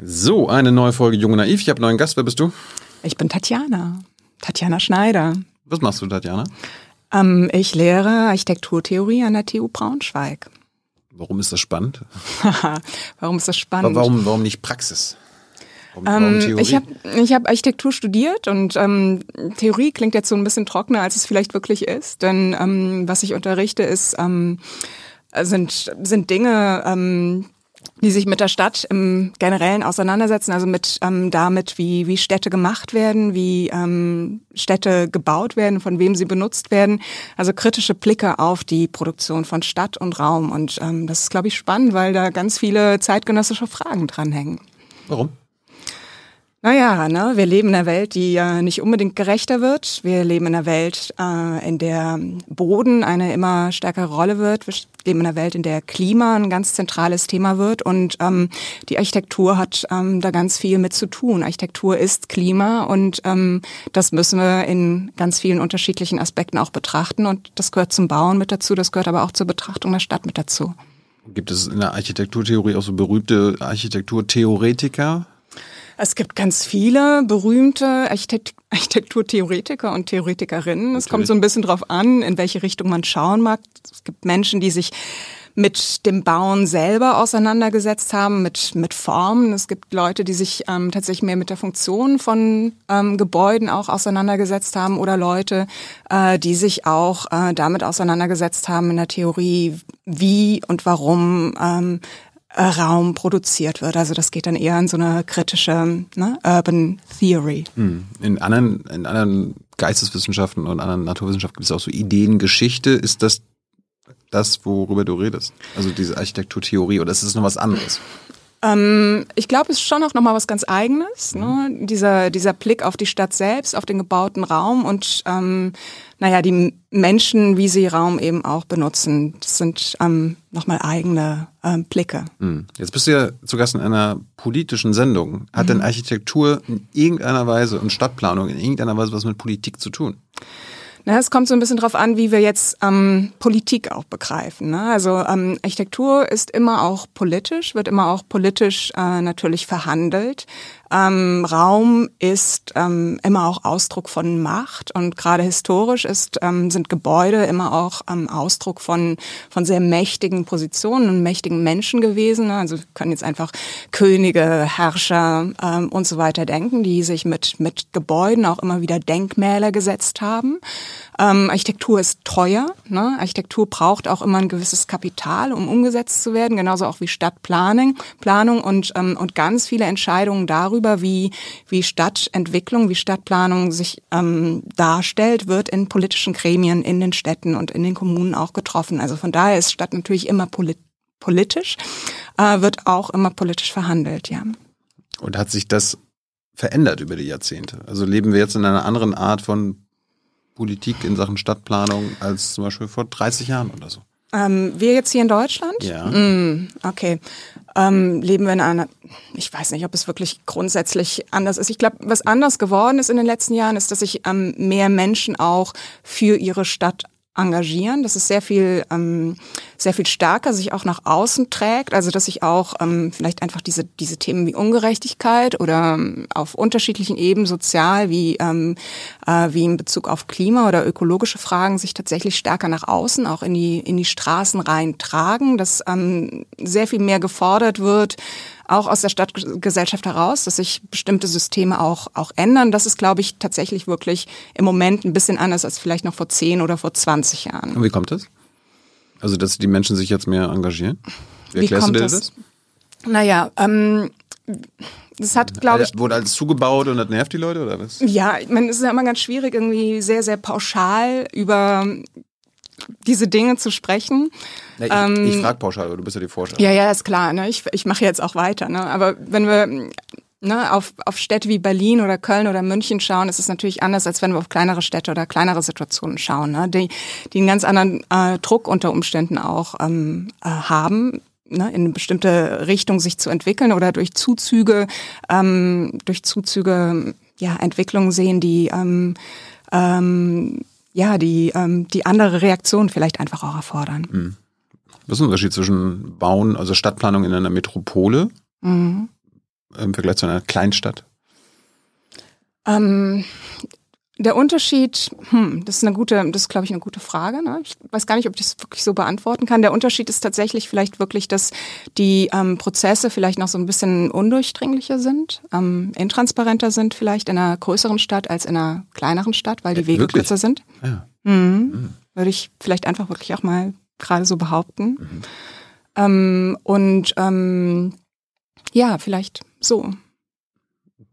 So, eine neue Folge Junge Naiv. Ich habe einen neuen Gast. Wer bist du? Ich bin Tatjana. Tatjana Schneider. Was machst du, Tatjana? Ähm, ich lehre Architekturtheorie an der TU Braunschweig. Warum ist das spannend? warum ist das spannend? Warum, warum nicht Praxis? Warum, warum ähm, ich habe ich hab Architektur studiert und ähm, Theorie klingt jetzt so ein bisschen trockener, als es vielleicht wirklich ist. Denn ähm, was ich unterrichte, ist ähm, sind sind Dinge, ähm, die sich mit der Stadt im Generellen auseinandersetzen, also mit ähm, damit, wie, wie Städte gemacht werden, wie ähm, Städte gebaut werden, von wem sie benutzt werden. Also kritische Blicke auf die Produktion von Stadt und Raum. Und ähm, das ist, glaube ich, spannend, weil da ganz viele zeitgenössische Fragen dranhängen. Warum? Naja, ne, wir leben in einer Welt, die ja nicht unbedingt gerechter wird. Wir leben in einer Welt, äh, in der Boden eine immer stärkere Rolle wird. Wir leben in einer Welt, in der Klima ein ganz zentrales Thema wird. Und ähm, die Architektur hat ähm, da ganz viel mit zu tun. Architektur ist Klima und ähm, das müssen wir in ganz vielen unterschiedlichen Aspekten auch betrachten. Und das gehört zum Bauen mit dazu, das gehört aber auch zur Betrachtung der Stadt mit dazu. Gibt es in der Architekturtheorie auch so berühmte Architekturtheoretiker? Es gibt ganz viele berühmte Architekt Architekturtheoretiker und Theoretikerinnen. Es kommt so ein bisschen drauf an, in welche Richtung man schauen mag. Es gibt Menschen, die sich mit dem Bauen selber auseinandergesetzt haben, mit, mit Formen. Es gibt Leute, die sich ähm, tatsächlich mehr mit der Funktion von ähm, Gebäuden auch auseinandergesetzt haben oder Leute, äh, die sich auch äh, damit auseinandergesetzt haben in der Theorie, wie und warum ähm, äh, Raum produziert wird. Also das geht dann eher in so eine kritische ne, Urban Theory. Hm. In anderen, in anderen Geisteswissenschaften und anderen Naturwissenschaften gibt es auch so Ideengeschichte. Ist das das, worüber du redest? Also diese Architekturtheorie oder ist es noch was anderes? Ähm, ich glaube, es ist schon auch nochmal was ganz Eigenes. Ne? Dieser, dieser Blick auf die Stadt selbst, auf den gebauten Raum und ähm, naja, die Menschen, wie sie Raum eben auch benutzen. Das sind ähm, nochmal eigene ähm, Blicke. Hm. Jetzt bist du ja zu Gast in einer politischen Sendung. Hat mhm. denn Architektur in irgendeiner Weise und Stadtplanung in irgendeiner Weise was mit Politik zu tun? Na, es kommt so ein bisschen drauf an, wie wir jetzt ähm, Politik auch begreifen. Ne? Also ähm, Architektur ist immer auch politisch, wird immer auch politisch äh, natürlich verhandelt. Ähm, Raum ist ähm, immer auch Ausdruck von Macht und gerade historisch ist, ähm, sind Gebäude immer auch ähm, Ausdruck von, von sehr mächtigen Positionen und mächtigen Menschen gewesen. Also wir können jetzt einfach Könige, Herrscher ähm, und so weiter denken, die sich mit, mit Gebäuden auch immer wieder Denkmäler gesetzt haben. Ähm, Architektur ist teuer. Ne? Architektur braucht auch immer ein gewisses Kapital, um umgesetzt zu werden, genauso auch wie Stadtplanung Planung und, und ganz viele Entscheidungen darüber, wie, wie Stadtentwicklung, wie Stadtplanung sich ähm, darstellt, wird in politischen Gremien in den Städten und in den Kommunen auch getroffen. Also von daher ist Stadt natürlich immer polit politisch, äh, wird auch immer politisch verhandelt, ja. Und hat sich das verändert über die Jahrzehnte? Also leben wir jetzt in einer anderen Art von Politik in Sachen Stadtplanung als zum Beispiel vor 30 Jahren oder so? Ähm, wir jetzt hier in Deutschland? Ja. Mm, okay. Ähm, leben wir in einer, ich weiß nicht, ob es wirklich grundsätzlich anders ist. Ich glaube, was anders geworden ist in den letzten Jahren, ist, dass sich ähm, mehr Menschen auch für ihre Stadt engagieren, dass es sehr viel, ähm, sehr viel stärker sich auch nach außen trägt, also dass sich auch ähm, vielleicht einfach diese, diese Themen wie Ungerechtigkeit oder ähm, auf unterschiedlichen Ebenen sozial wie, ähm, äh, wie in Bezug auf Klima oder ökologische Fragen sich tatsächlich stärker nach außen, auch in die, in die Straßen reintragen, dass ähm, sehr viel mehr gefordert wird, auch aus der Stadtgesellschaft heraus, dass sich bestimmte Systeme auch, auch ändern. Das ist, glaube ich, tatsächlich wirklich im Moment ein bisschen anders als vielleicht noch vor 10 oder vor 20 Jahren. Und wie kommt das? Also, dass die Menschen sich jetzt mehr engagieren? Wie erklärst wie du dir das? das? Naja, ähm, das hat, glaube ich. Wurde alles zugebaut und das nervt die Leute oder was? Ja, ich meine, es ist ja immer ganz schwierig, irgendwie sehr, sehr pauschal über diese Dinge zu sprechen. Nee, ich, ähm, ich frage pauschal, aber du bist ja die Forscher. Ja, ja, ist klar. Ne? Ich, ich mache jetzt auch weiter. Ne? Aber wenn wir ne, auf, auf Städte wie Berlin oder Köln oder München schauen, ist es natürlich anders, als wenn wir auf kleinere Städte oder kleinere Situationen schauen, ne? die, die einen ganz anderen äh, Druck unter Umständen auch ähm, äh, haben ne, in eine bestimmte Richtung sich zu entwickeln oder durch Zuzüge, ähm, durch Zuzüge ja, Entwicklungen sehen, die ähm, ähm, ja, die, ähm, die andere Reaktion vielleicht einfach auch erfordern. Mhm. Was ist der Unterschied zwischen Bauen, also Stadtplanung in einer Metropole mhm. Im Vergleich zu einer Kleinstadt? Ähm, der Unterschied, hm, das ist eine gute, das ist glaube ich eine gute Frage. Ne? Ich weiß gar nicht, ob ich das wirklich so beantworten kann. Der Unterschied ist tatsächlich vielleicht wirklich, dass die ähm, Prozesse vielleicht noch so ein bisschen undurchdringlicher sind, ähm, intransparenter sind vielleicht in einer größeren Stadt als in einer kleineren Stadt, weil die Wege wirklich? kürzer sind. Ja. Mhm. Mhm. Würde ich vielleicht einfach wirklich auch mal gerade so behaupten. Mhm. Ähm, und ähm, ja, vielleicht so.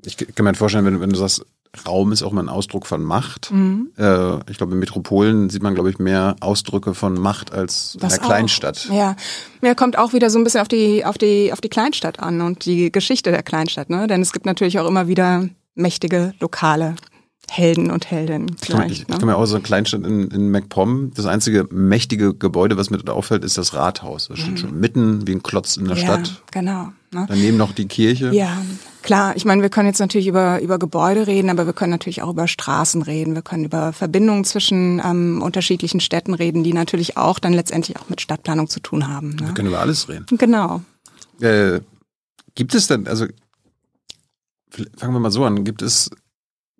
Ich kann mir vorstellen, wenn, wenn du sagst, Raum ist auch mal ein Ausdruck von Macht. Mhm. Äh, ich glaube, in Metropolen sieht man, glaube ich, mehr Ausdrücke von Macht als Das in der Kleinstadt. Auch. Ja, mir kommt auch wieder so ein bisschen auf die auf die auf die Kleinstadt an und die Geschichte der Kleinstadt, ne? Denn es gibt natürlich auch immer wieder mächtige lokale Helden und Heldinnen Ich komme vielleicht. ich, komme ja aus so einer Kleinstadt in, in MacPom. Das einzige mächtige Gebäude, was mir dort auffällt, ist das Rathaus. Das steht schon mitten wie ein Klotz in der Mhm. ja, Stadt. genau. Ne? Daneben noch die Kirche. Ja, klar. Ich meine, wir können jetzt natürlich über, über Gebäude reden, aber wir können natürlich auch über Straßen reden. Wir können über Verbindungen zwischen ähm, unterschiedlichen Städten reden, die natürlich auch dann letztendlich auch mit Stadtplanung zu tun haben. Wir Ne? können über alles reden. Genau. Äh, gibt es denn, also fangen wir mal so an, gibt es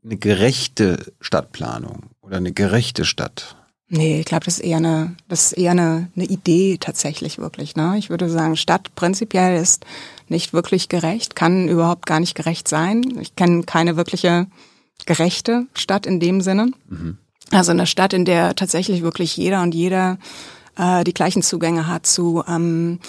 eine gerechte Stadtplanung oder eine gerechte Stadt? Nee, ich glaube, das ist eher eine, das ist eher eine, eine Idee tatsächlich wirklich. Ne? Ich würde sagen, Stadt prinzipiell ist nicht wirklich gerecht, kann überhaupt gar nicht gerecht sein. Ich kenne keine wirkliche gerechte Stadt in dem Sinne. Also eine Stadt, in der tatsächlich wirklich jeder und jeder äh, die gleichen Zugänge hat zu ähm,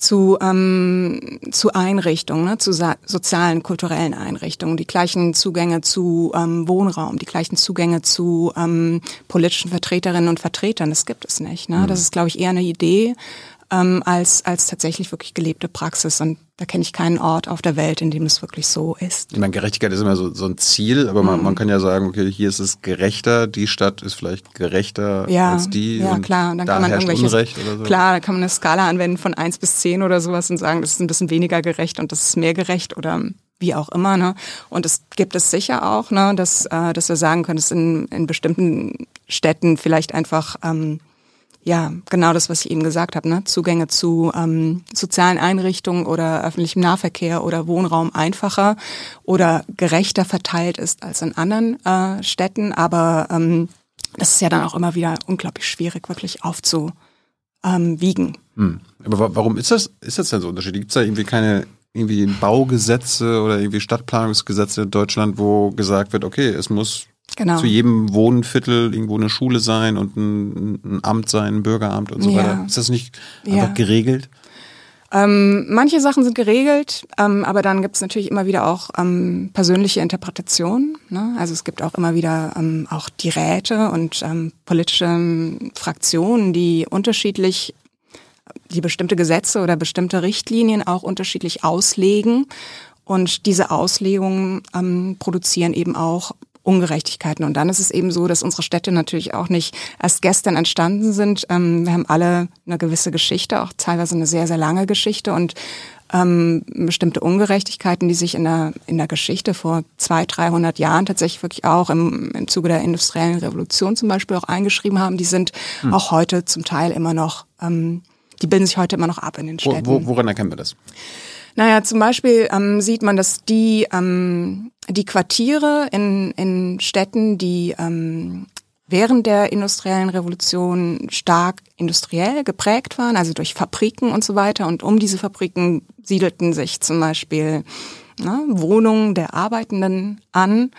zu, ähm, zu Einrichtungen, ne, zu sozialen, kulturellen Einrichtungen, die gleichen Zugänge zu ähm, Wohnraum, die gleichen Zugänge zu ähm, politischen Vertreterinnen und Vertretern. Das gibt es nicht. Ne? Das ist, glaube ich, eher eine Idee ähm, als, als tatsächlich wirklich gelebte Praxis. Und da kenne ich keinen Ort auf der Welt, in dem es wirklich so ist. Ich meine, Gerechtigkeit ist immer so, so ein Ziel, aber man, Mhm. man kann ja sagen, okay, hier ist es gerechter, die Stadt ist vielleicht gerechter Ja, als die. ja klar. Und dann da kann man herrscht irgendwelches, Unrecht oder so. klar, da kann man eine Skala anwenden von eins bis zehn oder sowas und sagen, das ist ein bisschen weniger gerecht und das ist mehr gerecht oder wie auch immer. Ne? Und es gibt es sicher auch, ne, dass, äh, dass wir sagen können, dass in, in bestimmten Städten vielleicht einfach ähm, ja, genau das, was ich eben gesagt habe, ne? Zugänge zu ähm, sozialen Einrichtungen oder öffentlichem Nahverkehr oder Wohnraum einfacher oder gerechter verteilt ist als in anderen äh, Städten. Aber ähm, das ist ja dann auch immer wieder unglaublich schwierig, wirklich aufzuwiegen. Ähm. Hm. Aber wa- warum ist das, ist das denn so unterschiedlich? Gibt es da irgendwie keine irgendwie Baugesetze oder irgendwie Stadtplanungsgesetze in Deutschland, wo gesagt wird, okay, es muss genau. zu jedem Wohnviertel irgendwo eine Schule sein und ein, ein Amt sein, ein Bürgeramt und so Ja. weiter. Ist das nicht Ja. einfach geregelt? Ähm, manche Sachen sind geregelt, ähm, aber dann gibt es natürlich immer wieder auch ähm, persönliche Interpretationen. Ne? Also es gibt auch immer wieder ähm, auch die Räte und ähm, politische ähm, Fraktionen, die unterschiedlich die bestimmte Gesetze oder bestimmte Richtlinien auch unterschiedlich auslegen. Und diese Auslegungen produzieren eben auch Ungerechtigkeiten. Und dann ist es eben so, dass unsere Städte natürlich auch nicht erst gestern entstanden sind. Ähm, wir haben alle eine gewisse Geschichte, auch teilweise eine sehr, sehr lange Geschichte und ähm, bestimmte Ungerechtigkeiten, die sich in der, in der Geschichte vor zwei, 300 Jahren tatsächlich wirklich auch im, im Zuge der industriellen Revolution zum Beispiel auch eingeschrieben haben, die sind auch heute zum Teil immer noch, ähm, die bilden sich heute immer noch ab in den Wo, Städten. wo, woran erkennen wir das? Naja, zum Beispiel ähm, sieht man, dass die, ähm, die Quartiere in, in Städten, die ähm, während der industriellen Revolution stark industriell geprägt waren, also durch Fabriken und so weiter. Und um diese Fabriken siedelten sich zum Beispiel ne, Wohnungen der Arbeitenden an.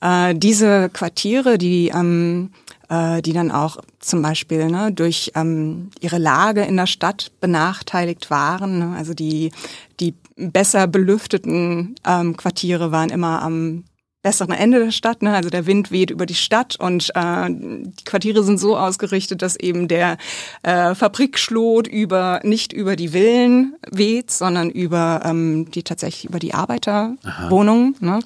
Äh, diese Quartiere, die ähm, äh, die dann auch zum Beispiel ne, durch ähm, ihre Lage in der Stadt benachteiligt waren. Ne? Also die, die besser belüfteten ähm, Quartiere waren immer am besseren Ende der Stadt. Ne? Also der Wind weht über die Stadt und äh, die Quartiere sind so ausgerichtet, dass eben der äh, Fabrikschlot über nicht über die Villen weht, sondern über ähm, die tatsächlich über die Arbeiterwohnungen. Ne?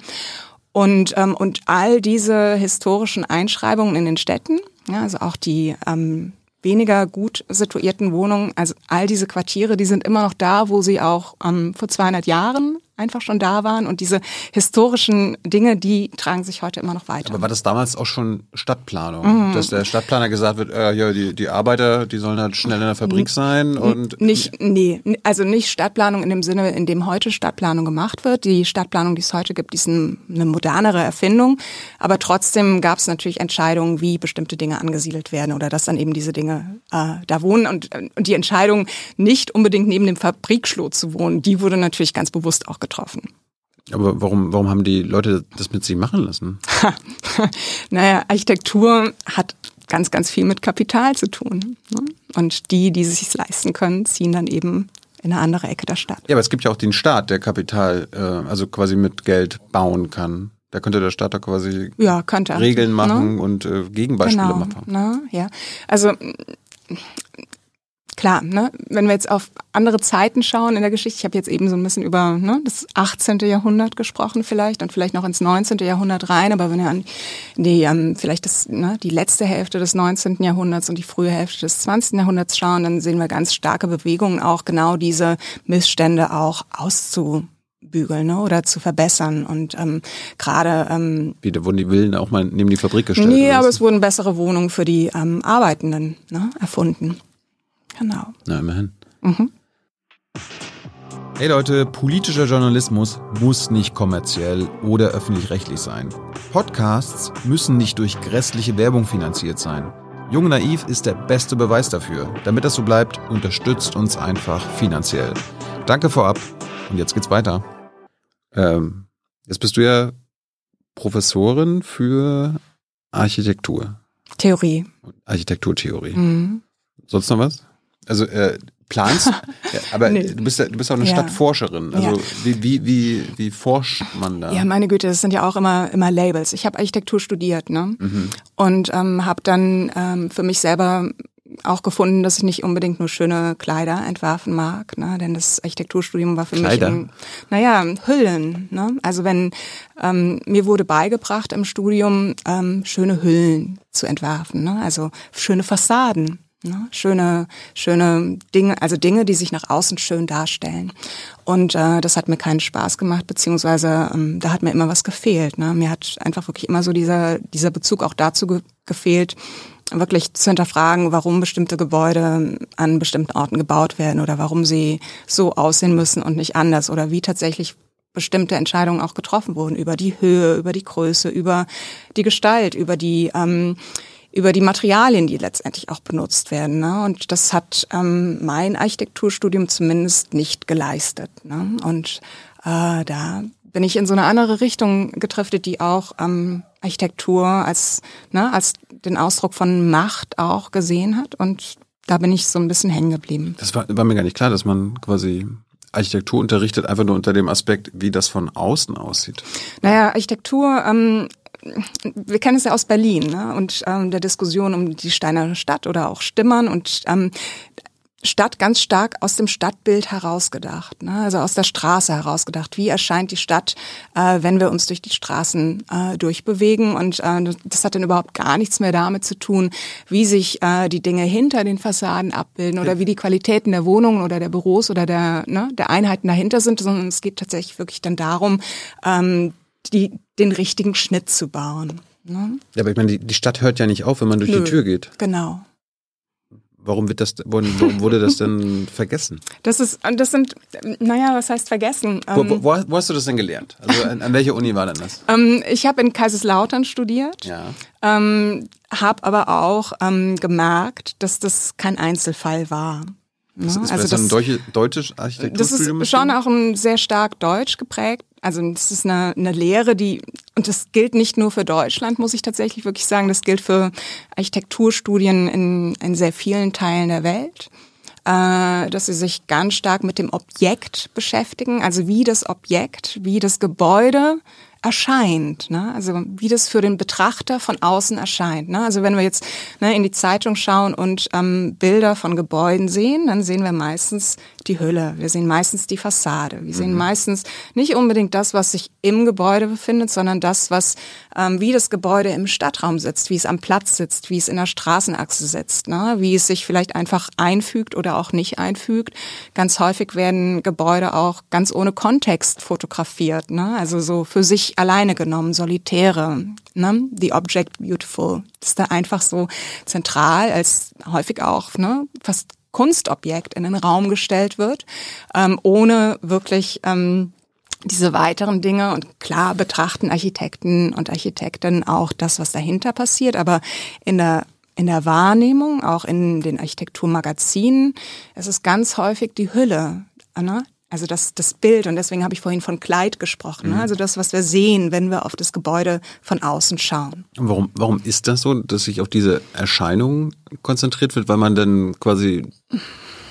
Und, ähm, und all diese historischen Einschreibungen in den Städten, ja, also auch die ähm, weniger gut situierten Wohnungen, also all diese Quartiere, die sind immer noch da, wo sie auch ähm, vor 200 Jahren einfach schon da waren und diese historischen Dinge, die tragen sich heute immer noch weiter. Aber war das damals auch schon Stadtplanung, mhm. dass der Stadtplaner gesagt wird, äh, ja, die, die Arbeiter, die sollen halt schnell in der Fabrik sein und nicht, nee, also nicht Stadtplanung in dem Sinne, in dem heute Stadtplanung gemacht wird. Die Stadtplanung, die es heute gibt, die ist ein, eine modernere Erfindung, aber trotzdem gab es natürlich Entscheidungen, wie bestimmte Dinge angesiedelt werden oder dass dann eben diese Dinge äh, da wohnen und, und die Entscheidung nicht unbedingt neben dem Fabrikschlot zu wohnen, die wurde natürlich ganz bewusst auch getroffen. Aber warum, warum haben die Leute das mit sich machen lassen? naja, Architektur hat ganz, ganz viel mit Kapital zu tun. Ne? Und die, die sich leisten können, ziehen dann eben in eine andere Ecke der Stadt. Ja, aber es gibt ja auch den Staat, der Kapital, äh, also quasi mit Geld bauen kann. Da könnte der Staat da quasi ja. Regeln machen ne? und äh, Gegenbeispiele genau, machen. Ne? Ja, also klar, ne, wenn wir jetzt auf andere Zeiten schauen in der Geschichte, ich habe jetzt eben so ein bisschen über ne, das 18. Jahrhundert gesprochen vielleicht und vielleicht noch ins 19. Jahrhundert rein, aber wenn wir an die, ähm, vielleicht das, ne, die letzte Hälfte des 19. Jahrhunderts und die frühe Hälfte des 20. Jahrhunderts schauen, dann sehen wir ganz starke Bewegungen, auch genau diese Missstände auch auszubügeln ne, oder zu verbessern. Und ähm, gerade ähm, Wie, da wurden die Villen auch mal neben die Fabrik gestellt? Nee, aber es wurden bessere Wohnungen für die ähm, Arbeitenden ne, erfunden. Genau. Na, immerhin. Mhm. Hey Leute, politischer Journalismus muss nicht kommerziell oder öffentlich-rechtlich sein. Podcasts müssen nicht durch grässliche Werbung finanziert sein. Jung Naiv ist der beste Beweis dafür. Damit das so bleibt, unterstützt uns einfach finanziell. Danke vorab und jetzt geht's weiter. Ähm, jetzt bist du ja Professorin für Architektur. Theorie. Architekturtheorie. Mhm. Sonst noch was? Also äh, planst, aber nee. du bist ja, du bist auch eine ja. Stadtforscherin. Also ja. wie, wie, wie, wie forscht man da? Ja, meine Güte, das sind ja auch immer, immer Labels. Ich habe Architektur studiert, ne? Mhm. Und ähm, habe dann ähm, für mich selber auch gefunden, dass ich nicht unbedingt nur schöne Kleider entwerfen mag, ne? denn das Architekturstudium war für Kleider. mich, ein, naja, Hüllen. Ne? Also wenn ähm, mir wurde beigebracht im Studium, ähm, schöne Hüllen zu entwerfen, ne? also schöne Fassaden. Ne? Schöne, schöne Dinge, also Dinge, die sich nach außen schön darstellen. Und äh, das hat mir keinen Spaß gemacht, beziehungsweise ähm, da hat mir immer was gefehlt. Ne? Mir hat einfach wirklich immer so dieser, dieser Bezug auch dazu ge gefehlt, wirklich zu hinterfragen, warum bestimmte Gebäude an bestimmten Orten gebaut werden oder warum sie so aussehen müssen und nicht anders oder wie tatsächlich bestimmte Entscheidungen auch getroffen wurden über die Höhe, über die Größe, über die Gestalt, über die ähm, über die Materialien, die letztendlich auch benutzt werden. Ne? Und das hat ähm, mein Architekturstudium zumindest nicht geleistet. Ne? Und äh, da bin ich in so eine andere Richtung getriftet, die auch ähm, Architektur als, ne, als den Ausdruck von Macht auch gesehen hat. Und da bin ich so ein bisschen hängen geblieben. Das war, war mir gar nicht klar, dass man quasi Architektur unterrichtet, einfach nur unter dem Aspekt, wie das von außen aussieht. Naja, Architektur ähm, wir kennen es ja aus Berlin ne? und ähm, der Diskussion um die Steiner Stadt oder auch Stimmern und ähm, Stadt ganz stark aus dem Stadtbild herausgedacht, ne? also aus der Straße herausgedacht. Wie erscheint die Stadt, äh, wenn wir uns durch die Straßen äh, durchbewegen? Und äh, das hat dann überhaupt gar nichts mehr damit zu tun, wie sich äh, die Dinge hinter den Fassaden abbilden oder wie die Qualitäten der Wohnungen oder der Büros oder der, ne, der Einheiten dahinter sind, sondern es geht tatsächlich wirklich dann darum, ähm, die, den richtigen Schnitt zu bauen. Ne? Ja, aber ich meine, die, die Stadt hört ja nicht auf, wenn man durch Nö, die Tür geht. Genau. Warum wird das, warum wurde das denn vergessen? Das ist, das sind, naja, was heißt vergessen? Wo, wo, wo hast du das denn gelernt? Also an, an welcher Uni war denn das? Ähm, ich habe in Kaiserslautern studiert, ja. ähm, habe aber auch ähm, gemerkt, dass das kein Einzelfall war. Das ist also das, ein deutsche, deutsches Architekturstudium? Das ist schon auch ein sehr stark deutsch geprägt. Also das ist eine, eine Lehre, die, und das gilt nicht nur für Deutschland, muss ich tatsächlich wirklich sagen, das gilt für Architekturstudien in, in sehr vielen Teilen der Welt. Äh, dass sie sich ganz stark mit dem Objekt beschäftigen, also wie das Objekt, wie das Gebäude erscheint, ne? also wie das für den Betrachter von außen erscheint. Ne? Also wenn wir jetzt ne, in die Zeitung schauen und ähm, Bilder von Gebäuden sehen, dann sehen wir meistens die Hülle, wir sehen meistens die Fassade, wir sehen mhm. meistens nicht unbedingt das, was sich im Gebäude befindet, sondern das, was ähm, wie das Gebäude im Stadtraum sitzt, wie es am Platz sitzt, wie es in der Straßenachse sitzt, ne? wie es sich vielleicht einfach einfügt oder auch nicht einfügt. Ganz häufig werden Gebäude auch ganz ohne Kontext fotografiert, ne? also so für sich alleine genommen, solitäre. Ne? The Object Beautiful. Ist da einfach so zentral, als häufig auch ne, fast Kunstobjekt in den Raum gestellt wird, ähm, ohne wirklich ähm, diese weiteren Dinge und klar betrachten Architekten und Architekten auch das, was dahinter passiert, aber in der in der Wahrnehmung, auch in den Architekturmagazinen, es ist ganz häufig die Hülle, ne? Also das, das Bild, und deswegen habe ich vorhin von Kleid gesprochen, ne? mhm. also das, was wir sehen, wenn wir auf das Gebäude von außen schauen. Warum, warum ist das so, dass sich auf diese Erscheinung konzentriert wird, weil man dann quasi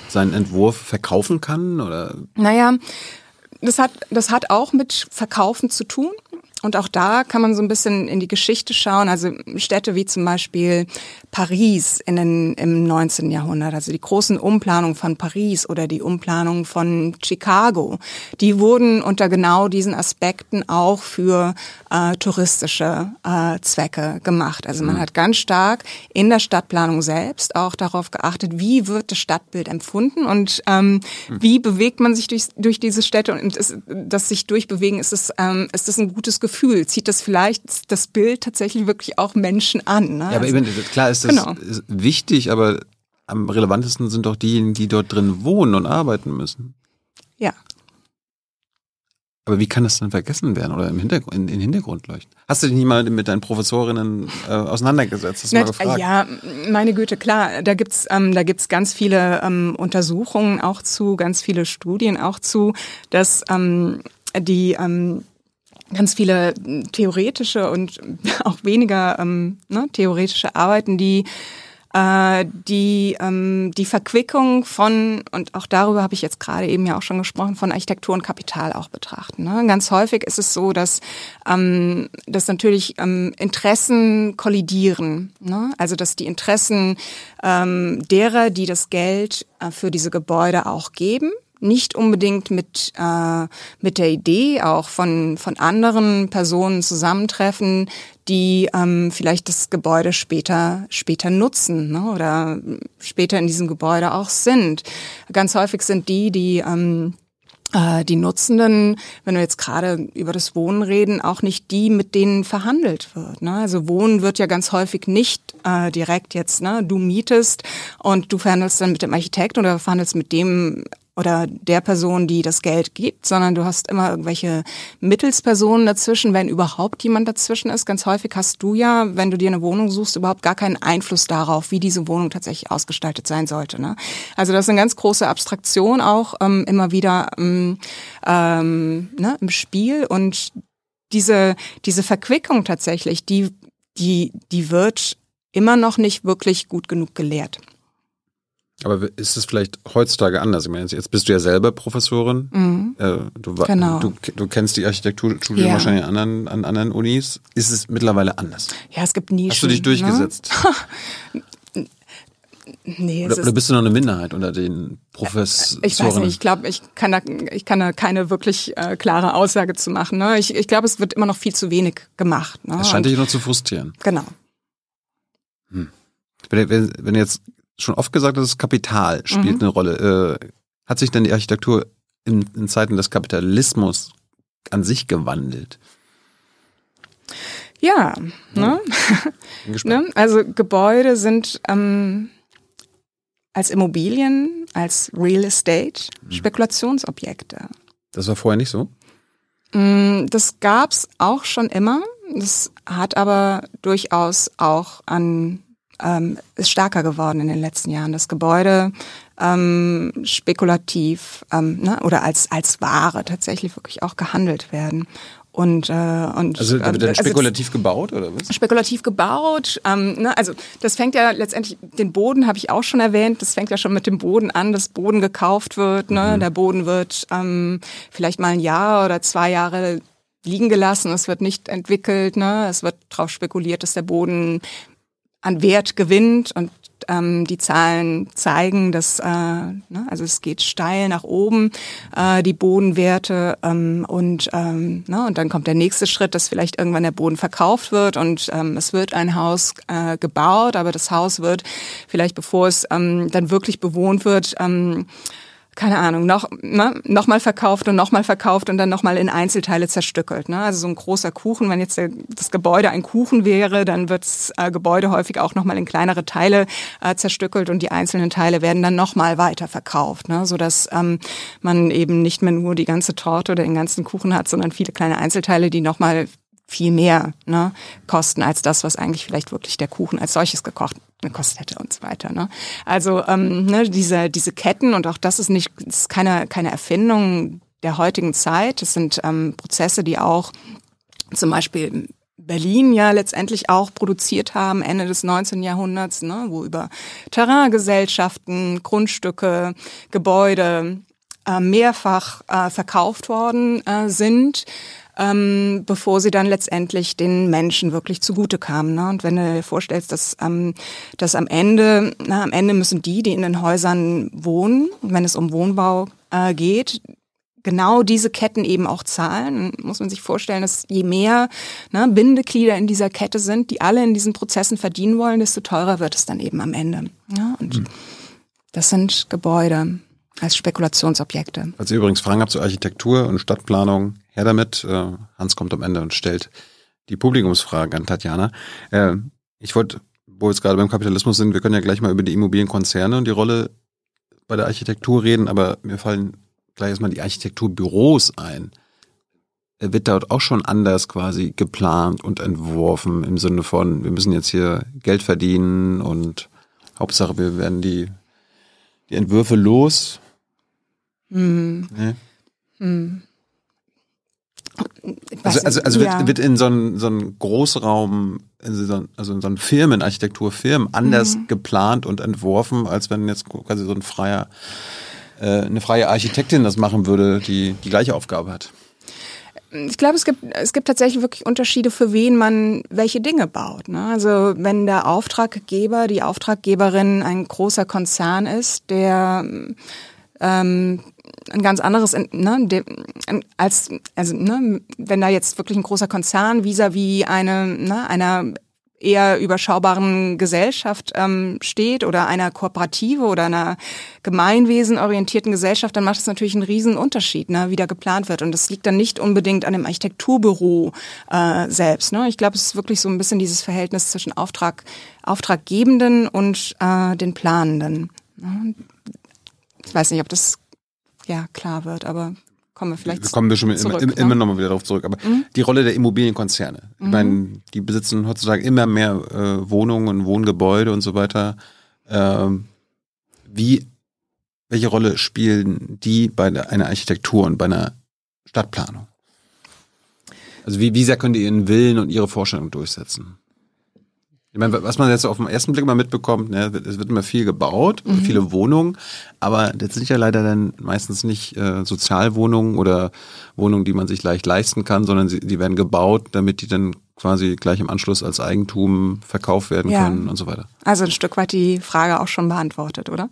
seinen Entwurf verkaufen kann? Oder? Naja, das hat, das hat auch mit Verkaufen zu tun. Und auch da kann man so ein bisschen in die Geschichte schauen. Also Städte wie zum Beispiel Paris in den, im 19. Jahrhundert, also die großen Umplanungen von Paris oder die Umplanung von Chicago, die wurden unter genau diesen Aspekten auch für äh, touristische äh, Zwecke gemacht. Also man mhm. hat ganz stark in der Stadtplanung selbst auch darauf geachtet, wie wird das Stadtbild empfunden und ähm, mhm. wie bewegt man sich durch, durch diese Städte und ist, das sich durchbewegen, ist es, ähm, ist das ein gutes Gefühl? Zieht das vielleicht das Bild tatsächlich wirklich auch Menschen an? Ne? Ja, aber also, eben, klar ist das genau. wichtig, aber am relevantesten sind doch diejenigen, die dort drin wohnen und arbeiten müssen. Ja. Aber wie kann das dann vergessen werden oder im Hintergrund, in, in Hintergrund leuchten? Hast du dich nie mal mit deinen Professorinnen äh, auseinandergesetzt? Hast du mal gefragt? Ja, meine Güte, klar. Da gibt's ähm, da gibt's ganz viele ähm, Untersuchungen auch zu, ganz viele Studien auch zu, dass ähm, die ähm, ganz viele theoretische und auch weniger ähm, ne, theoretische Arbeiten, die äh, die ähm, die Verquickung von und auch darüber habe ich jetzt gerade eben ja auch schon gesprochen von Architektur und Kapital auch betrachten. Ne? Ganz häufig ist es so, dass ähm, dass natürlich ähm, Interessen kollidieren. Ne? Also dass die Interessen ähm, derer, die das Geld äh, für diese Gebäude auch geben, nicht unbedingt mit, äh, mit der Idee auch von, von anderen Personen zusammentreffen, die ähm, vielleicht das Gebäude später, später nutzen ne, oder später in diesem Gebäude auch sind. Ganz häufig sind die, die ähm, äh, die Nutzenden, wenn wir jetzt gerade über das Wohnen reden, auch nicht die, mit denen verhandelt wird. Ne? Also Wohnen wird ja ganz häufig nicht äh, direkt jetzt, ne? du mietest und du verhandelst dann mit dem Architekt oder verhandelst mit dem oder der Person, die das Geld gibt, sondern du hast immer irgendwelche Mittelspersonen dazwischen, wenn überhaupt jemand dazwischen ist. Ganz häufig hast du ja, wenn du dir eine Wohnung suchst, überhaupt gar keinen Einfluss darauf, wie diese Wohnung tatsächlich ausgestaltet sein sollte. Ne? Also das ist eine ganz große Abstraktion auch ähm, immer wieder ähm, ähm, ne, im Spiel und diese diese Verquickung tatsächlich, die die die wird immer noch nicht wirklich gut genug gelehrt. Aber ist es vielleicht heutzutage anders? Ich meine, jetzt bist du ja selber Professorin. Mhm. Äh, du, genau. du, du, kennst die Architekturstudien ja. wahrscheinlich an anderen, an anderen Unis. Ist es mittlerweile anders? Ja, es gibt nie. Hast du dich durchgesetzt? Ne? Nee, oder, oder, bist du noch eine Minderheit unter den Professoren? Ich weiß nicht, ich glaube, ich kann da, ich kann da keine wirklich äh, klare Aussage zu machen. Ne? Ich, ich glaube, es wird immer noch viel zu wenig gemacht. Ne? Es scheint dich noch zu frustrieren. Genau. Hm. Wenn, wenn, wenn jetzt schon oft gesagt, dass das Kapital spielt mhm. eine Rolle. Äh, hat sich denn die Architektur in, in Zeiten des Kapitalismus an sich gewandelt? Ja, ne? ne? also Gebäude sind ähm, als Immobilien, als Real Estate mhm. Spekulationsobjekte. Das war vorher nicht so? Mm, das gab's auch schon immer. Das hat aber durchaus auch an ähm, ist stärker geworden in den letzten Jahren. Das Gebäude ähm, spekulativ ähm, ne, oder als als Ware tatsächlich wirklich auch gehandelt werden. Und, äh, und also wird dann also spekulativ also, gebaut oder was? Spekulativ gebaut. Ähm, ne, also das fängt ja letztendlich, den Boden habe ich auch schon erwähnt, das fängt ja schon mit dem Boden an, dass Boden gekauft wird. Ne? Mhm. Der Boden wird ähm, vielleicht mal ein Jahr oder zwei Jahre liegen gelassen, es wird nicht entwickelt, ne? es wird darauf spekuliert, dass der Boden an Wert gewinnt und ähm, die Zahlen zeigen, dass äh, ne, also es geht steil nach oben äh, die Bodenwerte ähm, und ähm, ne, und dann kommt der nächste Schritt, dass vielleicht irgendwann der Boden verkauft wird und ähm, es wird ein Haus äh, gebaut, aber das Haus wird vielleicht bevor es ähm, dann wirklich bewohnt wird ähm, keine Ahnung, noch, ne, noch mal verkauft und noch mal verkauft und dann noch mal in Einzelteile zerstückelt. Ne? Also so ein großer Kuchen, wenn jetzt der, das Gebäude ein Kuchen wäre, dann wird das äh, Gebäude häufig auch noch mal in kleinere Teile äh, zerstückelt und die einzelnen Teile werden dann noch mal weiter verkauft, ne? sodass ähm, man eben nicht mehr nur die ganze Torte oder den ganzen Kuchen hat, sondern viele kleine Einzelteile, die noch mal viel mehr ne, kosten als das, was eigentlich vielleicht wirklich der Kuchen als solches gekocht gekostet hätte und so weiter. Ne? Also ähm, ne, diese, diese Ketten und auch das ist nicht ist keine, keine Erfindung der heutigen Zeit. Das sind ähm, Prozesse, die auch zum Beispiel Berlin ja letztendlich auch produziert haben, Ende des 19. Jahrhunderts, ne, wo über Terraingesellschaften, Grundstücke, Gebäude äh, mehrfach äh, verkauft worden äh, sind ähm, bevor sie dann letztendlich den Menschen wirklich zugute kamen. Ne? Und wenn du dir vorstellst, dass, ähm, dass am Ende, na, am Ende müssen die, die in den Häusern wohnen, wenn es um Wohnbau äh, geht, genau diese Ketten eben auch zahlen. Muss man sich vorstellen, dass je mehr ne, Bindeglieder in dieser Kette sind, die alle in diesen Prozessen verdienen wollen, desto teurer wird es dann eben am Ende. Ja, und mhm. das sind Gebäude als Spekulationsobjekte. Falls ihr übrigens Fragen habt zur Architektur und Stadtplanung, her damit. Äh, Hans kommt am Ende und stellt die Publikumsfrage an Tatjana. Äh, ich wollte, wo wir jetzt gerade beim Kapitalismus sind, wir können ja gleich mal über die Immobilienkonzerne und die Rolle bei der Architektur reden, aber mir fallen gleich erstmal die Architekturbüros ein. Wird dort auch schon anders quasi geplant und entworfen im Sinne von, wir müssen jetzt hier Geld verdienen und Hauptsache wir werden die, die Entwürfe los? Hm. Nee? Hm. Also, also, also ja. wird, wird in so einem so einen Großraum, also in so einem Firmenarchitekturfirmen anders mhm. geplant und entworfen, als wenn jetzt quasi so ein freier, äh, eine freie Architektin das machen würde, die die gleiche Aufgabe hat. Ich glaube, es gibt, es gibt tatsächlich wirklich Unterschiede, für wen man welche Dinge baut. Ne? Also wenn der Auftraggeber, die Auftraggeberin ein großer Konzern ist, der ähm, ein ganz anderes, ne, als, also, ne, wenn da jetzt wirklich ein großer Konzern vis-à-vis -vis eine, ne, einer eher überschaubaren Gesellschaft ähm, steht oder einer Kooperative oder einer gemeinwesenorientierten Gesellschaft, dann macht es natürlich einen riesen Unterschied, ne, wie da geplant wird. Und das liegt dann nicht unbedingt an dem Architekturbüro äh, selbst. Ne? Ich glaube, es ist wirklich so ein bisschen dieses Verhältnis zwischen Auftrag, Auftraggebenden und äh, den Planenden. Ne? Ich weiß nicht, ob das ja klar wird, aber kommen wir vielleicht. Wir kommen wir schon zurück, immer, ne? immer nochmal wieder darauf zurück. Aber mhm. die Rolle der Immobilienkonzerne. Ich mhm. meine, die besitzen heutzutage immer mehr äh, Wohnungen und Wohngebäude und so weiter. Ähm, wie, welche Rolle spielen die bei einer Architektur und bei einer Stadtplanung? Also wie, wie sehr können die ihren Willen und ihre Vorstellung durchsetzen? Ich meine, was man jetzt auf den ersten Blick mal mitbekommt, ne, es wird immer viel gebaut, mhm. viele Wohnungen, aber das sind ja leider dann meistens nicht äh, Sozialwohnungen oder Wohnungen, die man sich leicht leisten kann, sondern sie, die werden gebaut, damit die dann quasi gleich im Anschluss als Eigentum verkauft werden ja. können und so weiter. Also ein Stück weit die Frage auch schon beantwortet, oder?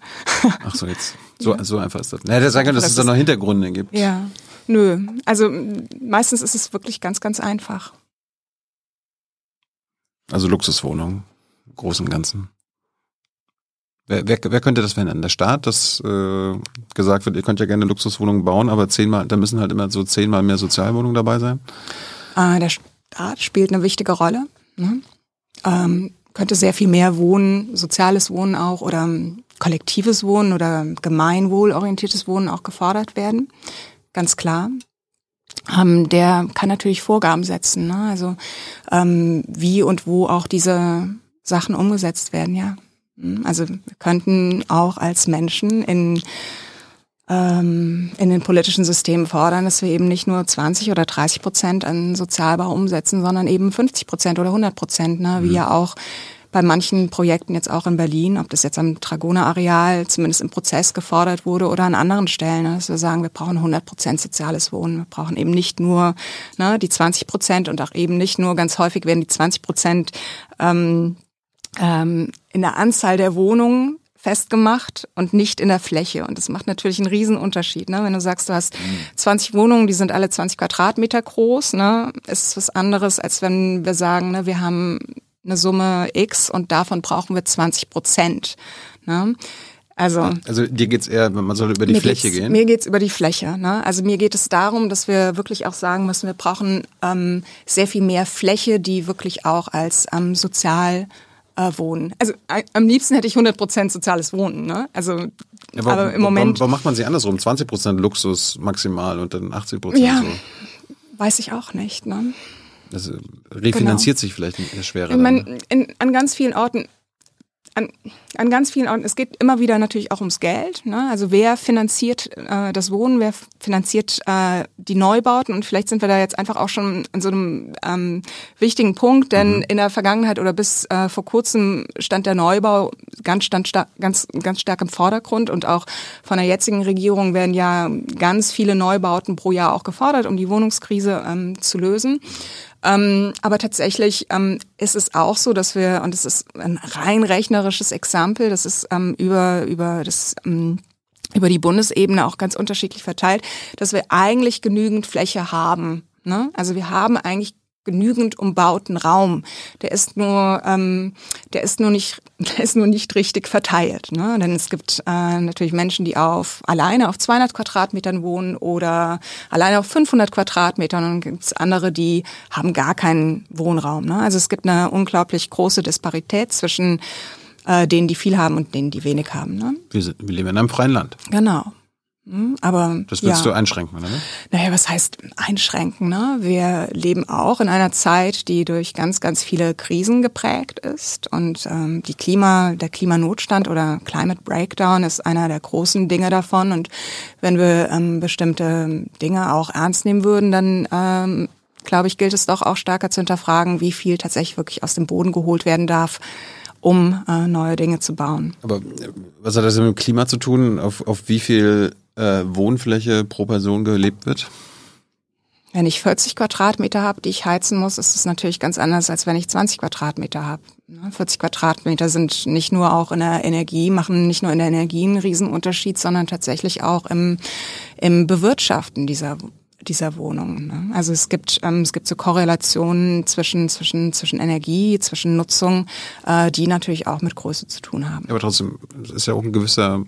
Ach so, jetzt. So, ja. so einfach ist das. Na, hätte sagen können, dass es da noch Hintergründe gibt. Ja. Nö. Also meistens ist es wirklich ganz, ganz einfach. Also Luxuswohnungen, im Großen und Ganzen. Wer, wer, wer könnte das verändern? Der Staat, dass äh, gesagt wird, ihr könnt ja gerne Luxuswohnungen bauen, aber zehnmal, da müssen halt immer so zehnmal mehr Sozialwohnungen dabei sein? Äh, der Staat spielt eine wichtige Rolle. Ne? Ähm, könnte sehr viel mehr Wohnen, soziales Wohnen auch oder kollektives Wohnen oder gemeinwohlorientiertes Wohnen auch gefordert werden. Ganz klar ähm, der kann natürlich Vorgaben setzen. Ne? Also ähm, wie und wo auch diese Sachen umgesetzt werden, ja. Hm, also wir könnten auch als Menschen in ähm, in den politischen Systemen fordern, dass wir eben nicht nur 20 oder 30 Prozent an Sozialbau umsetzen, sondern eben 50 Prozent oder 100 Prozent, ne? wie mhm. ja auch bei manchen Projekten jetzt auch in Berlin, ob das jetzt am Dragoner-Areal zumindest im Prozess gefordert wurde oder an anderen Stellen, ne, dass wir sagen, wir brauchen 100 Prozent soziales Wohnen. Wir brauchen eben nicht nur ne, die 20 Prozent und auch eben nicht nur, ganz häufig werden die 20 Prozent ähm, ähm, in der Anzahl der Wohnungen festgemacht und nicht in der Fläche. Und das macht natürlich einen Riesenunterschied. Ne? Wenn du sagst, du hast 20 Wohnungen, die sind alle 20 Quadratmeter groß, ne? ist es was anderes, als wenn wir sagen, ne, wir haben eine Summe X und davon brauchen wir 20 Prozent. Ne? Also, also dir geht's eher, man soll über die Fläche gehen? Mir geht's über die Fläche. Ne? Also mir geht es darum, dass wir wirklich auch sagen müssen, wir brauchen ähm, sehr viel mehr Fläche, die wirklich auch als ähm, sozial äh, wohnen. Also äh, am liebsten hätte ich 100% soziales Wohnen. Ne? Also, ja, aber, im Moment. Warum, warum, macht man sie andersrum? 20% Luxus maximal und dann 80% ja, so? Weiß ich auch nicht. Ne? Das refinanziert genau. sich vielleicht schwerer. Ich meine, in, an ganz vielen Orten an, an ganz vielen Orten, es geht immer wieder natürlich auch ums Geld. Ne? Also wer finanziert äh, das Wohnen, wer finanziert äh, die Neubauten und vielleicht sind wir da jetzt einfach auch schon an so einem ähm, wichtigen Punkt, denn mhm. in der Vergangenheit oder bis äh, vor kurzem stand der Neubau ganz, stand ganz, ganz stark im Vordergrund und auch von der jetzigen Regierung werden ja ganz viele Neubauten pro Jahr auch gefordert, um die Wohnungskrise ähm, zu lösen. Ähm, aber tatsächlich ähm, ist es auch so, dass wir, und es ist ein rein rechnerisches Exempel, das ist ähm, über, über das ähm, über die Bundesebene auch ganz unterschiedlich verteilt, dass wir eigentlich genügend Fläche haben. Ne? Also wir haben eigentlich genügend umbauten Raum. Der ist nur, ähm, der ist nur nicht, der ist nur nicht richtig verteilt. Ne? Denn es gibt äh, natürlich Menschen, die auf alleine auf 200 Quadratmetern wohnen oder alleine auf 500 Quadratmetern. Und dann gibt es andere, die haben gar keinen Wohnraum. Ne? Also es gibt eine unglaublich große Disparität zwischen äh, denen, die viel haben und denen, die wenig haben. Ne? Wir, sind, wir leben in einem freien Land. Genau. Hm, aber das willst ja. du einschränken, oder? Naja, was heißt einschränken? Ne? Wir leben auch in einer Zeit, die durch ganz, ganz viele Krisen geprägt ist und ähm, die Klima, der Klimanotstand oder Climate Breakdown ist einer der großen Dinge davon. Und wenn wir ähm, bestimmte Dinge auch ernst nehmen würden, dann ähm, glaube ich, gilt es doch auch stärker zu hinterfragen, wie viel tatsächlich wirklich aus dem Boden geholt werden darf um äh, neue Dinge zu bauen. Aber äh, was hat das mit dem Klima zu tun? Auf, auf wie viel äh, Wohnfläche pro Person gelebt wird? Wenn ich 40 Quadratmeter habe, die ich heizen muss, ist es natürlich ganz anders, als wenn ich 20 Quadratmeter habe. 40 Quadratmeter sind nicht nur auch in der Energie, machen nicht nur in der Energie einen Riesenunterschied, sondern tatsächlich auch im, im Bewirtschaften dieser dieser Wohnung. Ne? Also es gibt ähm, es gibt so Korrelationen zwischen zwischen zwischen Energie, zwischen Nutzung, äh, die natürlich auch mit Größe zu tun haben. Aber trotzdem ist ja auch ein gewisser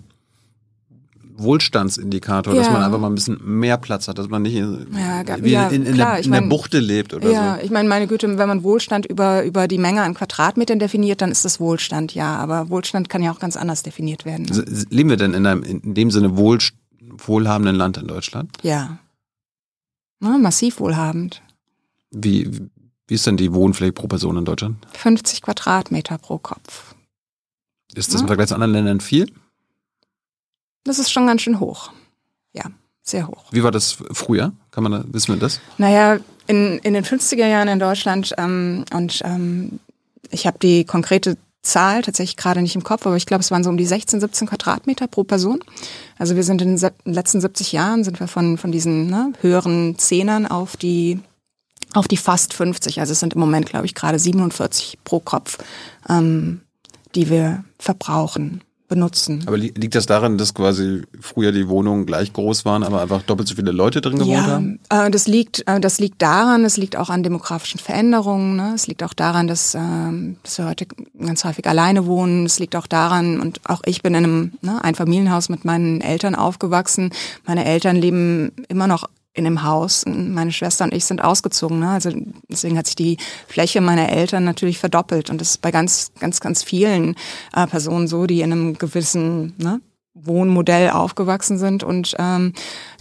Wohlstandsindikator, ja. dass man einfach mal ein bisschen mehr Platz hat, dass man nicht ja, wie ja, in, in, klar, der, in mein, der, Buchte lebt oder ja, so. Ja, ich meine, meine Güte, wenn man Wohlstand über, über die Menge an Quadratmetern definiert, dann ist das Wohlstand, ja. Aber Wohlstand kann ja auch ganz anders definiert werden. Ne? Leben wir denn in, einem, in dem Sinne wohl, wohlhabenden Land in Deutschland? Ja. Na, massiv wohlhabend. Wie, wie ist denn die Wohnfläche pro Person in Deutschland? 50 Quadratmeter pro Kopf. Ist das im Vergleich zu anderen Ländern viel? Das ist schon ganz schön hoch. Ja, sehr hoch. Wie war das früher? Kann man da, wissen wir das? Naja, in, in den 50er Jahren in Deutschland ähm, und ähm, ich habe die konkrete Zahl tatsächlich gerade nicht im Kopf, aber ich glaube, es waren so um die 16, 17 Quadratmeter pro Person. Also wir sind in den letzten 70 Jahren sind wir von, von diesen ne, höheren Zehnern auf die auf die fast 50. Also es sind im Moment, glaube ich, gerade 47 pro Kopf, ähm, die wir verbrauchen benutzen. Aber liegt das daran, dass quasi früher die Wohnungen gleich groß waren, aber einfach doppelt so viele Leute drin gewohnt ja, haben? Äh, das liegt, äh, das liegt daran, es liegt auch an demografischen Veränderungen. Ne? Es liegt auch daran, dass, äh, dass wir heute ganz häufig alleine wohnen. Es liegt auch daran, und auch ich bin in einem ne, Einfamilienhaus mit meinen Eltern aufgewachsen. Meine Eltern leben immer noch in dem Haus. Meine Schwester und ich sind ausgezogen. Ne? Also deswegen hat sich die Fläche meiner Eltern natürlich verdoppelt. Und das ist bei ganz, ganz, ganz vielen äh, Personen so, die in einem gewissen ne, Wohnmodell aufgewachsen sind und ähm,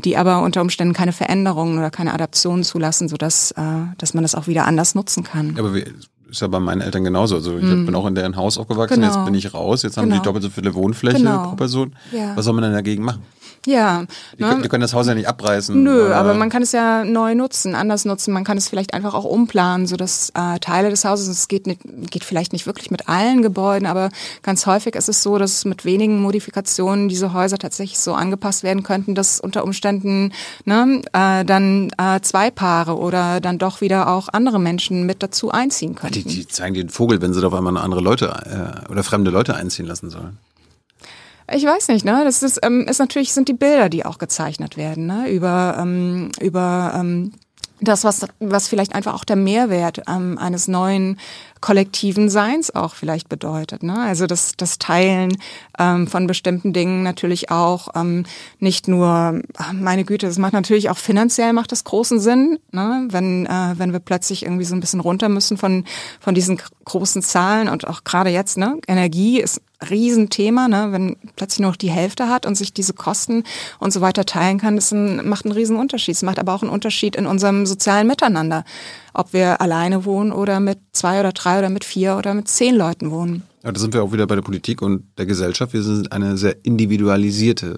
die aber unter Umständen keine Veränderungen oder keine Adaptionen zulassen, sodass äh, dass man das auch wieder anders nutzen kann. Aber wie, ist ja bei meinen Eltern genauso. Also ich mm. bin auch in deren Haus aufgewachsen, genau. jetzt bin ich raus, jetzt haben genau. die doppelt so viele Wohnfläche genau. pro Person. Ja. Was soll man denn dagegen machen? Ja. Die, ne? können, die können das Haus ja nicht abreißen. Nö, aber man kann es ja neu nutzen, anders nutzen. Man kann es vielleicht einfach auch umplanen, sodass äh, Teile des Hauses, es geht, nicht, geht vielleicht nicht wirklich mit allen Gebäuden, aber ganz häufig ist es so, dass mit wenigen Modifikationen diese Häuser tatsächlich so angepasst werden könnten, dass unter Umständen ne, äh, dann äh, zwei Paare oder dann doch wieder auch andere Menschen mit dazu einziehen könnten. Die, die zeigen den Vogel, wenn sie da auf einmal andere Leute äh, oder fremde Leute einziehen lassen sollen. Ich weiß nicht, ne? Das ist, ähm, ist natürlich sind die Bilder, die auch gezeichnet werden, ne? Über ähm, über ähm, das, was, was vielleicht einfach auch der Mehrwert ähm, eines neuen kollektiven Seins auch vielleicht bedeutet. Ne? Also das, das Teilen ähm, von bestimmten Dingen natürlich auch ähm, nicht nur, meine Güte, das macht natürlich auch finanziell macht das großen Sinn, ne? wenn, äh, wenn wir plötzlich irgendwie so ein bisschen runter müssen von, von diesen großen Zahlen und auch gerade jetzt, ne? Energie ist Riesenthema, ne? wenn plötzlich nur noch die Hälfte hat und sich diese Kosten und so weiter teilen kann, das ein, macht einen riesen Unterschied. Es macht aber auch einen Unterschied in unserem sozialen Miteinander, ob wir alleine wohnen oder mit zwei oder drei oder mit vier oder mit zehn Leuten wohnen. Ja, da sind wir auch wieder bei der Politik und der Gesellschaft. Wir sind eine sehr individualisierte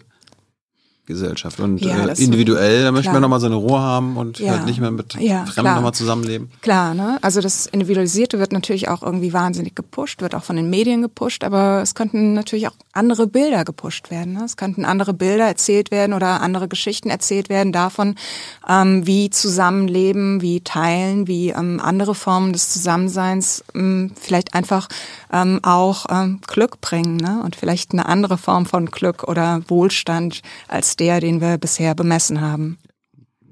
Gesellschaft. Und ja, äh, individuell, da möchte man nochmal seine Ruhe haben und ja. halt nicht mehr mit ja, Fremden nochmal zusammenleben. Klar, ne? Also das Individualisierte wird natürlich auch irgendwie wahnsinnig gepusht, wird auch von den Medien gepusht, aber es könnten natürlich auch andere Bilder gepusht werden. Ne? Es könnten andere Bilder erzählt werden oder andere Geschichten erzählt werden davon, ähm, wie Zusammenleben, wie Teilen, wie ähm, andere Formen des Zusammenseins ähm, vielleicht einfach ähm, auch ähm, Glück bringen ne? und vielleicht eine andere Form von Glück oder Wohlstand als der, den wir bisher bemessen haben.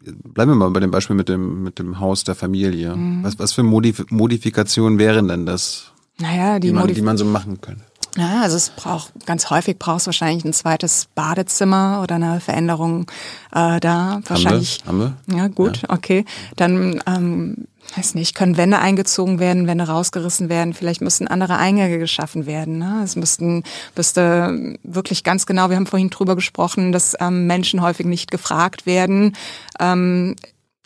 Bleiben wir mal bei dem Beispiel mit dem, mit dem Haus der Familie. Mhm. Was, was für Modif Modifikationen wären denn das? Naja, die, die, man, die man so machen könnte. Ja, also es braucht ganz häufig braucht es wahrscheinlich ein zweites Badezimmer oder eine Veränderung äh, da. Wahrscheinlich. Haben wir? Haben wir? Ja, gut, ja. okay. Dann ähm, weiß nicht, können Wände eingezogen werden, Wände rausgerissen werden, vielleicht müssten andere Eingänge geschaffen werden. Ne? Es müssten, müsste wirklich ganz genau, wir haben vorhin drüber gesprochen, dass ähm, Menschen häufig nicht gefragt werden. Ähm,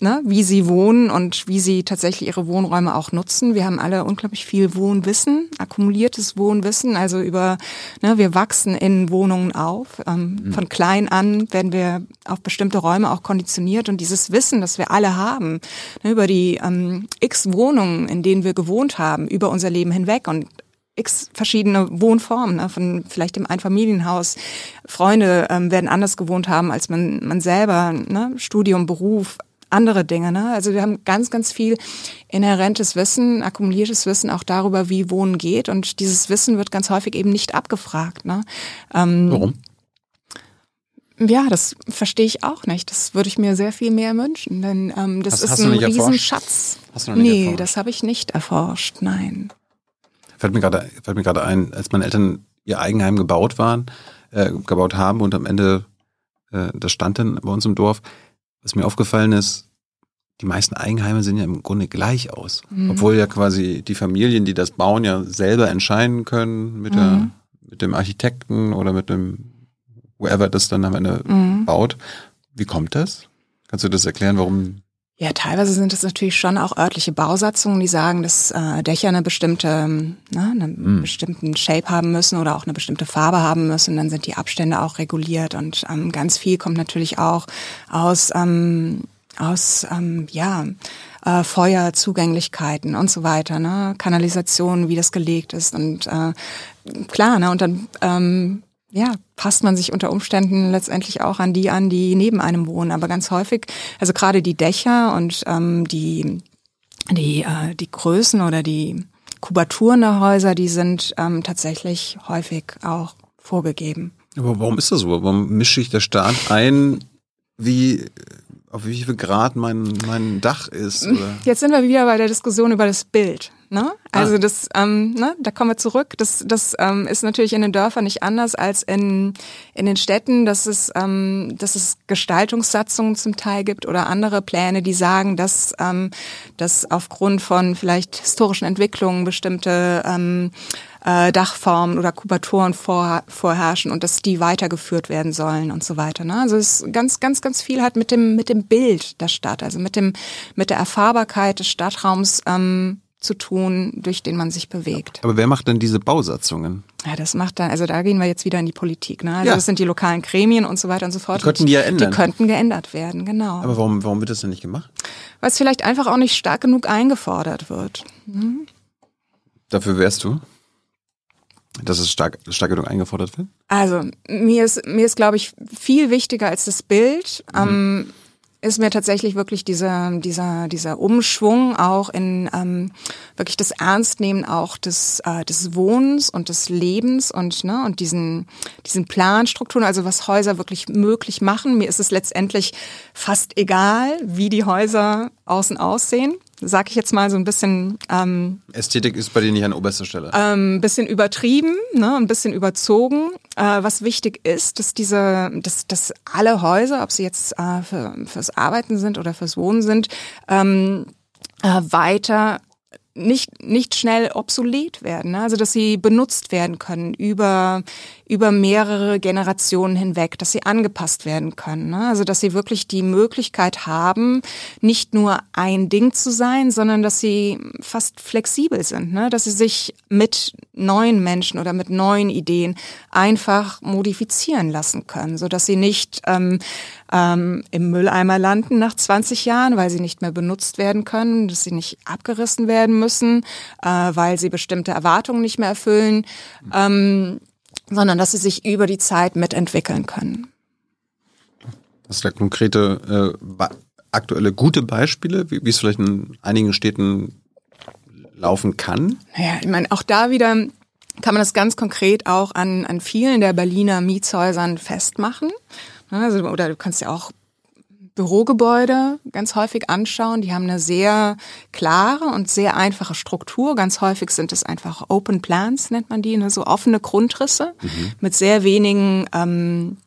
ne, wie sie wohnen und wie sie tatsächlich ihre Wohnräume auch nutzen. Wir haben alle unglaublich viel Wohnwissen, akkumuliertes Wohnwissen. Also über, ne, wir wachsen in Wohnungen auf. Ähm, mhm. Von klein an werden wir auf bestimmte Räume auch konditioniert und dieses Wissen, das wir alle haben, ne, über die ähm, x Wohnungen, in denen wir gewohnt haben, über unser Leben hinweg und x verschiedene Wohnformen, ne, von vielleicht im Einfamilienhaus. Freunde ähm, werden anders gewohnt haben als man, man selber, ne? Studium, Beruf, andere Dinge. Ne? Also wir haben ganz, ganz viel inhärentes Wissen, akkumuliertes Wissen auch darüber, wie Wohnen geht. Und dieses Wissen wird ganz häufig eben nicht abgefragt. Ne? Ähm, Warum? Ja, das verstehe ich auch nicht. Das würde ich mir sehr viel mehr wünschen, denn ähm, das hast, ist hast ein Riesenschatz. Hast du noch nicht nee, erforscht? das habe ich nicht erforscht, nein. Fällt mir gerade fällt mir gerade ein, als meine Eltern ihr Eigenheim gebaut waren, äh, gebaut haben und am Ende äh, das stand dann bei uns im Dorf, was mir aufgefallen ist, die meisten Eigenheime sehen ja im Grunde gleich aus. Mhm. Obwohl ja quasi die Familien, die das bauen, ja selber entscheiden können mit, mhm. der, mit dem Architekten oder mit dem, whoever das dann am Ende mhm. baut. Wie kommt das? Kannst du das erklären, warum ja, teilweise sind es natürlich schon auch örtliche Bausatzungen, die sagen, dass äh, Dächer eine bestimmte, ne, einen mm. bestimmten Shape haben müssen oder auch eine bestimmte Farbe haben müssen. Dann sind die Abstände auch reguliert und ähm, ganz viel kommt natürlich auch aus ähm, aus ähm, ja äh, Feuerzugänglichkeiten und so weiter, ne, Kanalisation, wie das gelegt ist und äh, klar, ne, und dann ähm, ja, passt man sich unter Umständen letztendlich auch an die an, die neben einem wohnen. Aber ganz häufig, also gerade die Dächer und ähm, die, die, äh, die Größen oder die Kubaturen der Häuser, die sind ähm, tatsächlich häufig auch vorgegeben. Aber warum ist das so? Warum mischt sich der Staat ein, wie auf wie viel Grad mein, mein Dach ist? Oder? Jetzt sind wir wieder bei der Diskussion über das Bild. Ne? Also ah. das, ähm, ne, da kommen wir zurück. Das, das ähm, ist natürlich in den Dörfern nicht anders als in, in den Städten, dass es, ähm, dass es Gestaltungssatzungen zum Teil gibt oder andere Pläne, die sagen, dass, ähm, dass aufgrund von vielleicht historischen Entwicklungen bestimmte ähm, äh, Dachformen oder Kubatoren vor, vorherrschen und dass die weitergeführt werden sollen und so weiter. Ne? Also es ist ganz, ganz, ganz viel halt mit dem, mit dem Bild der Stadt, also mit dem, mit der Erfahrbarkeit des Stadtraums ähm, zu tun, durch den man sich bewegt. Aber wer macht denn diese Bausatzungen? Ja, das macht dann, also da gehen wir jetzt wieder in die Politik. Ne? Also ja. das sind die lokalen Gremien und so weiter und so fort. Die könnten die ja ändern. Die könnten geändert werden, genau. Aber warum, warum wird das denn nicht gemacht? Weil es vielleicht einfach auch nicht stark genug eingefordert wird. Hm? Dafür wärst du? Dass es stark, stark genug eingefordert wird? Also mir ist, mir ist, glaube ich, viel wichtiger als das Bild. Mhm. Ähm, ist mir tatsächlich wirklich dieser, dieser, dieser Umschwung auch in ähm, wirklich das Ernstnehmen auch des, äh, des Wohnens und des Lebens und, ne, und diesen, diesen Planstrukturen, also was Häuser wirklich möglich machen. Mir ist es letztendlich fast egal, wie die Häuser außen aussehen sag ich jetzt mal so ein bisschen. Ähm, Ästhetik ist bei dir nicht an oberster Stelle. Ein ähm, bisschen übertrieben, ne, ein bisschen überzogen. Äh, was wichtig ist, dass diese, dass, dass alle Häuser, ob sie jetzt äh, für, fürs Arbeiten sind oder fürs Wohnen sind, ähm, äh, weiter nicht, nicht schnell obsolet werden. Ne? Also dass sie benutzt werden können über, über mehrere Generationen hinweg, dass sie angepasst werden können. Ne? Also dass sie wirklich die Möglichkeit haben, nicht nur ein Ding zu sein, sondern dass sie fast flexibel sind, ne? dass sie sich mit neuen Menschen oder mit neuen Ideen einfach modifizieren lassen können, so dass sie nicht ähm, ähm, im Mülleimer landen nach 20 Jahren, weil sie nicht mehr benutzt werden können, dass sie nicht abgerissen werden müssen, äh, weil sie bestimmte Erwartungen nicht mehr erfüllen. Ähm, sondern dass sie sich über die Zeit mitentwickeln können. Hast du da konkrete, äh, aktuelle gute Beispiele, wie, wie es vielleicht in einigen Städten laufen kann? Naja, ich meine, auch da wieder kann man das ganz konkret auch an, an vielen der Berliner Mietshäusern festmachen. Also, oder du kannst ja auch Bürogebäude ganz häufig anschauen. Die haben eine sehr klare und sehr einfache Struktur. Ganz häufig sind es einfach Open Plans, nennt man die, ne? so offene Grundrisse mhm. mit sehr wenigen ähm,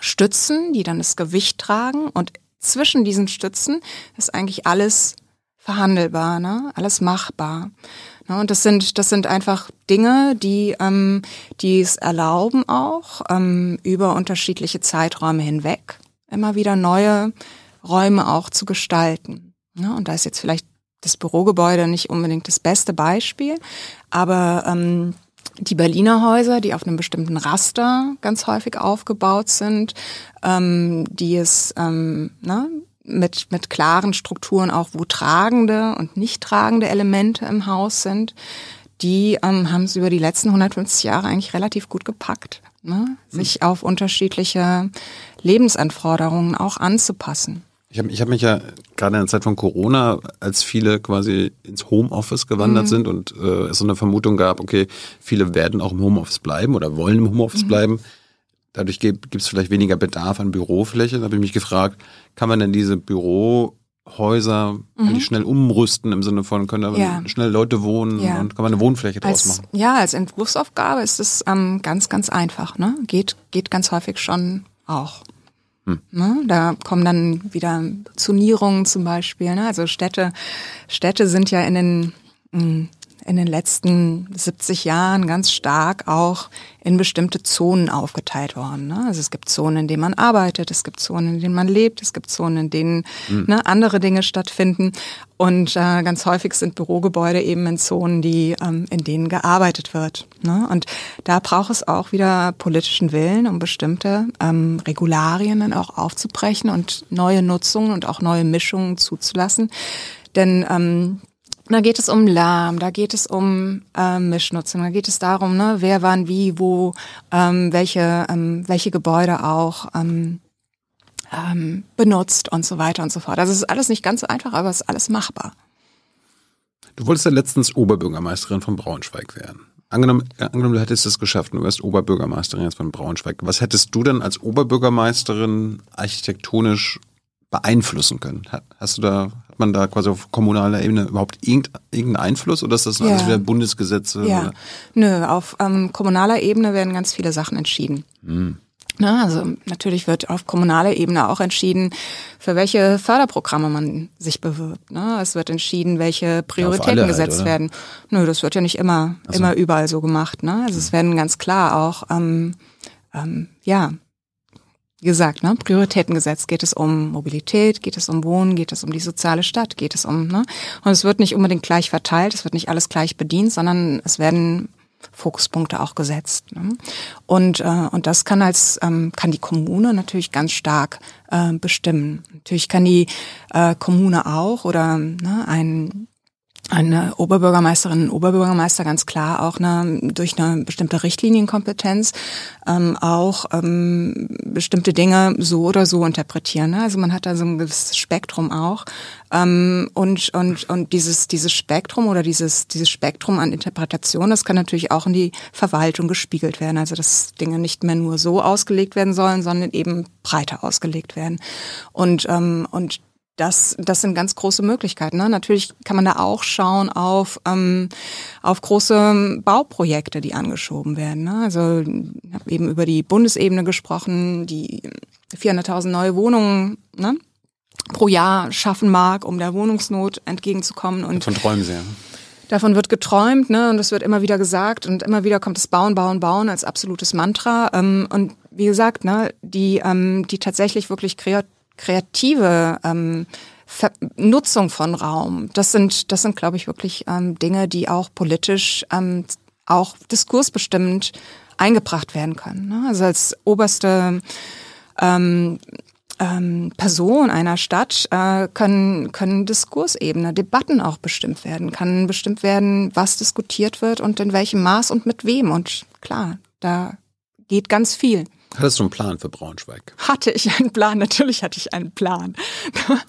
Stützen, die dann das Gewicht tragen. Und zwischen diesen Stützen ist eigentlich alles verhandelbar, ne? alles machbar. Ne? Und das sind, das sind einfach Dinge, die, ähm, die es erlauben auch ähm, über unterschiedliche Zeiträume hinweg immer wieder neue Räume auch zu gestalten. Ja, und da ist jetzt vielleicht das Bürogebäude nicht unbedingt das beste Beispiel, aber ähm, die Berliner Häuser, die auf einem bestimmten Raster ganz häufig aufgebaut sind, ähm, die es ähm, ne, mit, mit klaren Strukturen auch, wo tragende und nicht tragende Elemente im Haus sind, die ähm, haben es über die letzten 150 Jahre eigentlich relativ gut gepackt, ne? sich mhm. auf unterschiedliche Lebensanforderungen auch anzupassen. Ich habe ich hab mich ja gerade in der Zeit von Corona, als viele quasi ins Homeoffice gewandert mhm. sind und äh, es so eine Vermutung gab, okay, viele werden auch im Homeoffice bleiben oder wollen im Homeoffice mhm. bleiben. Dadurch gibt es vielleicht weniger Bedarf an Bürofläche. Da habe ich mich gefragt, kann man denn diese Bürohäuser mhm. schnell umrüsten im Sinne von, können da ja. schnell Leute wohnen ja. und kann man eine Wohnfläche draus als, machen? Ja, als Entwurfsaufgabe ist es ähm, ganz, ganz einfach. Ne? Geht, geht ganz häufig schon auch. Hm. Ne? Da kommen dann wieder Zonierungen zum Beispiel. Ne? Also Städte, Städte sind ja in den hm, in den letzten 70 Jahren ganz stark auch in bestimmte Zonen aufgeteilt worden. Ne? Also es gibt Zonen, in denen man arbeitet, es gibt Zonen, in denen man lebt, es gibt Zonen, in denen mhm. ne, andere Dinge stattfinden. Und äh, ganz häufig sind Bürogebäude eben in Zonen, die ähm, in denen gearbeitet wird. Ne? Und da braucht es auch wieder politischen Willen, um bestimmte ähm, Regularien dann auch aufzubrechen und neue Nutzungen und auch neue Mischungen zuzulassen. Denn ähm, da geht es um Lärm, da geht es um ähm, Mischnutzung, da geht es darum, ne, wer wann wie wo ähm, welche ähm, welche Gebäude auch ähm, ähm, benutzt und so weiter und so fort. Also es ist alles nicht ganz so einfach, aber es ist alles machbar. Du wolltest ja letztens Oberbürgermeisterin von Braunschweig werden. Angenommen, äh, angenommen, du hättest es geschafft, du wärst Oberbürgermeisterin jetzt von Braunschweig. Was hättest du denn als Oberbürgermeisterin architektonisch beeinflussen können? Hast du da hat man da quasi auf kommunaler Ebene überhaupt irgendeinen Einfluss oder ist das ja. alles wieder Bundesgesetze? Ja, oder? nö, auf ähm, kommunaler Ebene werden ganz viele Sachen entschieden. Hm. Na, also natürlich wird auf kommunaler Ebene auch entschieden, für welche Förderprogramme man sich bewirbt. Ne? Es wird entschieden, welche Prioritäten ja, halt, gesetzt halt, werden. Nö, das wird ja nicht immer, so. immer überall so gemacht. Ne? Also hm. es werden ganz klar auch ähm, ähm, ja gesagt, ne, Prioritätengesetz, geht es um Mobilität, geht es um Wohnen, geht es um die soziale Stadt, geht es um, ne? Und es wird nicht unbedingt gleich verteilt, es wird nicht alles gleich bedient, sondern es werden Fokuspunkte auch gesetzt. Ne? Und, äh, und das kann als ähm, kann die Kommune natürlich ganz stark äh, bestimmen. Natürlich kann die äh, Kommune auch oder ne, ein eine Oberbürgermeisterin, Oberbürgermeister ganz klar auch eine, durch eine bestimmte Richtlinienkompetenz ähm, auch ähm, bestimmte Dinge so oder so interpretieren. Ne? Also man hat da so ein gewisses Spektrum auch ähm, und und und dieses dieses Spektrum oder dieses dieses Spektrum an Interpretation, das kann natürlich auch in die Verwaltung gespiegelt werden. Also dass Dinge nicht mehr nur so ausgelegt werden sollen, sondern eben breiter ausgelegt werden. Und ähm, und das, das sind ganz große Möglichkeiten. Ne? Natürlich kann man da auch schauen auf, ähm, auf große Bauprojekte, die angeschoben werden. Ne? Also ich habe eben über die Bundesebene gesprochen, die 400.000 neue Wohnungen ne, pro Jahr schaffen mag, um der Wohnungsnot entgegenzukommen. Und Davon träumen Sie ja. Davon wird geträumt, ne, und es wird immer wieder gesagt und immer wieder kommt das Bauen, Bauen, Bauen als absolutes Mantra. Ähm, und wie gesagt, ne, die, ähm, die tatsächlich wirklich kreativ kreative ähm, Ver Nutzung von Raum, das sind, das sind, glaube ich, wirklich ähm, Dinge, die auch politisch ähm, auch diskursbestimmend eingebracht werden können. Ne? Also als oberste ähm, ähm, Person einer Stadt äh, können, können Diskursebene, Debatten auch bestimmt werden, kann bestimmt werden, was diskutiert wird und in welchem Maß und mit wem. Und klar, da geht ganz viel. Hattest du einen Plan für Braunschweig? Hatte ich einen Plan, natürlich hatte ich einen Plan.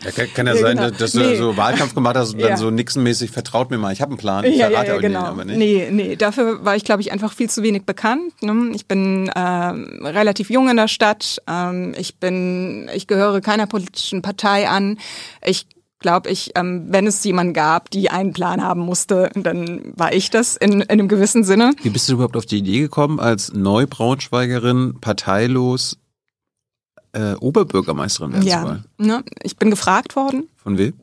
Ja, kann, kann ja, ja sein, genau. dass du nee. so Wahlkampf gemacht hast und ja. dann so Nixon-mäßig vertraut mir mal, ich habe einen Plan, ich ja, verrate ja, genau. aber nicht. Nee, nee, dafür war ich, glaube ich, einfach viel zu wenig bekannt. Ne? Ich bin äh, relativ jung in der Stadt, ähm, ich bin, ich gehöre keiner politischen Partei an. Ich glaube ich, ähm, wenn es jemanden gab, die einen Plan haben musste, dann war ich das in, in einem gewissen Sinne. Wie bist du überhaupt auf die Idee gekommen, als Neubraunschweigerin, parteilos, äh, Oberbürgermeisterin werden ja, zu wollen? Ne, ich bin gefragt worden. Von wem?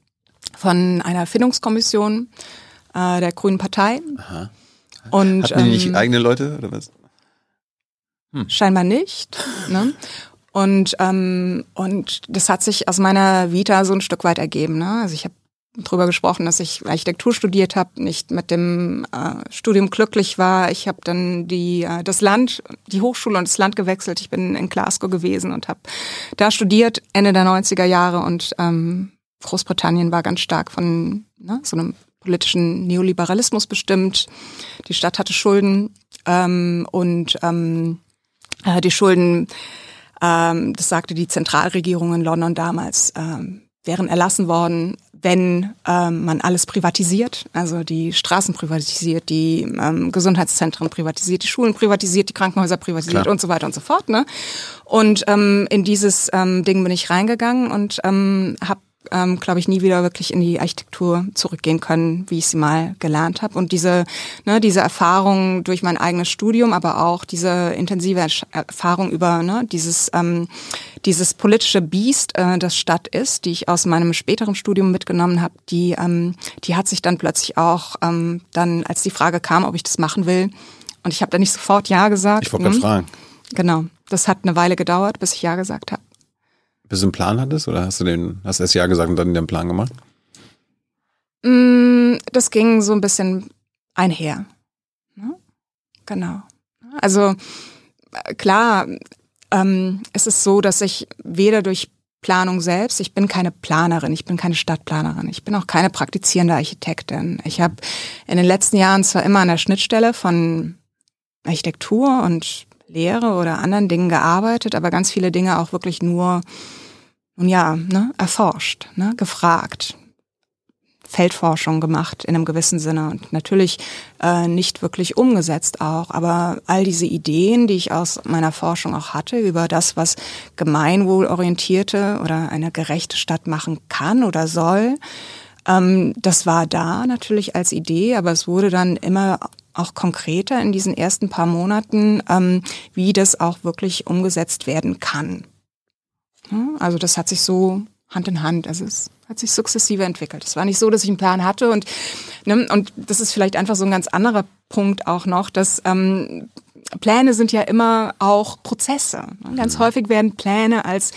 Von einer Erfindungskommission äh, der Grünen Partei. Aha. Und, Hatten die nicht ähm, eigene Leute oder was? Hm. Scheinbar nicht. Ne? Und, ähm, und das hat sich aus meiner Vita so ein Stück weit ergeben. Ne? Also ich habe drüber gesprochen, dass ich Architektur studiert habe, nicht mit dem äh, Studium glücklich war. Ich habe dann die äh, das Land, die Hochschule und das Land gewechselt. Ich bin in Glasgow gewesen und habe da studiert Ende der 90er Jahre und ähm, Großbritannien war ganz stark von ne, so einem politischen Neoliberalismus bestimmt. Die Stadt hatte Schulden ähm, und ähm, äh, die Schulden ähm, das sagte die Zentralregierung in London damals, ähm, wären erlassen worden, wenn ähm, man alles privatisiert, also die Straßen privatisiert, die ähm, Gesundheitszentren privatisiert, die Schulen privatisiert, die Krankenhäuser privatisiert Klar. und so weiter und so fort. Ne? Und ähm, in dieses ähm, Ding bin ich reingegangen und ähm, habe ähm, glaube ich, nie wieder wirklich in die Architektur zurückgehen können, wie ich sie mal gelernt habe. Und diese, ne, diese Erfahrung durch mein eigenes Studium, aber auch diese intensive Erfahrung über ne, dieses, ähm, dieses politische Biest, äh, das Stadt ist, die ich aus meinem späteren Studium mitgenommen habe, die, ähm, die hat sich dann plötzlich auch ähm, dann, als die Frage kam, ob ich das machen will, und ich habe da nicht sofort Ja gesagt. Ich wollte hm? fragen. Genau. Das hat eine Weile gedauert, bis ich Ja gesagt habe. Bis du einen Plan hattest oder hast du den, hast erst Ja gesagt und dann den Plan gemacht? Mm, das ging so ein bisschen einher. Ne? Genau. Also äh, klar, ähm, es ist so, dass ich weder durch Planung selbst, ich bin keine Planerin, ich bin keine Stadtplanerin, ich bin auch keine praktizierende Architektin. Ich habe in den letzten Jahren zwar immer an der Schnittstelle von Architektur und Lehre oder anderen Dingen gearbeitet, aber ganz viele Dinge auch wirklich nur, nun ja, ne, erforscht, ne, gefragt, Feldforschung gemacht in einem gewissen Sinne und natürlich äh, nicht wirklich umgesetzt auch. Aber all diese Ideen, die ich aus meiner Forschung auch hatte über das, was gemeinwohlorientierte oder eine gerechte Stadt machen kann oder soll, ähm, das war da natürlich als Idee, aber es wurde dann immer auch konkreter in diesen ersten paar Monaten, ähm, wie das auch wirklich umgesetzt werden kann. Also das hat sich so Hand in Hand, also es hat sich sukzessive entwickelt. Es war nicht so, dass ich einen Plan hatte und ne, und das ist vielleicht einfach so ein ganz anderer Punkt auch noch, dass ähm, Pläne sind ja immer auch Prozesse. Ganz mhm. häufig werden Pläne als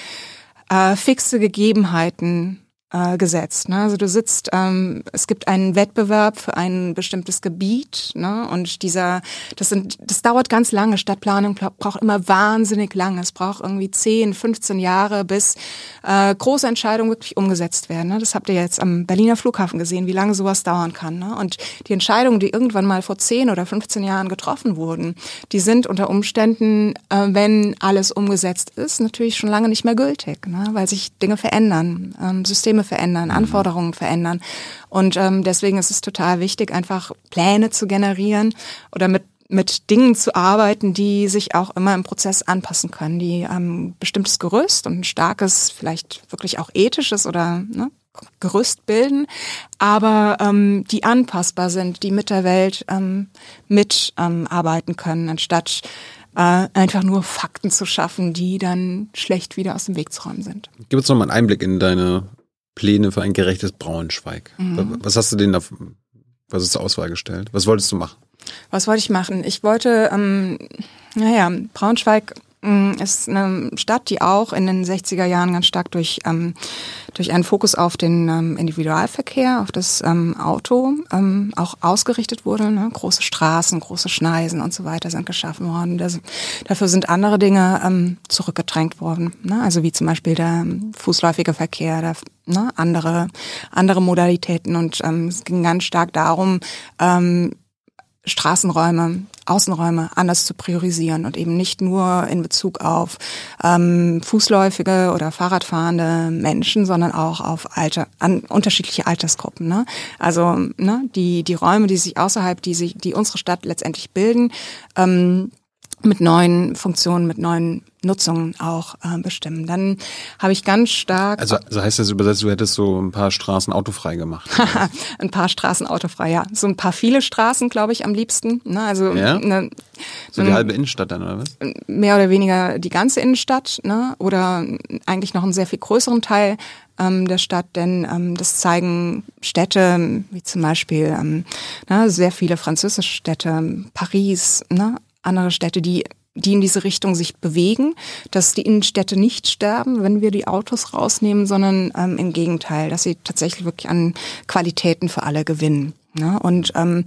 äh, fixe Gegebenheiten äh, gesetzt. Ne? Also du sitzt, ähm, es gibt einen Wettbewerb für ein bestimmtes Gebiet, ne? Und dieser, das sind, das dauert ganz lange. Stadtplanung braucht immer wahnsinnig lange. Es braucht irgendwie 10, 15 Jahre, bis äh, große Entscheidungen wirklich umgesetzt werden. Ne? Das habt ihr jetzt am Berliner Flughafen gesehen, wie lange sowas dauern kann. Ne? Und die Entscheidungen, die irgendwann mal vor 10 oder 15 Jahren getroffen wurden, die sind unter Umständen, äh, wenn alles umgesetzt ist, natürlich schon lange nicht mehr gültig, ne? weil sich Dinge verändern, ähm, Systeme Systeme verändern, mhm. Anforderungen verändern. Und ähm, deswegen ist es total wichtig, einfach Pläne zu generieren oder mit mit Dingen zu arbeiten, die sich auch immer im Prozess anpassen können, die ähm, bestimmtes Gerüst und ein starkes, vielleicht wirklich auch ethisches oder ne, Gerüst bilden, aber ähm, die anpassbar sind, die mit der Welt ähm, mitarbeiten ähm, können, anstatt äh, einfach nur Fakten zu schaffen, die dann schlecht wieder aus dem Weg zu räumen sind. Gib uns noch mal einen Einblick in deine Pläne für ein gerechtes Braunschweig. Mhm. Was hast du denn da, was ist zur Auswahl gestellt? Was wolltest du machen? Was wollte ich machen? Ich wollte, ähm, naja, Braunschweig Mm, ist eine Stadt, die auch in den 60er Jahren ganz stark durch, ähm, durch einen Fokus auf den ähm, Individualverkehr, auf das ähm, Auto ähm, auch ausgerichtet wurde. Ne? Große Straßen, große Schneisen und so weiter sind geschaffen worden. Das, dafür sind andere Dinge ähm, zurückgedrängt worden. Ne? Also wie zum Beispiel der ähm, fußläufige Verkehr, der, ne? andere, andere Modalitäten. Und ähm, es ging ganz stark darum, ähm, Straßenräume, Außenräume anders zu priorisieren und eben nicht nur in Bezug auf ähm, fußläufige oder Fahrradfahrende Menschen, sondern auch auf Alter, an unterschiedliche Altersgruppen. Ne? Also ne, die die Räume, die sich außerhalb, die sich, die unsere Stadt letztendlich bilden, ähm, mit neuen Funktionen, mit neuen Nutzungen auch äh, bestimmen. Dann habe ich ganz stark. Also, also heißt das übersetzt, du hättest so ein paar Straßen autofrei gemacht. ein paar Straßen autofrei, ja. So ein paar viele Straßen, glaube ich, am liebsten. Ne? Also ja? ne, so die halbe Innenstadt dann, oder was? Mehr oder weniger die ganze Innenstadt, ne? Oder eigentlich noch einen sehr viel größeren Teil ähm, der Stadt, denn ähm, das zeigen Städte, wie zum Beispiel ähm, ne, sehr viele französische Städte, Paris, ne, andere Städte, die die in diese Richtung sich bewegen, dass die Innenstädte nicht sterben, wenn wir die Autos rausnehmen, sondern ähm, im Gegenteil, dass sie tatsächlich wirklich an Qualitäten für alle gewinnen. Ne? Und ähm,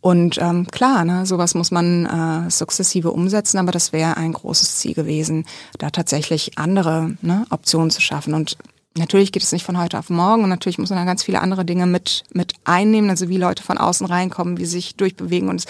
und ähm, klar, ne, sowas muss man äh, sukzessive umsetzen, aber das wäre ein großes Ziel gewesen, da tatsächlich andere ne, Optionen zu schaffen. Und natürlich geht es nicht von heute auf morgen und natürlich muss man da ganz viele andere Dinge mit, mit einnehmen, also wie Leute von außen reinkommen, wie sie sich durchbewegen. Und es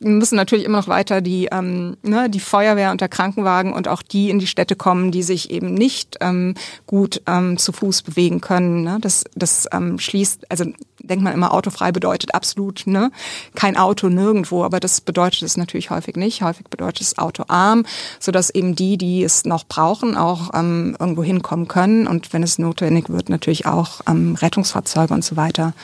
müssen natürlich immer noch weiter die, ähm, ne, die Feuerwehr und der Krankenwagen und auch die in die Städte kommen, die sich eben nicht ähm, gut ähm, zu Fuß bewegen können. Ne? Das, das ähm, schließt, also denkt man immer, autofrei bedeutet absolut ne, kein Auto nirgendwo, aber das bedeutet es natürlich häufig nicht. Häufig bedeutet es autoarm, sodass eben die, die es noch brauchen, auch ähm, irgendwo hinkommen können und wenn es notwendig wird, natürlich auch ähm, Rettungsfahrzeuge und so weiter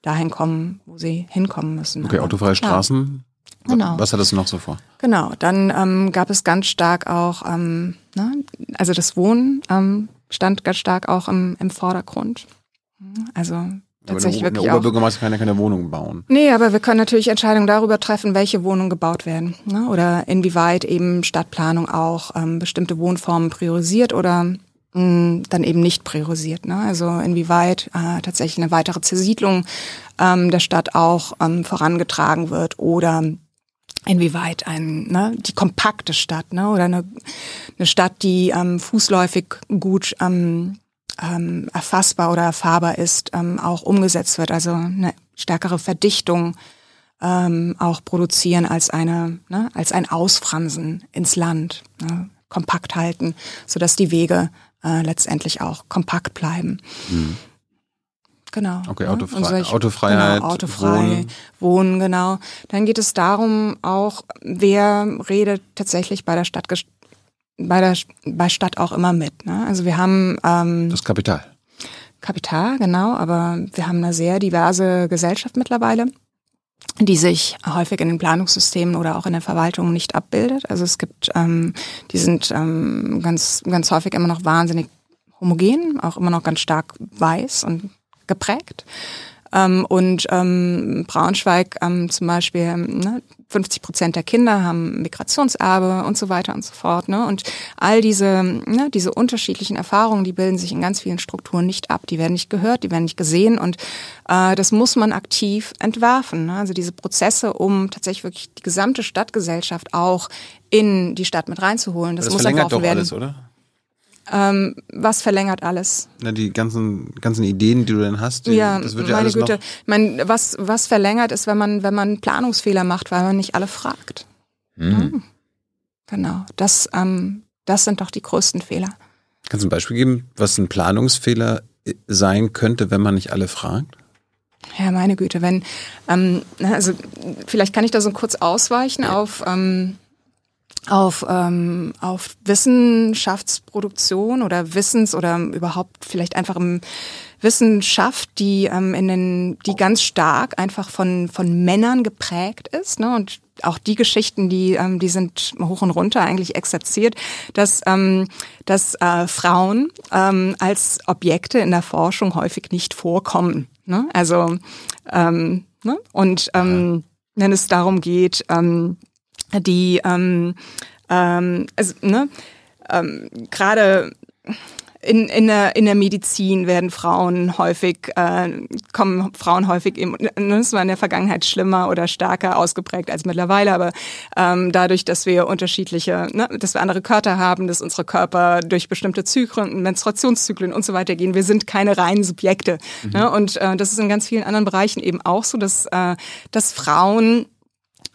dahin kommen, wo sie hinkommen müssen. Okay, autofreie Straßen Genau. Was hat es noch so vor? Genau, dann ähm, gab es ganz stark auch, ähm, ne, also das Wohnen ähm, stand ganz stark auch im, im Vordergrund. Also tatsächlich aber der, wirklich der Oberbürgermeister kann ja keine Wohnungen bauen. Nee, aber wir können natürlich Entscheidungen darüber treffen, welche Wohnungen gebaut werden. Ne? Oder inwieweit eben Stadtplanung auch ähm, bestimmte Wohnformen priorisiert oder mh, mm, dann eben nicht priorisiert. Ne? Also inwieweit äh, tatsächlich eine weitere Zersiedlung ähm, der Stadt auch ähm, vorangetragen wird oder inwieweit ein ne, die kompakte Stadt ne, oder eine, eine Stadt, die ähm, fußläufig gut ähm, ähm, erfassbar oder erfahrbar ist, ähm, auch umgesetzt wird. Also eine stärkere Verdichtung ähm, auch produzieren als eine ne, als ein Ausfransen ins Land, ne, kompakt halten, so dass die Wege äh, letztendlich auch kompakt bleiben. Mhm. Genau. Okay, ne? Autofrei solche, Autofreiheit. Genau, autofrei, wohnen. wohnen, genau. Dann geht es darum auch, wer redet tatsächlich bei der Stadt bei der bei Stadt auch immer mit. Ne? Also wir haben ähm, das Kapital. Kapital, genau, aber wir haben eine sehr diverse Gesellschaft mittlerweile, die sich häufig in den Planungssystemen oder auch in der Verwaltung nicht abbildet. Also es gibt, ähm, die sind ähm, ganz ganz häufig immer noch wahnsinnig homogen, auch immer noch ganz stark weiß und geprägt. Ähm, und ähm, Braunschweig ähm, zum Beispiel, ne, 50 Prozent der Kinder haben Migrationserbe und so weiter und so fort. Ne? Und all diese, ne, diese unterschiedlichen Erfahrungen, die bilden sich in ganz vielen Strukturen nicht ab. Die werden nicht gehört, die werden nicht gesehen und äh, das muss man aktiv entwerfen. Ne? Also diese Prozesse, um tatsächlich wirklich die gesamte Stadtgesellschaft auch in die Stadt mit reinzuholen. Das, das muss verlängert doch werden. alles, oder? Ähm, was verlängert alles? Na, die ganzen, ganzen Ideen, die du dann hast, die, ja, das wird ja meine alles Güte. noch Mein, was, was verlängert ist, wenn man, wenn man Planungsfehler macht, weil man nicht alle fragt. Mhm. Genau. Das, ähm, das sind doch die größten Fehler. Kannst du ein Beispiel geben, was ein Planungsfehler äh, sein könnte, wenn man nicht alle fragt? Ja, meine Güte, wenn, ähm, also vielleicht kann ich da so kurz ausweichen auf, ähm, auf, ähm, auf Wissenschaftsproduktion oder Wissens- oder überhaupt vielleicht einfach im Wissenschaft, die ähm, in den, die ganz stark einfach von von Männern geprägt ist, ne? Und auch die Geschichten, die ähm, die sind hoch und runter eigentlich exerziert, dass ähm, dass äh, Frauen ähm, als Objekte in der Forschung häufig nicht vorkommen. Ne? Also ähm, ne? und ähm, wenn es darum geht, ähm, die ähm, ähm, also, ne, ähm, gerade in, in, der, in der Medizin werden Frauen häufig, äh, kommen Frauen häufig eben, das war in der Vergangenheit schlimmer oder stärker ausgeprägt als mittlerweile, aber ähm, dadurch, dass wir unterschiedliche, ne, dass wir andere Körper haben, dass unsere Körper durch bestimmte Zyklen, Menstruationszyklen und so weiter gehen, wir sind keine reinen Subjekte. Mhm. Ne, und äh, das ist in ganz vielen anderen Bereichen eben auch so, dass, äh, dass Frauen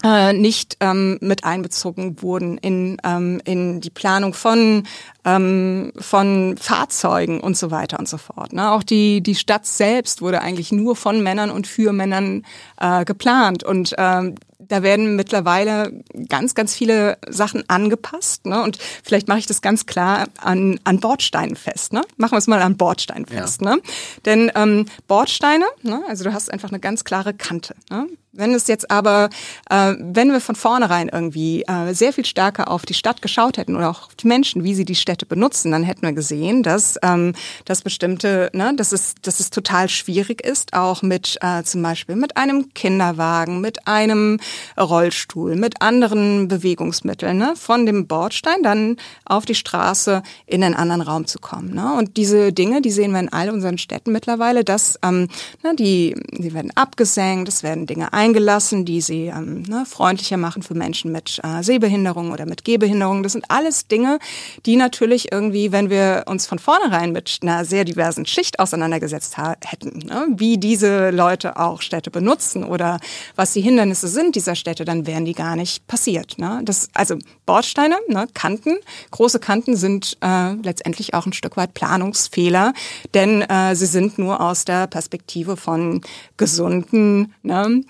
äh, nicht ähm, mit einbezogen wurden in, ähm, in die Planung von, ähm, von Fahrzeugen und so weiter und so fort. Ne? Auch die, die Stadt selbst wurde eigentlich nur von Männern und für Männern äh, geplant. Und ähm, da werden mittlerweile ganz, ganz viele Sachen angepasst. Ne? Und vielleicht mache ich das ganz klar an, an Bordsteinen fest. Ne? Machen wir es mal an Bordsteinen fest. Ja. Ne? Denn ähm, Bordsteine, ne? also du hast einfach eine ganz klare Kante. Ne? Wenn es jetzt aber, äh, wenn wir von vornherein irgendwie äh, sehr viel stärker auf die Stadt geschaut hätten oder auch auf die Menschen, wie sie die Städte benutzen, dann hätten wir gesehen, dass, ähm, dass bestimmte, ne, dass es, dass es total schwierig ist, auch mit äh, zum Beispiel mit einem Kinderwagen, mit einem Rollstuhl, mit anderen Bewegungsmitteln, ne, von dem Bordstein dann auf die Straße in einen anderen Raum zu kommen. Ne? Und diese Dinge, die sehen wir in all unseren Städten mittlerweile, dass ähm, ne, die, die werden abgesenkt, es werden Dinge eingelassen, die sie ähm, ne, freundlicher machen für Menschen mit äh, Sehbehinderung oder mit Gehbehinderung. Das sind alles Dinge, die natürlich irgendwie, wenn wir uns von vornherein mit einer sehr diversen Schicht auseinandergesetzt hätten, ne, wie diese Leute auch Städte benutzen oder was die Hindernisse sind dieser Städte, dann wären die gar nicht passiert. Ne? Das, also Bordsteine, ne, Kanten, große Kanten sind äh, letztendlich auch ein Stück weit Planungsfehler, denn äh, sie sind nur aus der Perspektive von gesunden, ne,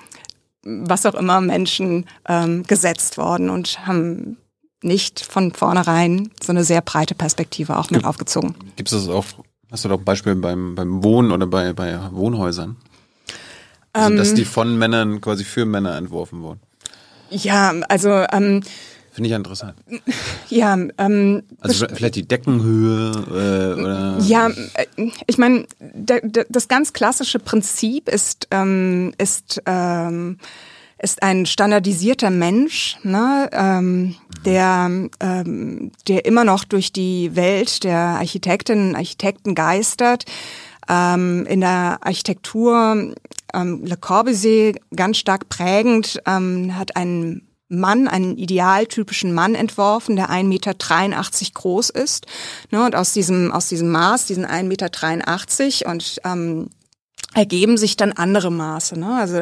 was auch immer Menschen ähm, gesetzt worden und haben nicht von vornherein so eine sehr breite Perspektive auch mit aufgezogen. Gibt es das auch, hast du doch ein Beispiel beim, beim Wohnen oder bei, bei Wohnhäusern? Also, ähm, dass die von Männern quasi für Männer entworfen wurden. Ja, also ähm, Finde ich interessant. Ja, ähm, also vielleicht die Deckenhöhe äh, oder. Ja, äh, ich meine, das ganz klassische Prinzip ist ist ist ähm, ist ein standardisierter Mensch, ne, ähm, der, ähm, der immer noch durch die Welt der Architektinnen und Architekten geistert. Ähm, in der Architektur ähm, Le Corbusier ganz stark prägend ähm, hat einen Mann, einen idealtypischen Mann entworfen, der 1,83 Meter groß ist. Ne, und aus diesem, aus diesem Maß, diesen 1,83 Meter und ähm, ergeben sich dann andere Maße. Ne? Also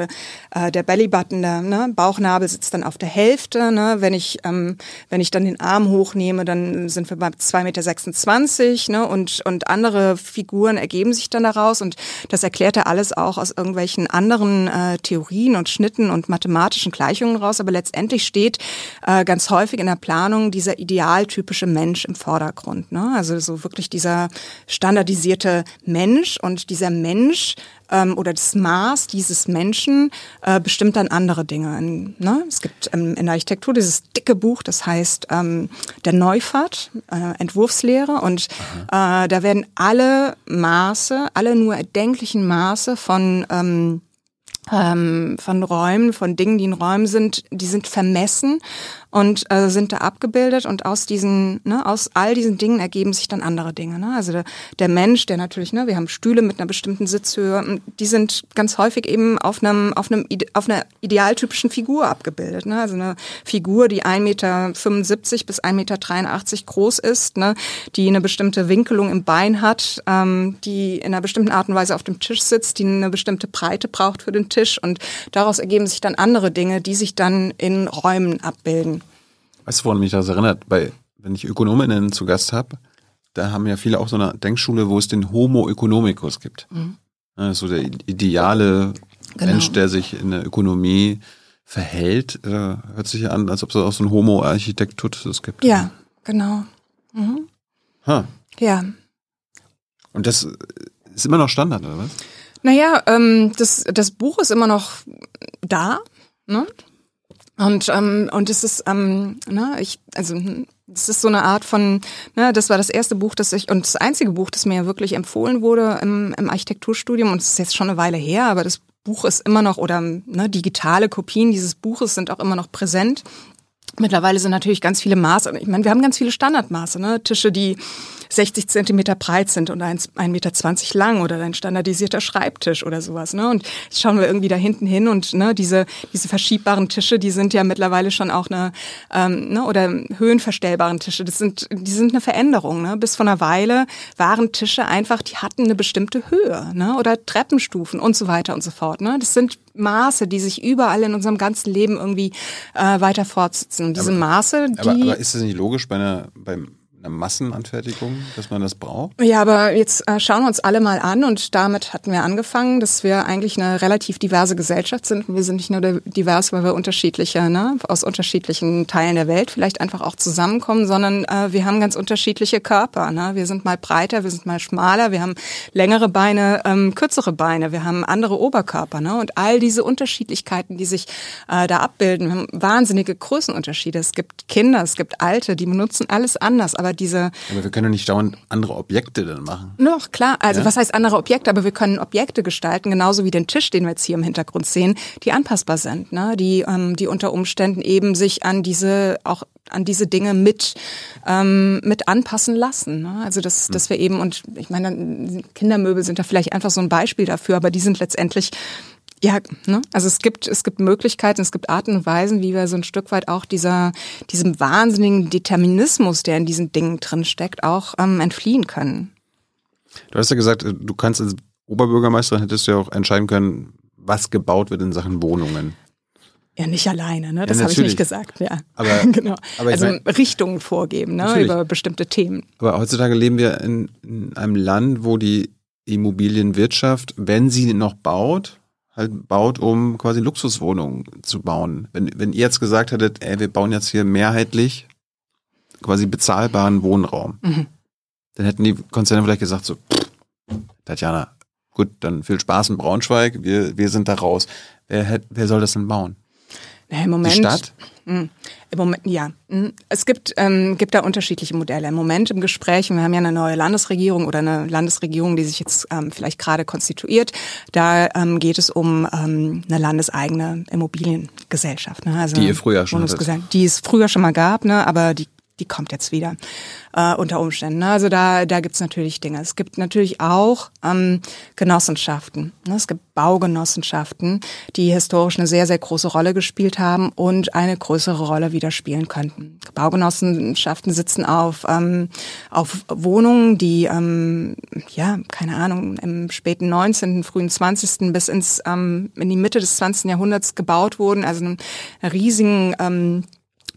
äh, der Bellybutton, der ne, Bauchnabel sitzt dann auf der Hälfte. Ne? Wenn ich ähm, wenn ich dann den Arm hochnehme, dann sind wir bei 2,26 Meter ne? und und andere Figuren ergeben sich dann daraus und das erklärt er alles auch aus irgendwelchen anderen äh, Theorien und Schnitten und mathematischen Gleichungen raus. Aber letztendlich steht äh, ganz häufig in der Planung dieser idealtypische Mensch im Vordergrund. Ne? Also so wirklich dieser standardisierte Mensch und dieser Mensch ähm, oder das Maß dieses Menschen äh, bestimmt dann andere Dinge. In, ne? Es gibt ähm, in der Architektur dieses dicke Buch, das heißt ähm, der Neufahrt, äh, Entwurfslehre. Und äh, da werden alle Maße, alle nur erdenklichen Maße von ähm, ähm, von Räumen, von Dingen, die in Räumen sind, die sind vermessen und äh, sind da abgebildet und aus diesen, ne, aus all diesen Dingen ergeben sich dann andere Dinge. Ne? Also der, der Mensch, der natürlich, ne, wir haben Stühle mit einer bestimmten Sitzhöhe, die sind ganz häufig eben auf einem, auf einem, auf einer idealtypischen Figur abgebildet. Ne? Also eine Figur, die 1,75 Meter bis 1,83 Meter groß ist, ne, die eine bestimmte Winkelung im Bein hat, ähm, die in einer bestimmten Art und Weise auf dem Tisch sitzt, die eine bestimmte Breite braucht für den Tisch und daraus ergeben sich dann andere Dinge, die sich dann in Räumen abbilden. Weißt du, woran mich das erinnert? Bei, wenn ich Ökonominnen zu Gast habe, da haben ja viele auch so eine Denkschule, wo es den Homo economicus gibt. Mhm. So der ideale genau. Mensch, der sich in der Ökonomie verhält. Äh, hört sich an, als ob es auch so ein Homo architektus gibt. Ja, genau. Mhm. Huh. Ja. Und das ist immer noch Standard, oder was? Naja, ähm, das, das Buch ist immer noch da. Ne? Und ähm, und es ist ähm, ne, ich also es ist so eine Art von ne, das war das erste Buch, das ich und das einzige Buch, das mir wirklich empfohlen wurde im, im Architekturstudium und es ist jetzt schon eine Weile her, aber das Buch ist immer noch oder ne, digitale Kopien dieses Buches sind auch immer noch präsent. Mittlerweile sind natürlich ganz viele Maße. Ich meine, wir haben ganz viele Standardmaße, ne? Tische, die 60 Zentimeter breit sind und 1,20 Meter lang oder ein standardisierter Schreibtisch oder sowas. Ne? Und jetzt schauen wir irgendwie da hinten hin und ne, diese, diese verschiebbaren Tische, die sind ja mittlerweile schon auch eine, ähm, ne, oder höhenverstellbaren Tische, das sind, die sind eine Veränderung. Ne? Bis vor einer Weile waren Tische einfach, die hatten eine bestimmte Höhe ne? oder Treppenstufen und so weiter und so fort. Ne? Das sind Maße, die sich überall in unserem ganzen Leben irgendwie äh, weiter fortsetzen. Und diese aber, Maße, die. Aber, aber ist das nicht logisch bei einer, beim eine Massenanfertigung, dass man das braucht? Ja, aber jetzt äh, schauen wir uns alle mal an und damit hatten wir angefangen, dass wir eigentlich eine relativ diverse Gesellschaft sind. Wir sind nicht nur divers, weil wir unterschiedliche, ne, aus unterschiedlichen Teilen der Welt vielleicht einfach auch zusammenkommen, sondern äh, wir haben ganz unterschiedliche Körper. Ne? Wir sind mal breiter, wir sind mal schmaler, wir haben längere Beine, ähm, kürzere Beine, wir haben andere Oberkörper. Ne? Und all diese Unterschiedlichkeiten, die sich äh, da abbilden, wir haben wahnsinnige Größenunterschiede. Es gibt Kinder, es gibt Alte, die benutzen alles anders, aber aber diese. Aber wir können ja nicht dauernd andere Objekte dann machen. Noch, klar. Also ja? was heißt andere Objekte? Aber wir können Objekte gestalten, genauso wie den Tisch, den wir jetzt hier im Hintergrund sehen, die anpassbar sind, ne? die, ähm, die unter Umständen eben sich an diese, auch an diese Dinge mit, ähm, mit anpassen lassen. Ne? Also dass, hm. dass wir eben, und ich meine, Kindermöbel sind da vielleicht einfach so ein Beispiel dafür, aber die sind letztendlich ja, ne? also es gibt, es gibt Möglichkeiten, es gibt Arten und Weisen, wie wir so ein Stück weit auch dieser, diesem wahnsinnigen Determinismus, der in diesen Dingen drin steckt, auch ähm, entfliehen können. Du hast ja gesagt, äh, du kannst als Oberbürgermeisterin hättest du ja auch entscheiden können, was gebaut wird in Sachen Wohnungen. Ja, nicht alleine, ne? Das ja, habe ich nicht gesagt, ja. Aber, genau. aber also mein, Richtungen vorgeben, ne? Über bestimmte Themen. Aber heutzutage leben wir in, in einem Land, wo die Immobilienwirtschaft, wenn sie noch baut, halt baut, um quasi Luxuswohnungen zu bauen. Wenn, wenn ihr jetzt gesagt hättet, ey, wir bauen jetzt hier mehrheitlich quasi bezahlbaren Wohnraum, mhm. dann hätten die Konzerne vielleicht gesagt so, Tatjana, gut, dann viel Spaß in Braunschweig, wir, wir sind da raus. Wer, wer soll das denn bauen? Na, Im Moment, Die Stadt? Mh, Im Moment, ja. Mh. Es gibt, ähm, gibt da unterschiedliche Modelle. Im Moment im Gespräch, wir haben ja eine neue Landesregierung oder eine Landesregierung, die sich jetzt ähm, vielleicht gerade konstituiert. Da ähm, geht es um ähm, eine landeseigene Immobiliengesellschaft. Ne? Also die ihr früher schon hattet. Die es früher schon mal gab, ne? aber die die kommt jetzt wieder äh, unter Umständen. Ne? Also da, da gibt's natürlich Dinge. Es gibt natürlich auch ähm, Genossenschaften. Ne? Es gibt Baugenossenschaften, die historisch eine sehr, sehr große Rolle gespielt haben und eine größere Rolle wieder spielen könnten. Baugenossenschaften sitzen auf, ähm, auf Wohnungen, die, ähm, ja, keine Ahnung, im späten 19., frühen 20. bis ins, ähm, in die Mitte des 20. Jahrhunderts gebaut wurden, also einen riesigen ähm,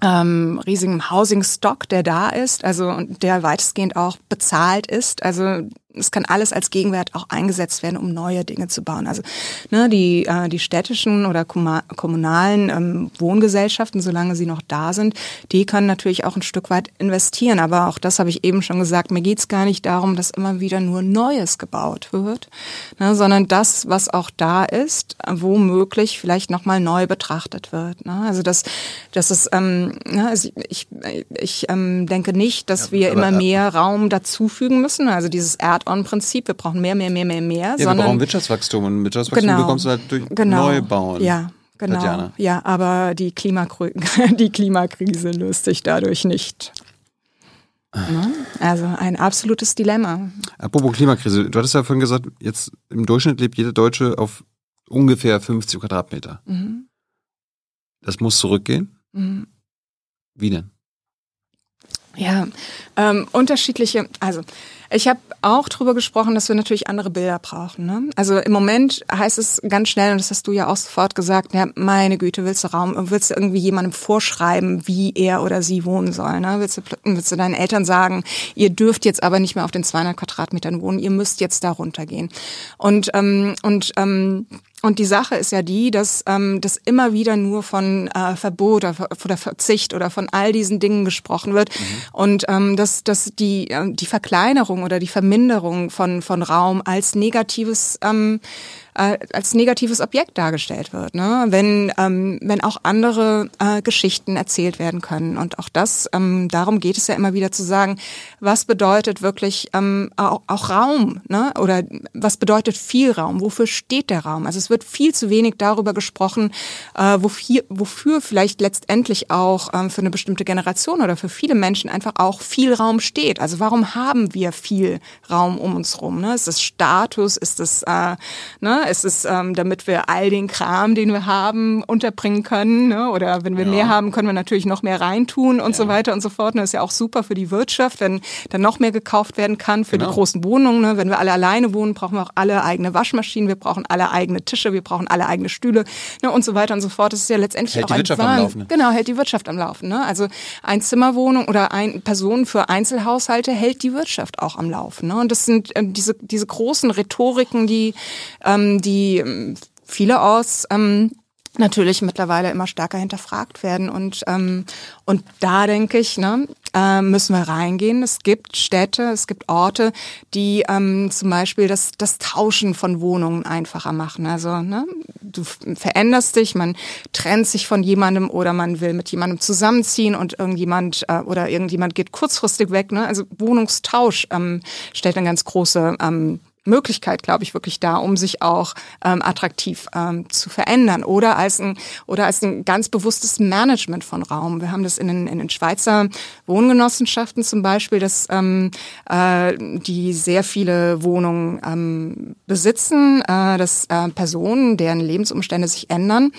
ähm, riesigem Housing Stock, der da ist, also der weitestgehend auch bezahlt ist. Also es kann alles als Gegenwert auch eingesetzt werden, um neue Dinge zu bauen. Also ne, die, äh, die städtischen oder kommunalen ähm, Wohngesellschaften, solange sie noch da sind, die können natürlich auch ein Stück weit investieren. Aber auch das habe ich eben schon gesagt, mir geht es gar nicht darum, dass immer wieder nur Neues gebaut wird, ne, sondern das, was auch da ist, womöglich vielleicht nochmal neu betrachtet wird. Ne? Also das, das ist, ähm, ne, also ich, ich ähm, denke nicht, dass ja, wir immer mehr Raum dazufügen müssen. Also dieses Add-on-Prinzip, wir brauchen mehr, mehr, mehr, mehr, mehr. Ja, sondern, wir brauchen Wirtschaftswachstum und Wirtschaftswachstum genau, bekommst du halt durch genau, Neubauen. Ja, genau. Tatjana. Ja, aber die, Klimakr die Klimakrise löst sich dadurch nicht. Ne? Also ein absolutes Dilemma. Apropos Klimakrise, du hattest ja vorhin gesagt, jetzt im Durchschnitt lebt jeder Deutsche auf ungefähr 50 Quadratmeter. Mhm. Das muss zurückgehen. Mhm. Wie denn? Ja, ähm, unterschiedliche, also ich habe auch drüber gesprochen, dass wir natürlich andere Bilder brauchen. Ne? Also im Moment heißt es ganz schnell, und das hast du ja auch sofort gesagt, ja, meine Güte, willst du Raum, willst du irgendwie jemandem vorschreiben, wie er oder sie wohnen soll? Ne? Willst, du, willst du deinen Eltern sagen, ihr dürft jetzt aber nicht mehr auf den 200 Quadratmetern wohnen, ihr müsst jetzt da runtergehen. Und, ähm, und ähm, und die Sache ist ja die, dass ähm, das immer wieder nur von äh, Verbot oder, oder Verzicht oder von all diesen Dingen gesprochen wird mhm. und ähm, dass, dass die, äh, die Verkleinerung oder die Verminderung von, von Raum als negatives ähm, äh, als negatives Objekt dargestellt wird, ne? wenn, ähm, wenn auch andere äh, Geschichten erzählt werden können. Und auch das, ähm, darum geht es ja immer wieder zu sagen, was bedeutet wirklich ähm, auch, auch Raum ne? oder was bedeutet viel Raum, wofür steht der Raum? Also es wird viel zu wenig darüber gesprochen, äh, wofür, wofür vielleicht letztendlich auch ähm, für eine bestimmte Generation oder für viele Menschen einfach auch viel Raum steht. Also warum haben wir viel Raum um uns rum? Ne? Ist das Status? Ist das äh, ne? Es ist, ähm, damit wir all den Kram, den wir haben, unterbringen können. Ne? Oder wenn wir ja. mehr haben, können wir natürlich noch mehr reintun und ja. so weiter und so fort. Und das ist ja auch super für die Wirtschaft, wenn dann noch mehr gekauft werden kann für genau. die großen Wohnungen. Ne? Wenn wir alle alleine wohnen, brauchen wir auch alle eigene Waschmaschinen, wir brauchen alle eigene Tische, wir brauchen alle eigene Stühle ne? und so weiter und so fort. Das ist ja letztendlich hält auch die Wirtschaft ein am Laufen. Ne? Genau, hält die Wirtschaft am Laufen. Ne? Also ein Zimmerwohnung oder ein Person für Einzelhaushalte hält die Wirtschaft auch am Laufen. Ne? Und das sind äh, diese, diese großen Rhetoriken, die ähm, die ähm, vielerorts ähm, natürlich mittlerweile immer stärker hinterfragt werden. Und, ähm, und da denke ich, ne, äh, müssen wir reingehen. Es gibt Städte, es gibt Orte, die ähm, zum Beispiel das, das Tauschen von Wohnungen einfacher machen. Also ne, du veränderst dich, man trennt sich von jemandem oder man will mit jemandem zusammenziehen und irgendjemand äh, oder irgendjemand geht kurzfristig weg. Ne? Also Wohnungstausch ähm, stellt eine ganz große ähm, Möglichkeit, glaube ich, wirklich da, um sich auch ähm, attraktiv ähm, zu verändern oder als ein oder als ein ganz bewusstes Management von Raum. Wir haben das in den, in den Schweizer Wohngenossenschaften zum Beispiel, dass ähm, äh, die sehr viele Wohnungen ähm, besitzen, äh, dass äh, Personen, deren Lebensumstände sich ändern,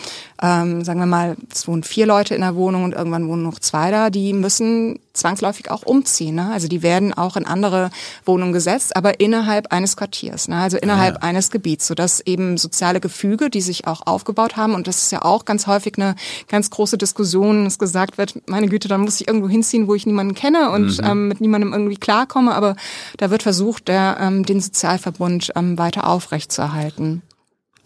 ähm, sagen wir mal, es wohnen vier Leute in der Wohnung und irgendwann wohnen noch zwei da, die müssen zwangsläufig auch umziehen. Ne? Also die werden auch in andere Wohnungen gesetzt, aber innerhalb eines Quartiers, ne? also innerhalb ja. eines Gebiets, sodass eben soziale Gefüge, die sich auch aufgebaut haben, und das ist ja auch ganz häufig eine ganz große Diskussion, dass gesagt wird, meine Güte, dann muss ich irgendwo hinziehen, wo ich niemanden kenne und mhm. ähm, mit niemandem irgendwie klarkomme, aber da wird versucht, der, ähm, den Sozialverbund ähm, weiter aufrechtzuerhalten.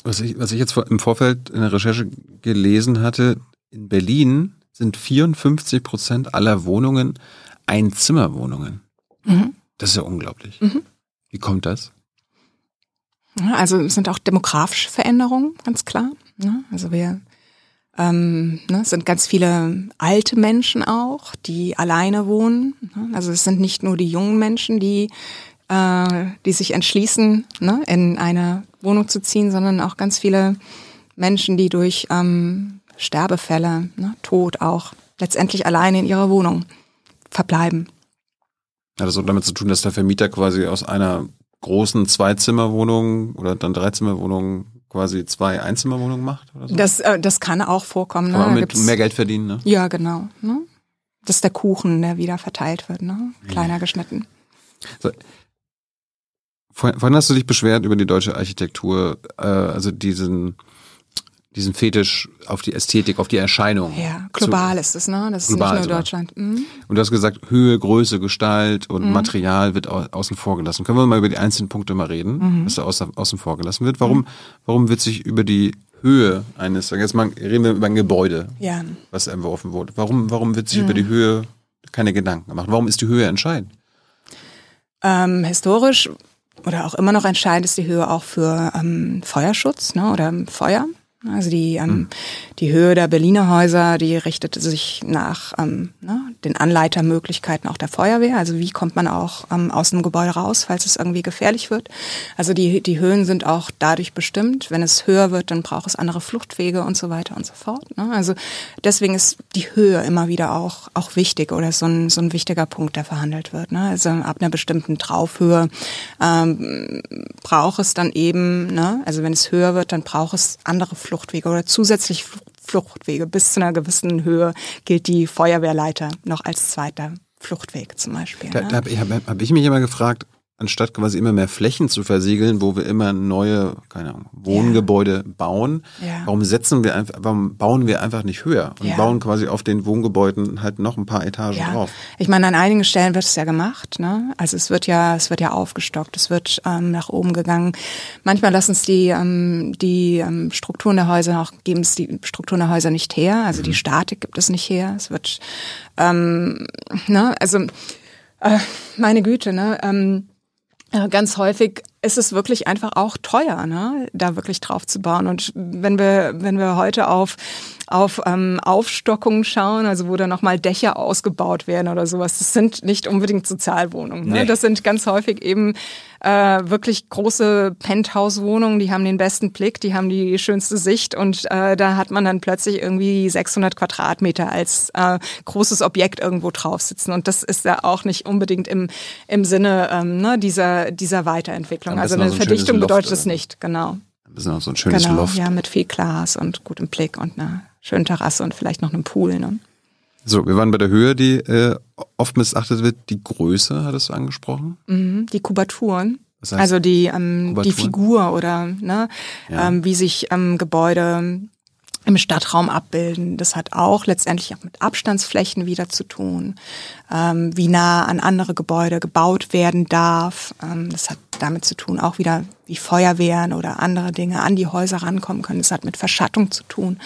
Was ich, was ich jetzt im Vorfeld in der Recherche gelesen hatte, in Berlin sind 54 Prozent aller Wohnungen Einzimmerwohnungen. Mhm. Das ist ja unglaublich. Mhm. Wie kommt das? Also es sind auch demografische Veränderungen, ganz klar. Ne? Also wir ähm, ne, sind ganz viele alte Menschen auch, die alleine wohnen. Ne? Also es sind nicht nur die jungen Menschen, die, äh, die sich entschließen, ne, in eine Wohnung zu ziehen, sondern auch ganz viele Menschen, die durch ähm, Sterbefälle, ne, Tod auch, letztendlich alleine in ihrer Wohnung verbleiben. Hat das auch damit zu tun, dass der Vermieter quasi aus einer großen Zweizimmerwohnung oder dann Dreizimmerwohnung quasi zwei Einzimmerwohnungen macht? So? das, äh, das kann auch vorkommen. Kann ne? man mit mehr Geld verdienen, ne? Ja, genau. Ne? Das ist der Kuchen, der wieder verteilt wird, ne? kleiner ja. geschnitten. So. Vorhin hast du dich beschwert über die deutsche Architektur, äh, also diesen diesen Fetisch auf die Ästhetik, auf die Erscheinung. Ja, global zu, ist es, ne? Das ist nicht nur sogar. Deutschland. Mhm. Und du hast gesagt, Höhe, Größe, Gestalt und mhm. Material wird au außen vor gelassen. Können wir mal über die einzelnen Punkte mal reden, mhm. was da außen, außen vor gelassen wird? Warum, mhm. warum wird sich über die Höhe eines, jetzt mal reden wir über ein Gebäude, ja. was entworfen wurde. Warum, warum wird sich über die Höhe keine Gedanken gemacht? Warum ist die Höhe entscheidend? Ähm, historisch oder auch immer noch entscheidend ist die Höhe auch für ähm, Feuerschutz ne, oder Feuer. Also die, ähm, mhm. die Höhe der Berliner Häuser, die richtete sich nach ähm, ne, den Anleitermöglichkeiten auch der Feuerwehr. Also wie kommt man auch ähm, aus einem Gebäude raus, falls es irgendwie gefährlich wird. Also die, die Höhen sind auch dadurch bestimmt. Wenn es höher wird, dann braucht es andere Fluchtwege und so weiter und so fort. Ne? Also deswegen ist die Höhe immer wieder auch, auch wichtig oder so ein, so ein wichtiger Punkt, der verhandelt wird. Ne? Also ab einer bestimmten Traufhöhe ähm, braucht es dann eben, ne? also wenn es höher wird, dann braucht es andere Fluchtwege oder zusätzlich Fluchtwege. Bis zu einer gewissen Höhe gilt die Feuerwehrleiter noch als zweiter Fluchtweg zum Beispiel. Da, ne? da habe ich, hab, hab ich mich immer gefragt, anstatt quasi immer mehr Flächen zu versiegeln, wo wir immer neue, keine Ahnung, Wohngebäude ja. bauen, ja. warum setzen wir einfach, warum bauen wir einfach nicht höher und ja. bauen quasi auf den Wohngebäuden halt noch ein paar Etagen drauf? Ich meine, an einigen Stellen wird es ja gemacht, ne? Also es wird ja, es wird ja aufgestockt, es wird ähm, nach oben gegangen. Manchmal lassen es die ähm, die ähm, Strukturen der Häuser auch geben es die Strukturen der Häuser nicht her, also mhm. die Statik gibt es nicht her. Es wird, ähm, ne? Also äh, meine Güte, ne? Ähm, ganz häufig ist es wirklich einfach auch teuer, ne, da wirklich drauf zu bauen. Und wenn wir, wenn wir heute auf auf ähm, Aufstockungen schauen, also wo dann nochmal Dächer ausgebaut werden oder sowas. Das sind nicht unbedingt Sozialwohnungen. Ne? Nee. Das sind ganz häufig eben äh, wirklich große Penthouse-Wohnungen, die haben den besten Blick, die haben die schönste Sicht und äh, da hat man dann plötzlich irgendwie 600 Quadratmeter als äh, großes Objekt irgendwo drauf sitzen und das ist ja auch nicht unbedingt im, im Sinne ähm, ne, dieser, dieser Weiterentwicklung. Also eine so ein Verdichtung bedeutet es nicht, genau. Ein bisschen auch so ein schönes genau, Loft. Ja, mit viel Glas und gutem Blick und einer schönen Terrasse und vielleicht noch einem Pool. Ne? So, wir waren bei der Höhe, die äh, oft missachtet wird. Die Größe, hattest du angesprochen? Mhm, die Kubaturen. Das heißt, also die, ähm, die Figur oder ne, ja. ähm, wie sich ähm, Gebäude im Stadtraum abbilden. Das hat auch letztendlich auch mit Abstandsflächen wieder zu tun, ähm, wie nah an andere Gebäude gebaut werden darf. Ähm, das hat damit zu tun, auch wieder wie Feuerwehren oder andere Dinge an die Häuser rankommen können. Das hat mit Verschattung zu tun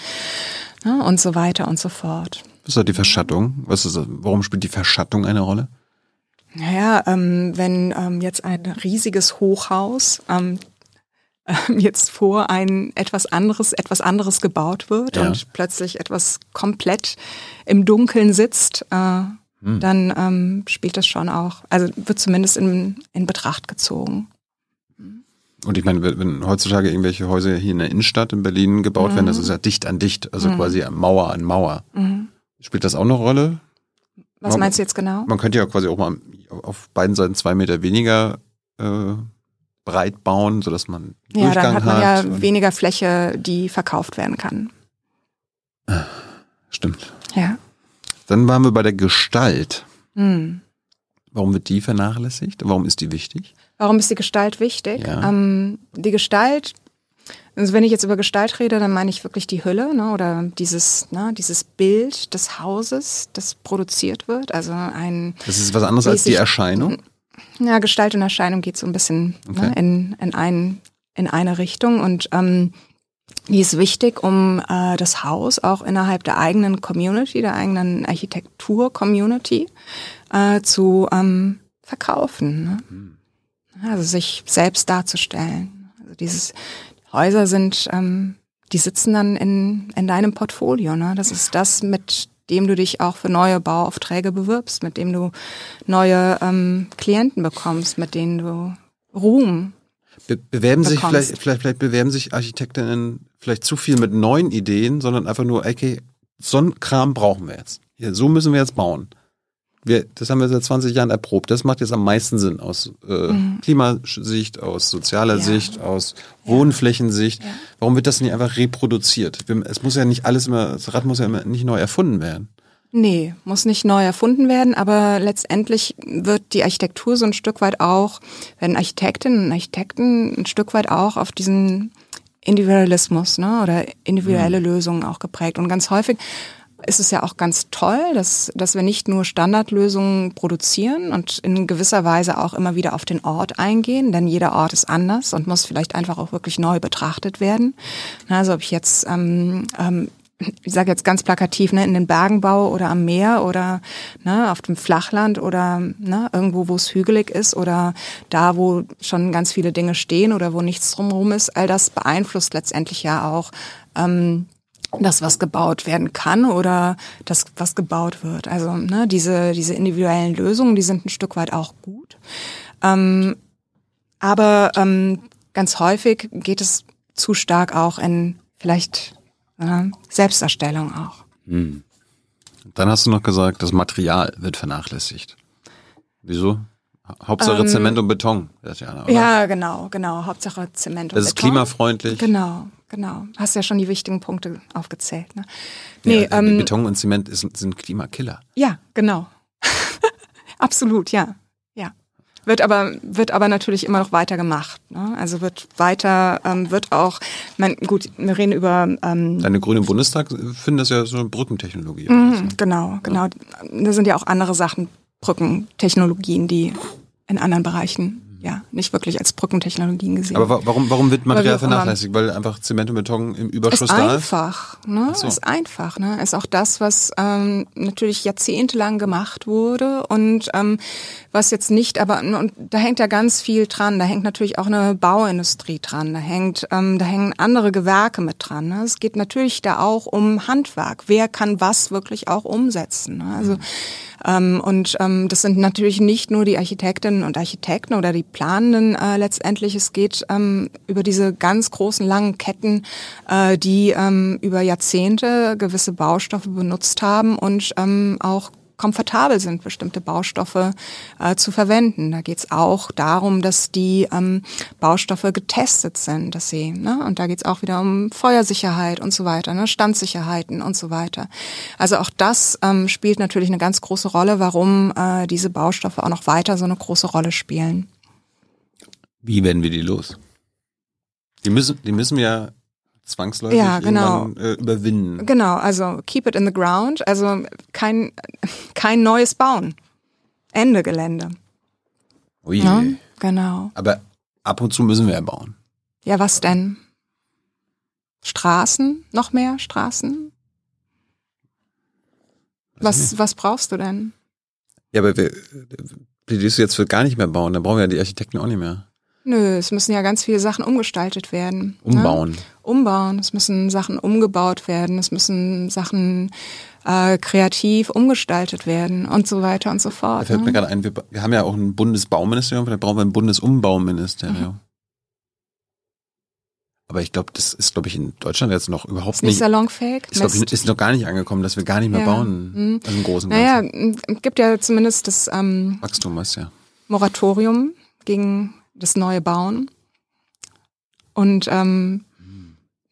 ne, und so weiter und so fort. Was ist die Verschattung? Was ist, warum spielt die Verschattung eine Rolle? Naja, ähm, wenn ähm, jetzt ein riesiges Hochhaus ähm, ähm, jetzt vor ein etwas anderes, etwas anderes gebaut wird ja. und plötzlich etwas komplett im Dunkeln sitzt, äh, hm. dann ähm, spielt das schon auch, also wird zumindest in, in Betracht gezogen. Und ich meine, wenn heutzutage irgendwelche Häuser hier in der Innenstadt in Berlin gebaut mhm. werden, das ist ja dicht an dicht, also mhm. quasi Mauer an Mauer. Mhm. Spielt das auch eine Rolle? Was man, meinst du jetzt genau? Man könnte ja quasi auch mal auf beiden Seiten zwei Meter weniger äh, breit bauen, sodass man ja, Durchgang dann hat man hat ja weniger Fläche, die verkauft werden kann. Stimmt. Ja. Dann waren wir bei der Gestalt. Hm. Warum wird die vernachlässigt? Warum ist die wichtig? Warum ist die Gestalt wichtig? Ja. Ähm, die Gestalt, also wenn ich jetzt über Gestalt rede, dann meine ich wirklich die Hülle ne, oder dieses, ne, dieses Bild des Hauses, das produziert wird. Also ein. Das ist was anderes als die Erscheinung? Ja, Gestalt und Erscheinung geht so ein bisschen okay. ne, in, in, ein, in eine Richtung und ähm, die ist wichtig, um äh, das Haus auch innerhalb der eigenen Community, der eigenen Architektur-Community äh, zu ähm, verkaufen. Ne? Hm. Also sich selbst darzustellen. Also dieses Häuser sind, ähm, die sitzen dann in, in deinem Portfolio. Ne? Das ist das, mit dem du dich auch für neue Bauaufträge bewirbst, mit dem du neue ähm, Klienten bekommst, mit denen du Ruhm Be bewerben sich vielleicht, vielleicht, vielleicht bewerben sich Architektinnen vielleicht zu viel mit neuen Ideen, sondern einfach nur, okay, so ein Kram brauchen wir jetzt. Ja, so müssen wir jetzt bauen. Wir, das haben wir seit 20 Jahren erprobt. Das macht jetzt am meisten Sinn aus äh, mhm. Klimasicht, aus sozialer ja. Sicht, aus Wohnflächensicht. Ja. Warum wird das nicht einfach reproduziert? Es muss ja nicht alles immer, das Rad muss ja immer nicht neu erfunden werden. Nee, muss nicht neu erfunden werden, aber letztendlich wird die Architektur so ein Stück weit auch, werden Architektinnen und Architekten ein Stück weit auch auf diesen Individualismus ne, oder individuelle mhm. Lösungen auch geprägt. Und ganz häufig ist es ja auch ganz toll, dass, dass wir nicht nur Standardlösungen produzieren und in gewisser Weise auch immer wieder auf den Ort eingehen, denn jeder Ort ist anders und muss vielleicht einfach auch wirklich neu betrachtet werden. Also ob ich jetzt ähm, ähm, ich sage jetzt ganz plakativ, ne, in den Bergen baue oder am Meer oder ne, auf dem Flachland oder ne, irgendwo, wo es hügelig ist oder da, wo schon ganz viele Dinge stehen oder wo nichts drumherum ist, all das beeinflusst letztendlich ja auch ähm, das, was gebaut werden kann oder das, was gebaut wird. Also ne, diese, diese individuellen Lösungen, die sind ein Stück weit auch gut. Ähm, aber ähm, ganz häufig geht es zu stark auch in vielleicht äh, Selbsterstellung auch. Hm. Dann hast du noch gesagt, das Material wird vernachlässigt. Wieso? Hauptsache ähm, Zement und Beton, Tatjana, oder? Ja, genau, genau. Hauptsache Zement und Beton. Das ist klimafreundlich. Genau, genau. Hast ja schon die wichtigen Punkte aufgezählt. Ne? Nee, ja, ähm, Beton und Zement ist, sind Klimakiller. Ja, genau. Absolut, ja. Ja. Wird aber, wird aber natürlich immer noch weiter gemacht. Ne? Also wird weiter, ähm, wird auch, mein, gut, wir reden über. Ähm, Deine Grüne im Bundestag finden das ja so eine Brückentechnologie. Mhm, genau, genau. Ja. Da sind ja auch andere Sachen, Brückentechnologien, die in anderen Bereichen ja nicht wirklich als Brückentechnologien gesehen. Aber warum, warum wird Material vernachlässigt? Weil einfach Zement und Beton im Überschuss ist da ist? Einfach, ne? So. Ist einfach, ne? Ist auch das, was ähm, natürlich jahrzehntelang gemacht wurde und ähm, was jetzt nicht, aber und da hängt ja ganz viel dran. Da hängt natürlich auch eine Bauindustrie dran. Da hängt, ähm, da hängen andere Gewerke mit dran. Ne? Es geht natürlich da auch um Handwerk. Wer kann was wirklich auch umsetzen? Ne? Also mhm. Ähm, und ähm, das sind natürlich nicht nur die Architektinnen und Architekten oder die Planenden äh, letztendlich. Es geht ähm, über diese ganz großen langen Ketten, äh, die ähm, über Jahrzehnte gewisse Baustoffe benutzt haben und ähm, auch komfortabel sind, bestimmte Baustoffe äh, zu verwenden. Da geht es auch darum, dass die ähm, Baustoffe getestet sind, dass sie, ne, und da geht es auch wieder um Feuersicherheit und so weiter, ne, Standsicherheiten und so weiter. Also auch das ähm, spielt natürlich eine ganz große Rolle, warum äh, diese Baustoffe auch noch weiter so eine große Rolle spielen. Wie werden wir die los? Die müssen, die müssen wir zwangsläufig ja, genau. äh, überwinden. Genau, also keep it in the ground, also kein, kein neues Bauen. Ende Gelände. Ui. Ja, genau. Aber ab und zu müssen wir ja bauen. Ja, was denn? Straßen? Noch mehr Straßen? Was, was brauchst du denn? Ja, aber wir, plädierst du jetzt für gar nicht mehr bauen, dann brauchen wir ja die Architekten auch nicht mehr. Nö, es müssen ja ganz viele Sachen umgestaltet werden. Ne? Umbauen. Ne? Umbauen. Es müssen Sachen umgebaut werden. Es müssen Sachen äh, kreativ umgestaltet werden und so weiter und so fort. Da fällt ne? mir gerade ein, wir, wir, haben ja auch ein Bundesbauministerium, vielleicht brauchen wir ein Bundesumbaumministerium. Mhm. Aber ich glaube, das ist, glaube ich, in Deutschland jetzt noch überhaupt ist nicht. Nicht salonfähig? Ist, glaube ich, ist noch gar nicht angekommen, dass wir gar nicht mehr ja. bauen. Mhm. Also im Großen Naja, es gibt ja zumindest das ähm, Wachstum, was ja. Moratorium gegen das neue Bauen. Und ähm,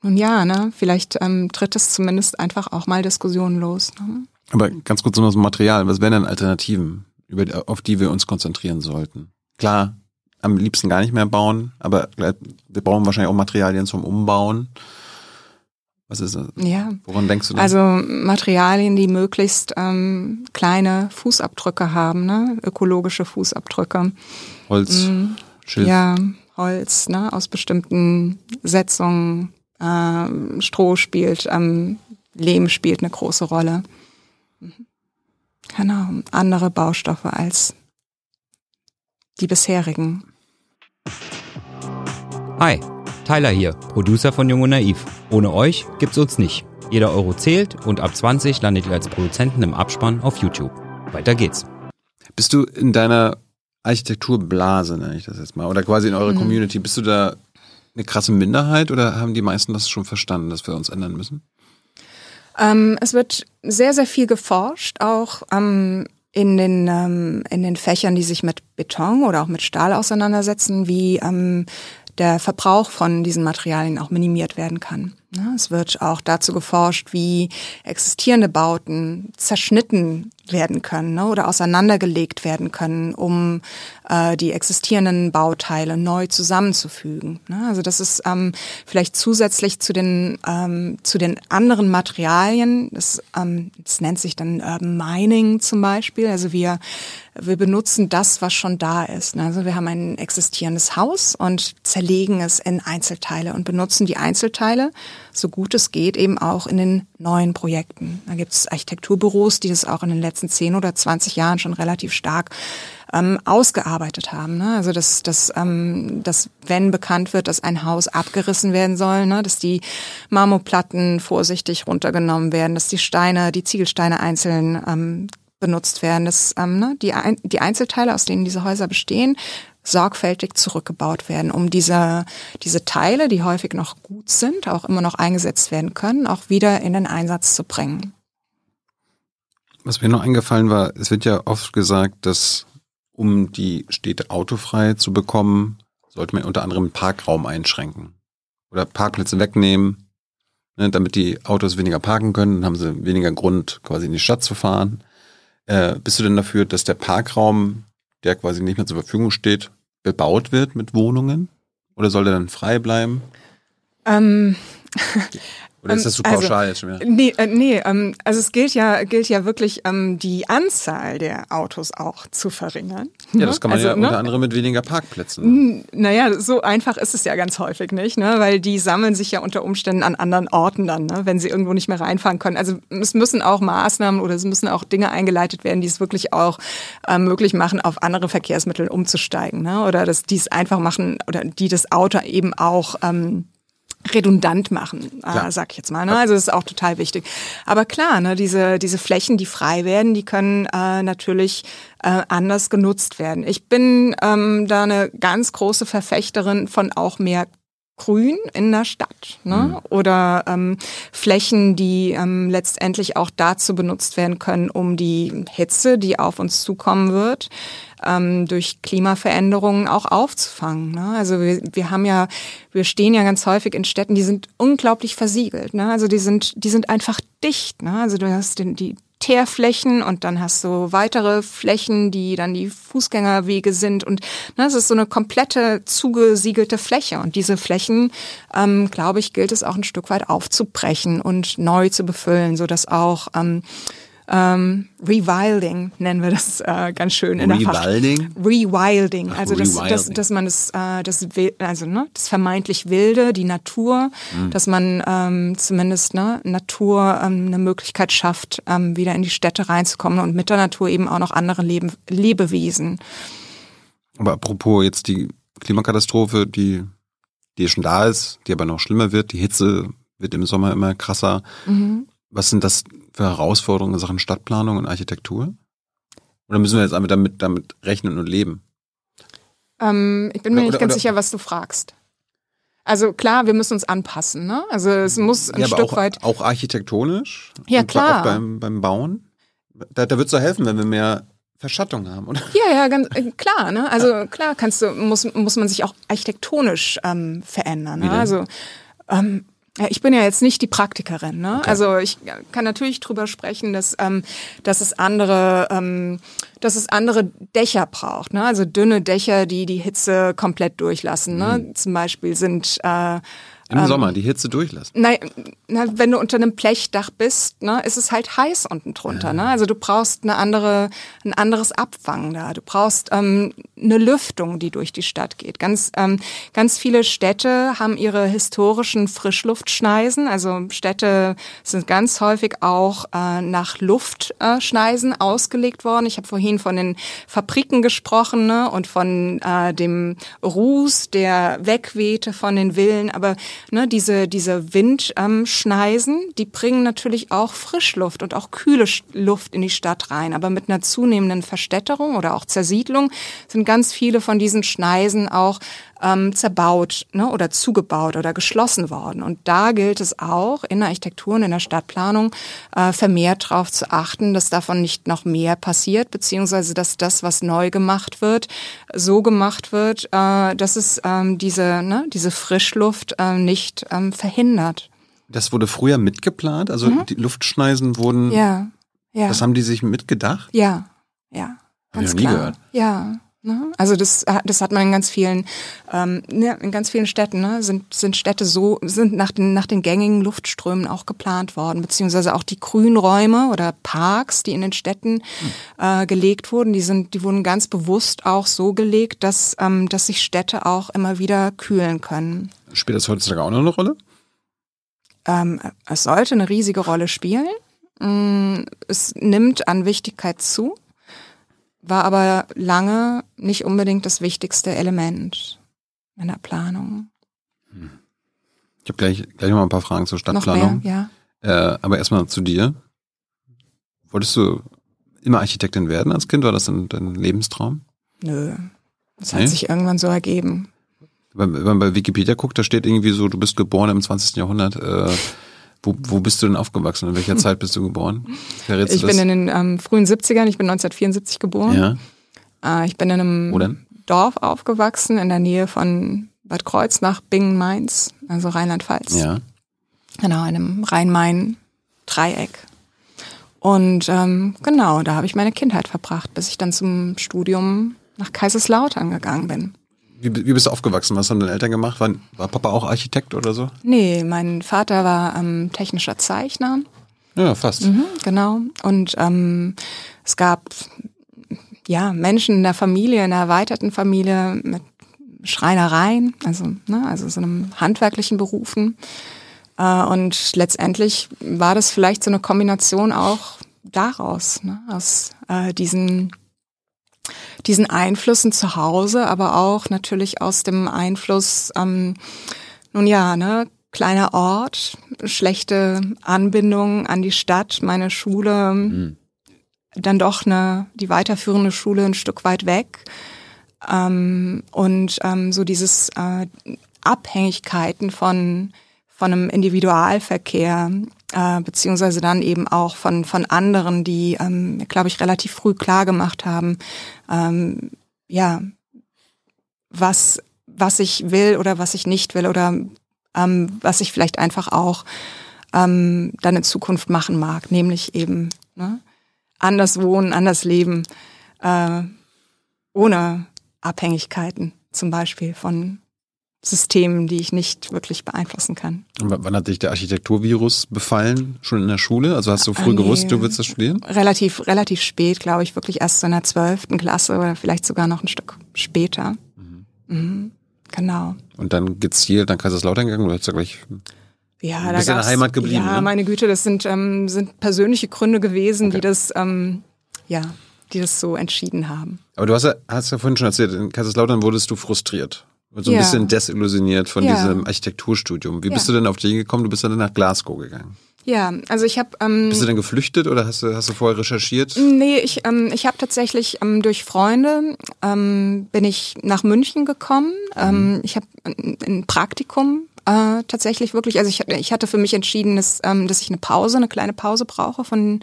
nun ja, ne, vielleicht ähm, tritt es zumindest einfach auch mal Diskussionen los. Ne? Aber ganz kurz noch zum Material. Was wären denn Alternativen, über, auf die wir uns konzentrieren sollten? Klar, am liebsten gar nicht mehr bauen, aber wir brauchen wahrscheinlich auch Materialien zum Umbauen. Was ist das? Ja. Woran denkst du da? Also Materialien, die möglichst ähm, kleine Fußabdrücke haben, ne? ökologische Fußabdrücke. Holz. Mhm. Schilf. Ja, Holz, ne, aus bestimmten Setzungen. Äh, Stroh spielt, ähm, Lehm spielt eine große Rolle. Genau, andere Baustoffe als die bisherigen. Hi, Tyler hier, Producer von Jung und Naiv. Ohne euch gibt's uns nicht. Jeder Euro zählt und ab 20 landet ihr als Produzenten im Abspann auf YouTube. Weiter geht's. Bist du in deiner Architekturblase, nenne ich das jetzt mal, oder quasi in eurer mhm. Community, bist du da eine krasse Minderheit oder haben die meisten das schon verstanden, dass wir uns ändern müssen? Ähm, es wird sehr, sehr viel geforscht, auch ähm, in, den, ähm, in den Fächern, die sich mit Beton oder auch mit Stahl auseinandersetzen, wie ähm, der Verbrauch von diesen Materialien auch minimiert werden kann. Es wird auch dazu geforscht, wie existierende Bauten zerschnitten werden können ne, oder auseinandergelegt werden können, um äh, die existierenden Bauteile neu zusammenzufügen. Ne? Also das ist ähm, vielleicht zusätzlich zu den ähm, zu den anderen Materialien. Das, ähm, das nennt sich dann Urban Mining zum Beispiel. Also wir wir benutzen das, was schon da ist. Ne? Also wir haben ein existierendes Haus und zerlegen es in Einzelteile und benutzen die Einzelteile, so gut es geht, eben auch in den neuen Projekten. Da gibt es Architekturbüros, die das auch in den letzten zehn oder zwanzig Jahren schon relativ stark ähm, ausgearbeitet haben. Ne? Also dass, dass, ähm, dass wenn bekannt wird, dass ein Haus abgerissen werden soll, ne? dass die Marmorplatten vorsichtig runtergenommen werden, dass die Steine, die Ziegelsteine einzeln ähm, benutzt werden. Das, ähm, ne, die, Ein die Einzelteile, aus denen diese Häuser bestehen, sorgfältig zurückgebaut werden, um diese, diese Teile, die häufig noch gut sind, auch immer noch eingesetzt werden können, auch wieder in den Einsatz zu bringen. Was mir noch eingefallen war, es wird ja oft gesagt, dass um die Städte autofrei zu bekommen, sollte man unter anderem Parkraum einschränken oder Parkplätze wegnehmen, ne, damit die Autos weniger parken können, dann haben sie weniger Grund, quasi in die Stadt zu fahren. Äh, bist du denn dafür, dass der Parkraum, der quasi nicht mehr zur Verfügung steht, bebaut wird mit Wohnungen? Oder soll der dann frei bleiben? Ähm, Oder ist das zu also, pauschal jetzt schon wieder? Nee, äh, nee ähm, also es gilt ja, gilt ja wirklich, ähm, die Anzahl der Autos auch zu verringern. Ja, das kann man also, ja ne? unter anderem mit weniger Parkplätzen. Naja, so einfach ist es ja ganz häufig nicht, ne? weil die sammeln sich ja unter Umständen an anderen Orten dann, ne? wenn sie irgendwo nicht mehr reinfahren können. Also es müssen auch Maßnahmen oder es müssen auch Dinge eingeleitet werden, die es wirklich auch äh, möglich machen, auf andere Verkehrsmittel umzusteigen. Ne? Oder dass die es einfach machen oder die das Auto eben auch ähm, redundant machen, äh, sag ich jetzt mal. Ne? Also das ist auch total wichtig. Aber klar, ne, diese, diese Flächen, die frei werden, die können äh, natürlich äh, anders genutzt werden. Ich bin ähm, da eine ganz große Verfechterin von auch mehr Grün in der Stadt ne? Mhm. oder ähm, Flächen, die ähm, letztendlich auch dazu benutzt werden können, um die Hitze, die auf uns zukommen wird, ähm, durch Klimaveränderungen auch aufzufangen. Ne? Also wir, wir haben ja, wir stehen ja ganz häufig in Städten, die sind unglaublich versiegelt. Ne? Also die sind, die sind einfach dicht. Ne? Also du hast den, die Teerflächen und dann hast du weitere Flächen, die dann die Fußgängerwege sind und ne, es ist so eine komplette zugesiegelte Fläche und diese Flächen, ähm, glaube ich, gilt es auch ein Stück weit aufzubrechen und neu zu befüllen, so dass auch ähm, ähm, Rewilding nennen wir das äh, ganz schön in Rewilding? der Rewilding, Ach, also dass, dass, Rewilding. dass man das, äh, das, also ne, das vermeintlich Wilde, die Natur, Mhm. dass man ähm, zumindest ne, Natur ähm, eine Möglichkeit schafft, ähm, wieder in die Städte reinzukommen und mit der Natur eben auch noch andere Leben, Lebewesen. Aber apropos jetzt die Klimakatastrophe, die, die schon da ist, die aber noch schlimmer wird, die Hitze wird im Sommer immer krasser. Mhm. Was sind das für Herausforderungen in Sachen Stadtplanung und Architektur? Oder müssen wir jetzt einfach damit, damit rechnen und leben? Ähm, ich bin mir Oder- nicht oder- ganz oder- sicher, was du fragst. Also klar, wir müssen uns anpassen. Ne? Also es muss ein ja, aber Stück auch, weit. auch architektonisch? Ja, klar. Auch beim, beim Bauen? Da, da wird es doch helfen, wenn wir mehr Verschattung haben, oder? Ja, ja, ganz äh, klar. Ne? Also klar, kannst du muss muss man sich auch architektonisch ähm, verändern. Ne? Also ähm, ja, ich bin ja jetzt nicht die Praktikerin. Ne? Also ich kann natürlich drüber sprechen, dass ähm, dass es andere ähm, dass es andere Dächer braucht. Ne? Also dünne Dächer, die die Hitze komplett durchlassen. Ne? Zum Beispiel sind äh, Im Sommer die Hitze durchlassen. na, na, wenn du unter einem Blechdach bist, ne, ist es halt heiß unten drunter. Ne? Also du brauchst eine andere, ein anderes Abfangen da. Du brauchst ähm, eine Lüftung, die durch die Stadt geht. Ganz, ähm, ganz viele Städte haben ihre historischen Frischluftschneisen. Also Städte sind ganz häufig auch äh, nach Luftschneisen ausgelegt worden. Ich habe vorhin von den Fabriken gesprochen ne, und von äh, dem Ruß, der wegwehte von den Villen. Aber ne, diese, diese Windschneisen, die bringen natürlich auch Frischluft und auch kühle Luft in die Stadt rein. Aber mit einer zunehmenden Verstädterung oder auch Zersiedlung sind ganz viele von diesen Schneisen auch ähm, zerbaut ne, oder zugebaut oder geschlossen worden. Und da gilt es auch in der Architektur und in der Stadtplanung äh, vermehrt darauf zu achten, dass davon nicht noch mehr passiert, beziehungsweise dass das, was neu gemacht wird, so gemacht wird, äh, dass es ähm, diese, ne, diese Frischluft äh, nicht ähm, verhindert. Das wurde früher mitgeplant? Also Mhm. die Luftschneisen wurden, Ja, ja. das haben die sich mitgedacht? Ja, ja, Hab ich ganz noch nie klar. gehört. Ja, ne? also das, das hat man in ganz vielen, ähm, ne, in ganz vielen Städten ne, sind sind Städte so sind nach den nach den gängigen Luftströmen auch geplant worden, beziehungsweise auch die Grünräume oder Parks, die in den Städten äh, gelegt wurden, die sind, die wurden ganz bewusst auch so gelegt, dass ähm, dass sich Städte auch immer wieder kühlen können. Spielt das heutzutage auch noch eine Rolle? Ähm, es sollte eine riesige Rolle spielen. Mm, Es nimmt an Wichtigkeit zu, war aber lange nicht unbedingt das wichtigste Element in der Planung. Ich habe gleich, gleich noch mal ein paar Fragen zur Noch mehr, Stadtplanung. ja. Äh, aber erstmal zu dir. Wolltest du immer Architektin werden als Kind? War das dein, dein Lebenstraum? Nö. Das Nee? hat sich irgendwann so ergeben. Wenn wenn man bei Wikipedia guckt, da steht irgendwie so, du bist geboren im 20. Jahrhundert. Äh, wo, wo bist du denn aufgewachsen? In welcher Zeit bist du geboren? Verrätst Ich bin in den ähm, frühen 70ern, ich bin 1974 geboren. ja. Äh, ich bin in einem? Dorf aufgewachsen, in der Nähe von Bad Kreuznach, Bingen, Mainz, also Rheinland-Pfalz. Ja. Genau, in einem Rhein-Main-Dreieck. Und ähm, genau, da habe ich meine Kindheit verbracht, bis ich dann zum Studium nach Kaiserslautern gegangen bin. Wie, wie bist du aufgewachsen? Was haben deine Eltern gemacht? War, war Papa auch Architekt oder so? Nee, mein Vater war ähm, technischer Zeichner, Ja, fast. mhm, genau. Und ähm, es gab ja Menschen in der Familie, in der erweiterten Familie mit Schreinereien, also ne, also so einem handwerklichen Berufen. Äh, und letztendlich war das vielleicht so eine Kombination auch daraus, ne, aus äh, diesen diesen Einflüssen zu Hause, aber auch natürlich aus dem Einfluss, ähm, nun ja, ne, kleiner Ort, schlechte Anbindung an die Stadt, meine Schule, Mhm. dann doch eine, die weiterführende Schule ein Stück weit weg. Ähm, und ähm, so dieses äh, Abhängigkeiten von, von einem Individualverkehr, äh, beziehungsweise dann eben auch von, von anderen, die, ähm, glaube ich, relativ früh klar gemacht haben, ähm, ja, was, was ich will oder was ich nicht will oder ähm, was ich vielleicht einfach auch ähm, dann in Zukunft machen mag, nämlich eben ne, anders wohnen, anders leben, äh, ohne Abhängigkeiten zum Beispiel von Systemen, die ich nicht wirklich beeinflussen kann. Und wann hat dich der Architekturvirus befallen? Schon in der Schule? Also hast du früh Ah, nee. gewusst, du willst das studieren? Relativ, relativ spät, glaube ich, wirklich erst so in der zwölften Klasse oder vielleicht sogar noch ein Stück später. Mhm. Genau. Und dann gezielt nach Kaiserslautern gegangen? Du hättest ja gleich Ja, Du da bist in der Heimat geblieben, Ja, ne? meine Güte, das sind, ähm, sind persönliche Gründe gewesen, Okay. die das, ähm, ja, die das so entschieden haben. Aber du hast ja, hast ja vorhin schon erzählt, in Kaiserslautern wurdest du frustriert. So ein Ja. bisschen desillusioniert von Ja. diesem Architekturstudium. Wie bist Ja. du denn auf die Idee gekommen? Du bist dann nach Glasgow gegangen. Ja, also ich habe ähm, Bist du denn geflüchtet oder hast du, hast du vorher recherchiert? Nee, ich, ähm, ich habe tatsächlich ähm, durch Freunde ähm, bin ich nach München gekommen. Ähm, ich habe ein, ein Praktikum äh, tatsächlich wirklich, also ich, ich hatte für mich entschieden, dass, ähm, dass ich eine Pause, eine kleine Pause brauche von,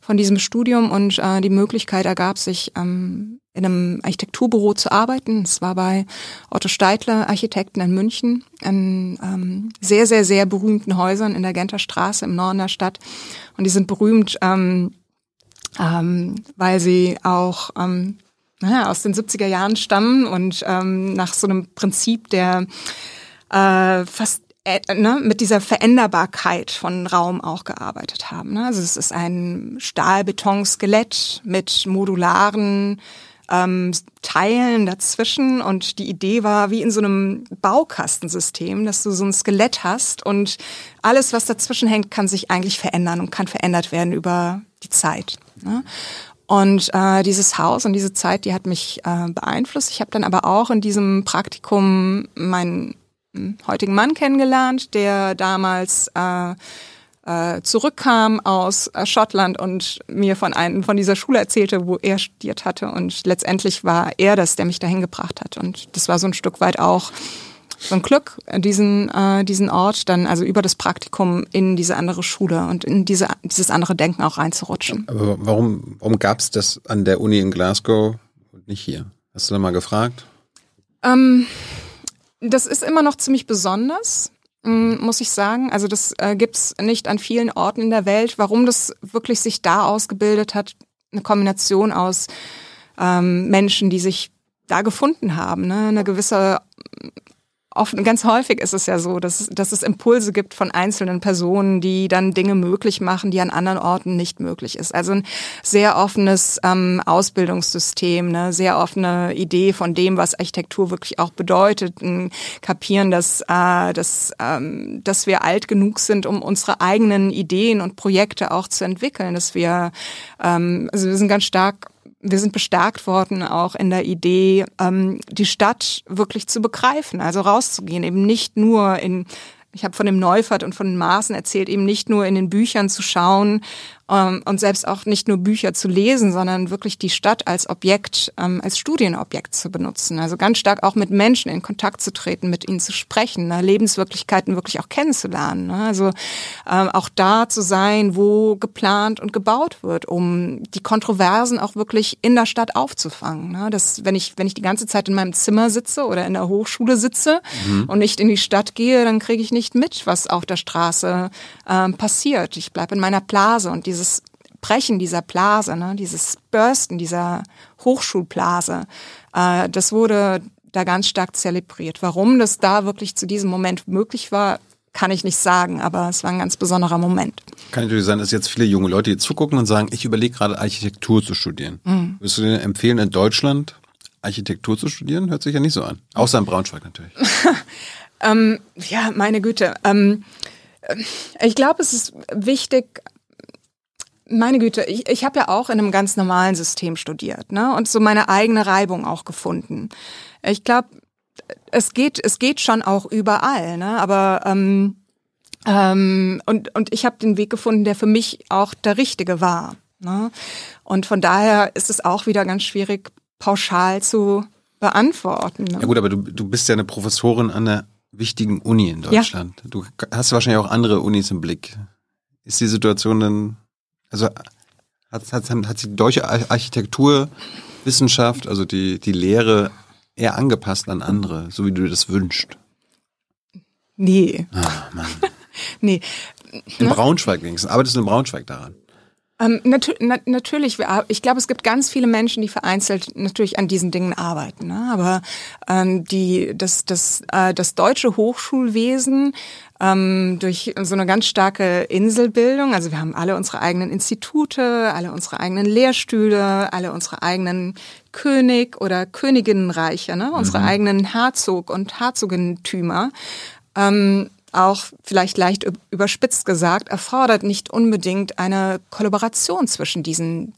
von diesem Studium und äh, die Möglichkeit ergab sich, ähm, in einem Architekturbüro zu arbeiten. Es war bei Otto Steitler Architekten in München, in ähm, sehr, sehr, sehr berühmten Häusern in der Genter Straße im Norden der Stadt. Und die sind berühmt, ähm, ähm, weil sie auch ähm, naja, aus den 70er Jahren stammen und ähm, nach so einem Prinzip der äh, fast äh, ne, mit dieser Veränderbarkeit von Raum auch gearbeitet haben. Ne? Also es ist ein Stahlbetonskelett mit modularen ähm, Teilen dazwischen und die Idee war wie in so einem Baukastensystem, dass du so ein Skelett hast und alles, was dazwischen hängt, kann sich eigentlich verändern und kann verändert werden über die Zeit. Ne? Und äh, dieses Haus und diese Zeit, die hat mich äh, beeinflusst. Ich habe dann aber auch in diesem Praktikum meinen hm, heutigen Mann kennengelernt, der damals äh, äh, zurückkam aus äh, Schottland und mir von einem von dieser Schule erzählte, wo er studiert hatte. Und letztendlich war er das, der mich dahin gebracht hat. Und das war so ein Stück weit auch so ein Glück, äh, diesen, äh, diesen Ort dann, also über das Praktikum in diese andere Schule und in diese, dieses andere Denken auch reinzurutschen. Aber warum, warum gab es das an der Uni in Glasgow und nicht hier? Hast du da mal gefragt? Ähm, das ist immer noch ziemlich besonders. Mm, muss ich sagen. Also das äh, gibt's nicht an vielen Orten in der Welt. Warum das wirklich sich da ausgebildet hat, eine Kombination aus ähm, Menschen, die sich da gefunden haben, ne? eine gewisse oft, ganz häufig ist es ja so, dass, dass es Impulse gibt von einzelnen Personen, die dann Dinge möglich machen, die an anderen Orten nicht möglich ist. Also ein sehr offenes ähm, Ausbildungssystem, eine sehr offene Idee von dem, was Architektur wirklich auch bedeutet, ein Kapieren, dass, äh, dass, ähm, dass wir alt genug sind, um unsere eigenen Ideen und Projekte auch zu entwickeln, dass wir, ähm, also wir sind ganz stark wir sind bestärkt worden auch in der Idee, ähm, die Stadt wirklich zu begreifen, also rauszugehen, eben nicht nur in ich habe von dem Neufert und von den Maßen erzählt, eben nicht nur in den Büchern zu schauen und selbst auch nicht nur Bücher zu lesen, sondern wirklich die Stadt als Objekt, ähm, als Studienobjekt zu benutzen. Also ganz stark auch mit Menschen in Kontakt zu treten, mit ihnen zu sprechen, ne? Lebenswirklichkeiten wirklich auch kennenzulernen. Ne? Also ähm, auch da zu sein, wo geplant und gebaut wird, um die Kontroversen auch wirklich in der Stadt aufzufangen. Ne? Das, wenn ich, wenn ich die ganze Zeit in meinem Zimmer sitze oder in der Hochschule sitze mhm. und nicht in die Stadt gehe, dann kriege ich nicht mit, was auf der Straße ähm, passiert. Ich bleibe in meiner Blase und diese dieses Brechen dieser Blase, ne, dieses Bursten dieser Hochschulblase, äh, das wurde da ganz stark zelebriert. Warum das da wirklich zu diesem Moment möglich war, kann ich nicht sagen, aber es war ein ganz besonderer Moment. Kann natürlich sein, dass jetzt viele junge Leute hier zugucken und sagen, ich überlege gerade Architektur zu studieren. Mhm. Würdest du dir empfehlen, in Deutschland Architektur zu studieren? Hört sich ja nicht so an. Außer in Braunschweig natürlich. ähm, ja, meine Güte. Ähm, ich glaube, es ist wichtig, meine Güte, ich, ich habe ja auch in einem ganz normalen System studiert, ne? Und so meine eigene Reibung auch gefunden. Ich glaube, es geht, es geht schon auch überall, ne? Aber ähm, ähm, und und ich habe den Weg gefunden, der für mich auch der richtige war. Ne? Und von daher ist es auch wieder ganz schwierig, pauschal zu beantworten. Ne? Ja gut, aber du, du bist ja eine Professorin an einer wichtigen Uni in Deutschland. Ja. Du hast wahrscheinlich auch andere Unis im Blick. Ist die Situation denn also hat, hat, hat die deutsche Architekturwissenschaft, also die, die Lehre, eher angepasst an andere, so wie du dir das wünschst? Nee. Ah, Mann. nee. In ne? Braunschweig wenigstens. Arbeitest du in Braunschweig daran? Ähm, natu na natürlich, ich glaube, es gibt ganz viele Menschen, die vereinzelt natürlich an diesen Dingen arbeiten. Ne? Aber ähm, die, das, das, äh, das deutsche Hochschulwesen ähm, durch so eine ganz starke Inselbildung, also wir haben alle unsere eigenen Institute, alle unsere eigenen Lehrstühle, alle unsere eigenen König- oder Königinnenreiche, ne? unsere mhm. eigenen Herzog- und Herzogenentümer. Ähm, auch vielleicht leicht überspitzt gesagt, erfordert nicht unbedingt eine Kollaboration zwischen diesen.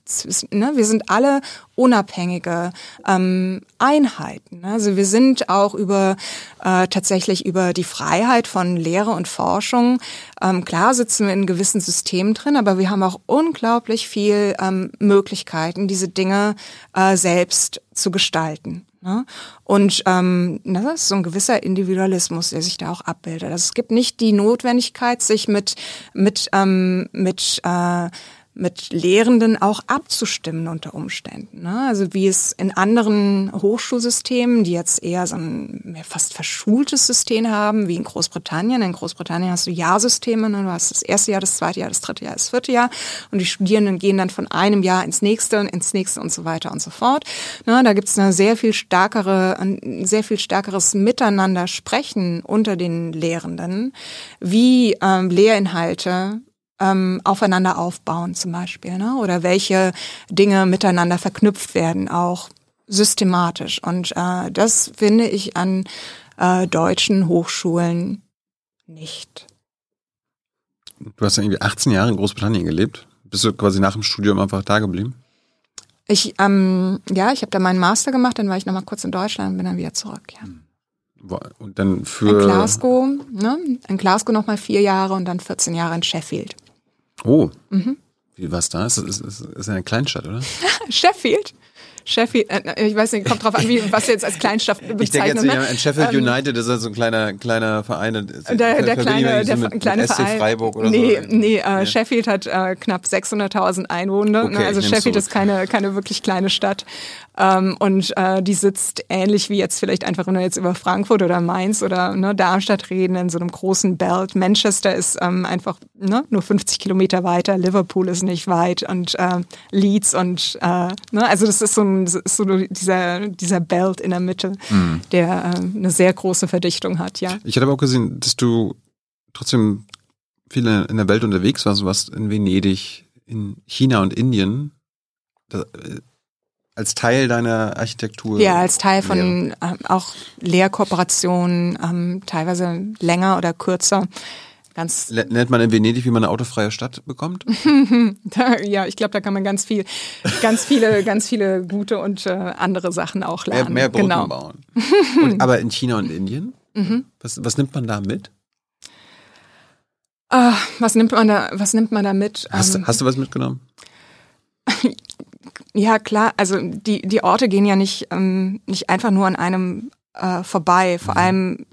Ne? Wir sind alle unabhängige ähm, Einheiten. Ne? Also wir sind auch über äh, tatsächlich über die Freiheit von Lehre und Forschung. Ähm, klar sitzen wir in gewissen Systemen drin, aber wir haben auch unglaublich viel ähm, Möglichkeiten, diese Dinge äh, selbst zu gestalten. Ne? Und ähm, das ist so ein gewisser Individualismus, der sich da auch abbildet. Also es gibt nicht die Notwendigkeit, sich mit mit ähm, mit äh, mit Lehrenden auch abzustimmen unter Umständen. Ne? Also wie es in anderen Hochschulsystemen, die jetzt eher so ein fast verschultes System haben, wie in Großbritannien. In Großbritannien hast du Jahrsysteme, ne? du hast das erste Jahr, das zweite Jahr, das dritte Jahr, das vierte Jahr und die Studierenden gehen dann von einem Jahr ins nächste, ins nächste und so weiter und so fort. Ne? Da gibt es eine sehr viel stärkere, ein sehr viel stärkeres Miteinander sprechen unter den Lehrenden, wie ähm, Lehrinhalte ähm, aufeinander aufbauen zum Beispiel, ne? oder welche Dinge miteinander verknüpft werden, auch systematisch. Und äh, das finde ich an äh, deutschen Hochschulen nicht. Du hast ja irgendwie 18 Jahre in Großbritannien gelebt. Bist du quasi nach dem Studium einfach da geblieben? Ich, ähm, ja, ich habe da meinen Master gemacht, dann war ich nochmal kurz in Deutschland und bin dann wieder zurück, ja. Und dann für. In Glasgow, ne? In Glasgow nochmal vier Jahre und dann 14 Jahre in Sheffield. Oh. Mhm. Wie war es da? Ist, ist, ist, ist eine Kleinstadt, oder? Sheffield? Sheffield, äh, ich weiß nicht, kommt drauf an, wie, was jetzt als Kleinstadt bezeichnet. Ich denke jetzt ne? an Sheffield Ähm, United, das ist so ein kleiner, kleiner Verein. Der, der ich kleine, der so mit, kleine mit SC Verein. Freiburg oder nee, so. nee, äh, Sheffield hat äh, knapp 600.000 Einwohner. Okay, ne? Also Sheffield zurück. ist keine, keine wirklich kleine Stadt. Ähm, und äh, die sitzt ähnlich wie jetzt vielleicht einfach, wenn wir jetzt über Frankfurt oder Mainz oder ne, Darmstadt reden, in so einem großen Belt. Manchester ist ähm, einfach ne, nur 50 Kilometer weiter, Liverpool ist nicht weit und äh, Leeds und äh, ne, also das ist so, ein, das ist so dieser, dieser Belt in der Mitte, Mhm. der äh, eine sehr große Verdichtung hat, ja. Ich hatte aber auch gesehen, dass du trotzdem viel in der Welt unterwegs warst. Du warst in Venedig, in China und Indien. Da, äh, als Teil deiner Architektur. Ja, als Teil von ähm, auch Lehrkooperationen, ähm, teilweise länger oder kürzer. Ganz, Lernt man in Venedig, wie man eine autofreie Stadt bekommt? da, ja, ich glaube, da kann man ganz viel, ganz viele, ganz viele gute und äh, andere Sachen auch Mehr, lernen. mehr Brücken genau. bauen. Und, aber in China und Indien? Mhm. Was, was nimmt man da mit? Ah, was nimmt man da, was nimmt man da mit? Hast, Ähm, hast du was mitgenommen? Ja, klar. Also die, die Orte gehen ja nicht, ähm, nicht einfach nur an einem äh, vorbei. Vor allem,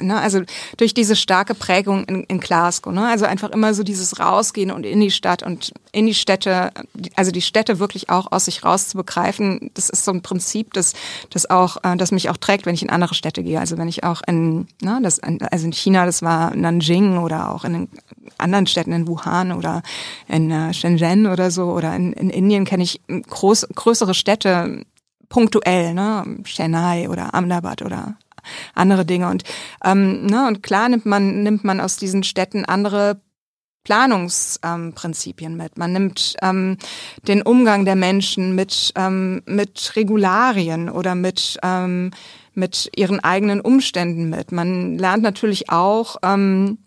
ne, also durch diese starke Prägung in, in Glasgow. Ne? Also einfach immer so dieses Rausgehen und in die Stadt und in die Städte, also die Städte wirklich auch aus sich raus zu begreifen. Das ist so ein Prinzip, das, das auch, äh, das mich auch trägt, wenn ich in andere Städte gehe. Also wenn ich auch in, ne, das, also in China, das war Nanjing oder auch in anderen Städten in Wuhan oder in äh, Shenzhen oder so oder in, in Indien kenne ich groß, größere Städte punktuell, ne, Chennai oder Ahmedabad oder andere Dinge und ähm, ne, und klar nimmt man nimmt man aus diesen Städten andere Planungsprinzipien ähm, mit. Man nimmt ähm, den Umgang der Menschen mit ähm, mit Regularien oder mit ähm, mit ihren eigenen Umständen mit. Man lernt natürlich auch ähm,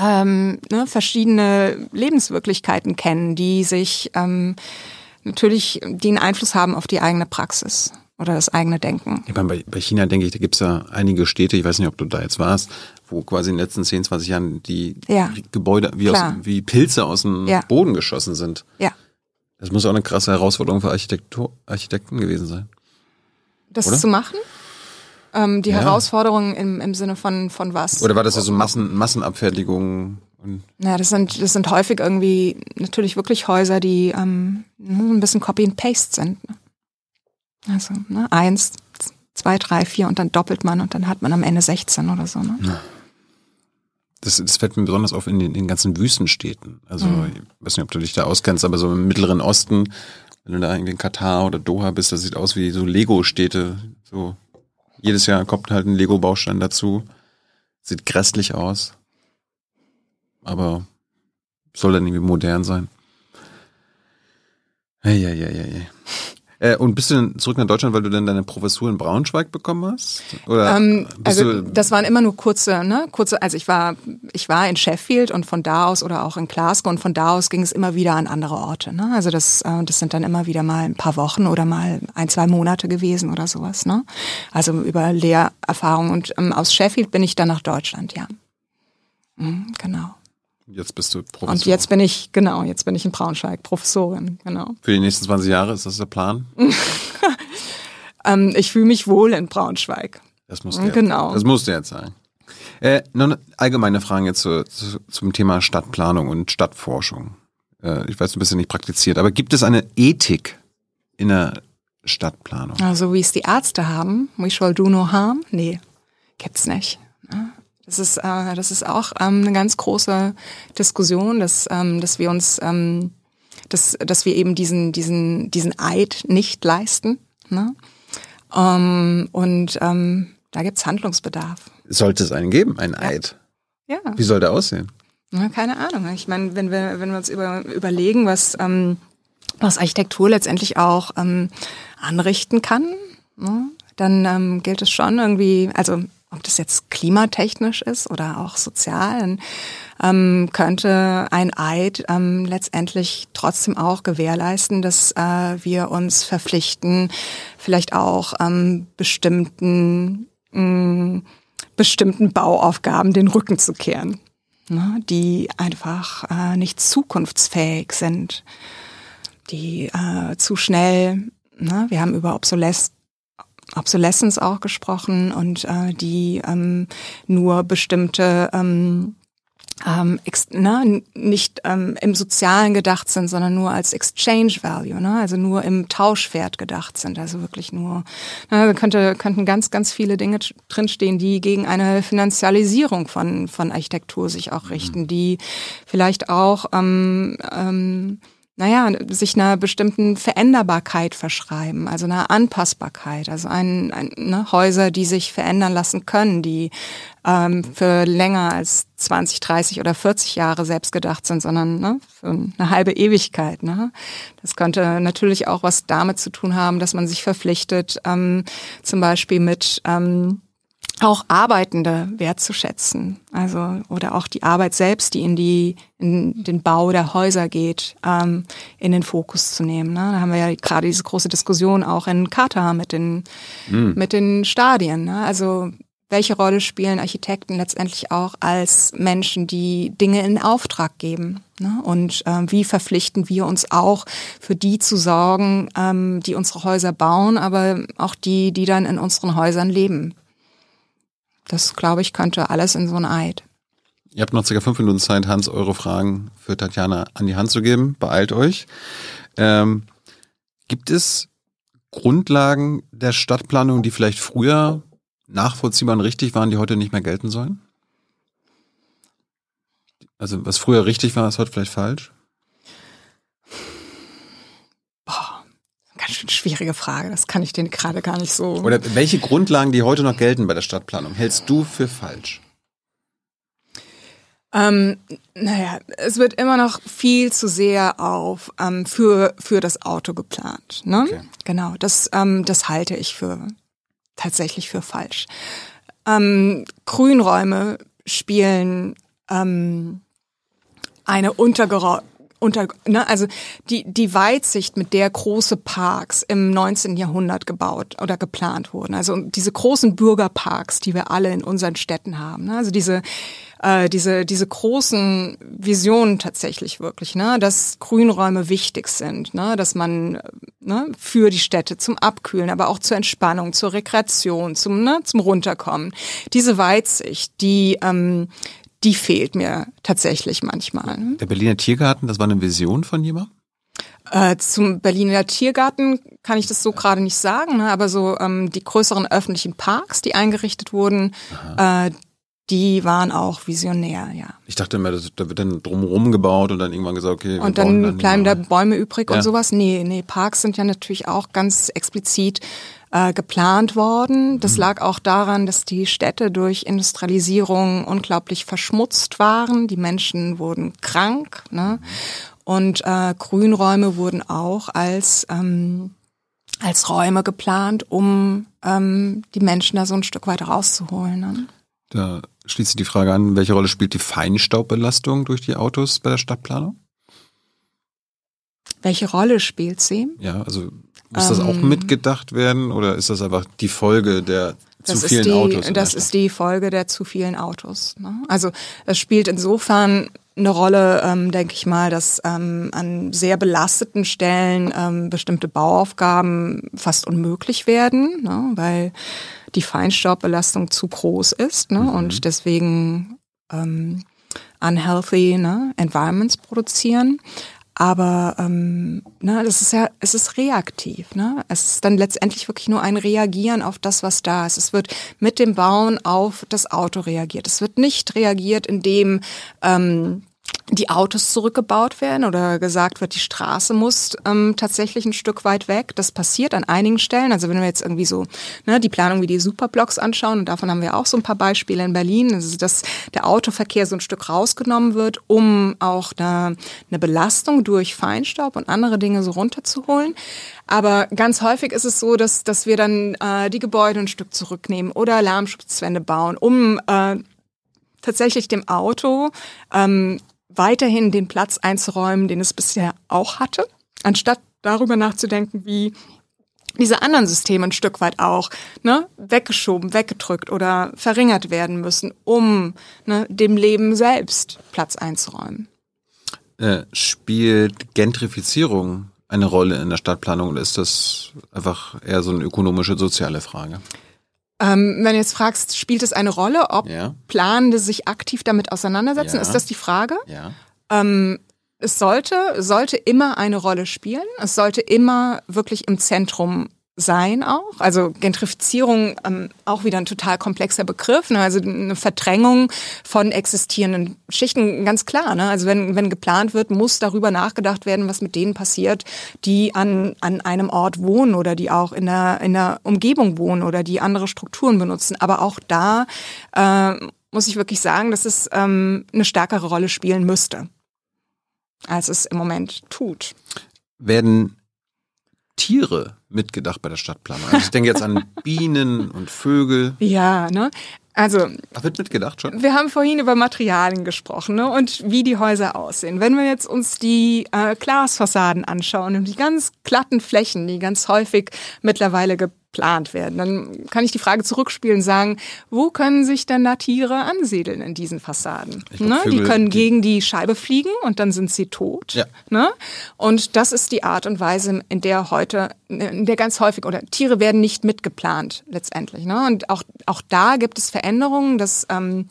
ähm, ne, verschiedene Lebenswirklichkeiten kennen, die sich ähm, natürlich, die einen Einfluss haben auf die eigene Praxis oder das eigene Denken. Ich meine, bei, bei China denke ich, da gibt's ja einige Städte, ich weiß nicht, ob du da jetzt warst, wo quasi in den letzten 10, 20 Jahren die Ja. Gebäude wie, aus, wie Pilze aus dem Ja. Boden geschossen sind. Ja, Das muss auch eine krasse Herausforderung für Architektur, Architekten gewesen sein. das Oder? zu machen. Ähm, die Ja. Herausforderung im, im Sinne von von was? Oder war das ja so Massen, Massenabfertigung? Und Ja, das sind das sind häufig irgendwie natürlich wirklich Häuser, die ähm, ein bisschen Copy and Paste sind. Ne? Also ne, eins, zwei, drei, vier und dann doppelt man und dann hat man am Ende 16 oder so. Ne? das, das fällt mir besonders auf in den, in den ganzen Wüstenstädten. Also Mhm. ich weiß nicht, ob du dich da auskennst, aber so im Mittleren Osten, wenn du da irgendwie in Katar oder Doha bist, das sieht aus wie so Lego-Städte. So jedes Jahr kommt halt ein Lego-Baustein dazu. Sieht grässlich aus. Aber soll dann irgendwie modern sein. Ja, ja, ja, ja. Äh, und bist du denn zurück nach Deutschland, weil du dann deine Professur in Braunschweig bekommen hast? Oder Ähm, also das waren immer nur kurze, ne, kurze, also ich war, ich war in Sheffield und von da aus oder auch in Glasgow und von da aus ging es immer wieder an andere Orte. Ne? Also das, äh, das sind dann immer wieder mal ein paar Wochen oder mal ein, zwei Monate gewesen oder sowas. Ne? Also über Lehrerfahrung und ähm, aus Sheffield bin ich dann nach Deutschland, ja. Mhm, genau. Jetzt bist du Professor. Und jetzt bin ich, genau, jetzt bin ich in Braunschweig, Professorin, genau. Für die nächsten 20 Jahre ist das der Plan? Ähm, ich fühle mich wohl in Braunschweig. Das muss Genau. Das musst du jetzt sagen. Äh, eine allgemeine Frage jetzt zu, zu, zum Thema Stadtplanung und Stadtforschung. Äh, ich weiß, du bist ja nicht praktiziert, aber gibt es eine Ethik in der Stadtplanung? Also wie es die Ärzte haben, we shall do no harm? Nee, gibt's nicht. Das ist, äh, das ist auch ähm, eine ganz große Diskussion, dass, ähm, dass wir uns, ähm, dass, dass wir eben diesen, diesen, diesen Eid nicht leisten. Ne? Ähm, und ähm, da gibt's Handlungsbedarf. Sollte es einen geben, einen Eid? Ja. Wie soll der aussehen? Na, keine Ahnung. Ich meine, wenn wir, wenn wir uns über, überlegen, was, ähm, was Architektur letztendlich auch ähm, anrichten kann, ne, dann ähm, gilt es schon irgendwie, also ob das jetzt klimatechnisch ist oder auch sozial, ähm, könnte ein Eid ähm, letztendlich trotzdem auch gewährleisten, dass äh, wir uns verpflichten, vielleicht auch ähm, bestimmten mh, bestimmten Bauaufgaben den Rücken zu kehren, ne, die einfach äh, nicht zukunftsfähig sind, die äh, zu schnell na, wir haben über Obsoles Obsolescence auch gesprochen und äh, die ähm, nur bestimmte ähm, ähm, ne, nicht ähm, im Sozialen gedacht sind, sondern nur als Exchange Value, ne, also nur im Tauschwert gedacht sind, also wirklich nur, ne, da könnte, könnten ganz, ganz viele Dinge drinstehen, die gegen eine Finanzialisierung von, von Architektur sich auch richten, die vielleicht auch ähm, ähm, naja, sich einer bestimmten Veränderbarkeit verschreiben, also einer Anpassbarkeit, also ein, ein ne, Häuser, die sich verändern lassen können, die ähm, für länger als 20, 30 oder 40 Jahre selbst gedacht sind, sondern ne, für eine halbe Ewigkeit. Ne? Das könnte natürlich auch was damit zu tun haben, dass man sich verpflichtet, ähm, zum Beispiel mit ähm, auch Arbeitende wertzuschätzen. Also, oder auch die Arbeit selbst, die in die, in den Bau der Häuser geht, ähm, in den Fokus zu nehmen. Ne? Da haben wir ja gerade diese große Diskussion auch in Katar mit den, mhm. mit den Stadien. Ne? Also, welche Rolle spielen Architekten letztendlich auch als Menschen, die Dinge in Auftrag geben? Ne? Und ähm, wie verpflichten wir uns auch für die zu sorgen, ähm, die unsere Häuser bauen, aber auch die, die dann in unseren Häusern leben? Das, glaube ich, könnte alles in so ein Eid. Ihr habt noch circa fünf Minuten Zeit, Hans, eure Fragen für Tatjana an die Hand zu geben. Beeilt euch. Ähm, gibt es Grundlagen der Stadtplanung, die vielleicht früher nachvollziehbar und richtig waren, die heute nicht mehr gelten sollen? Also was früher richtig war, ist heute vielleicht falsch? Ganz schön schwierige Frage. Das kann ich dir gerade gar nicht so. Oder welche Grundlagen, die heute noch gelten bei der Stadtplanung, hältst du für falsch? Ähm, naja, es wird immer noch viel zu sehr auf ähm, für für das Auto geplant. Ne? Okay. Genau, das das das halte ich für tatsächlich für falsch. Ähm, Grünräume spielen ähm, eine untergeordnete unter, ne, also die, die Weitsicht, mit der große Parks im 19. Jahrhundert gebaut oder geplant wurden. Also diese großen Bürgerparks, die wir alle in unseren Städten haben. Ne, also diese, äh, diese, diese großen Visionen tatsächlich wirklich, ne, dass Grünräume wichtig sind, ne, dass man ne, für die Städte zum Abkühlen, aber auch zur Entspannung, zur Rekreation, zum, ne, zum Runterkommen. Diese Weitsicht, die, ähm, die fehlt mir tatsächlich manchmal. Der Berliner Tiergarten, das war eine Vision von jemandem? Äh, zum Berliner Tiergarten kann ich das so gerade nicht sagen, ne? aber so ähm, die größeren öffentlichen Parks, die eingerichtet wurden, äh, die waren auch visionär, ja. Ich dachte immer, da wird dann drumherum gebaut und dann irgendwann gesagt, okay. Und dann, dann bleiben da Bäume übrig ja. und sowas. Nee, nee, Parks sind ja natürlich auch ganz explizit äh, geplant worden. Das mhm. lag auch daran, dass die Städte durch Industrialisierung unglaublich verschmutzt waren. Die Menschen wurden krank. Ne? Mhm. Und äh, Grünräume wurden auch als ähm, als Räume geplant, um ähm, die Menschen da so ein Stück weit rauszuholen. Ne? Da schließt sich die Frage an, welche Rolle spielt die Feinstaubbelastung durch die Autos bei der Stadtplanung? Welche Rolle spielt sie? Ja, also muss das auch ähm, mitgedacht werden oder ist das einfach die Folge der zu vielen die, Autos? Das ist die Folge der zu vielen Autos. Ne? Also es spielt insofern eine Rolle, ähm, denke ich mal, dass ähm, an sehr belasteten Stellen ähm, bestimmte Bauaufgaben fast unmöglich werden, ne? weil die Feinstaubbelastung zu groß ist ne? Mhm. und deswegen ähm, unhealthy ne? Environments produzieren. Aber ähm, ne, das ist ja, es ist reaktiv. Ne? Es ist dann letztendlich wirklich nur ein Reagieren auf das, was da ist. Es wird mit dem Bauen auf das Auto reagiert. Es wird nicht reagiert, indem ähm, die Autos zurückgebaut werden oder gesagt wird, die Straße muss ähm, tatsächlich ein Stück weit weg. Das passiert an einigen Stellen. Also wenn wir jetzt irgendwie so ne, die Planung wie die Superblocks anschauen, und davon haben wir auch so ein paar Beispiele in Berlin, also dass der Autoverkehr so ein Stück rausgenommen wird, um auch eine, eine Belastung durch Feinstaub und andere Dinge so runterzuholen. Aber ganz häufig ist es so, dass, dass wir dann äh, die Gebäude ein Stück zurücknehmen oder Alarmschutzwände bauen, um äh, tatsächlich dem Auto ähm, weiterhin den Platz einzuräumen, den es bisher auch hatte, anstatt darüber nachzudenken, wie diese anderen Systeme ein Stück weit auch ne, weggeschoben, weggedrückt oder verringert werden müssen, um ne, dem Leben selbst Platz einzuräumen. Äh, spielt Gentrifizierung eine Rolle in der Stadtplanung oder ist das einfach eher so eine ökonomische, soziale Frage? Ähm, wenn du jetzt fragst, spielt es eine Rolle, ob Ja. Planende sich aktiv damit auseinandersetzen, Ja. ist das die Frage? Ja. Ähm, es sollte, sollte immer eine Rolle spielen. Es sollte immer wirklich im Zentrum sein auch. Also Gentrifizierung ähm, auch wieder ein total komplexer Begriff. Ne? Also eine Verdrängung von existierenden Schichten, ganz klar. Ne? Also wenn, wenn geplant wird, muss darüber nachgedacht werden, was mit denen passiert, die an, an einem Ort wohnen oder die auch in der, in der Umgebung wohnen oder die andere Strukturen benutzen. Aber auch da äh, muss ich wirklich sagen, dass es ähm, eine stärkere Rolle spielen müsste als es im Moment tut. Werden Tiere mitgedacht bei der Stadtplanung? Also ich denke jetzt an Bienen und Vögel. Ja, ne? Also, Ach, wird mitgedacht schon? wir haben vorhin über Materialien gesprochen ne? und wie die Häuser aussehen. Wenn wir jetzt uns die äh, Glasfassaden anschauen und die ganz glatten Flächen, die ganz häufig mittlerweile geplant werden, dann kann ich die Frage zurückspielen und sagen, wo können sich denn da Tiere ansiedeln in diesen Fassaden? Glaub, ne? Die Vögel, können die- gegen die Scheibe fliegen und dann sind sie tot. Ja. Ne? Und das ist die Art und Weise, in der heute, in der ganz häufig, oder Tiere werden nicht mitgeplant letztendlich. Ne? Und auch, auch da gibt es Veränderungen, dass ähm,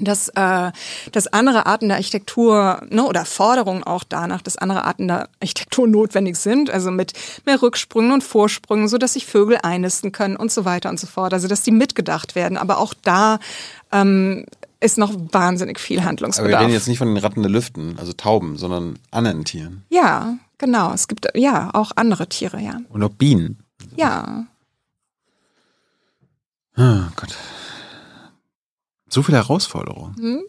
dass, äh, dass andere Arten der Architektur ne, oder Forderungen auch danach, dass andere Arten der Architektur notwendig sind, also mit mehr Rücksprüngen und Vorsprüngen, so dass sich Vögel einnisten können und so weiter und so fort, also dass die mitgedacht werden. Aber auch da ähm, ist noch wahnsinnig viel Aber wir Handlungsbedarf. reden jetzt nicht von den Ratten der Lüften, also Tauben, sondern anderen Tieren. ja, genau. Es gibt ja auch andere Tiere, ja. Und auch Bienen. Ja. Oh Gott. So viele Herausforderungen. Hm?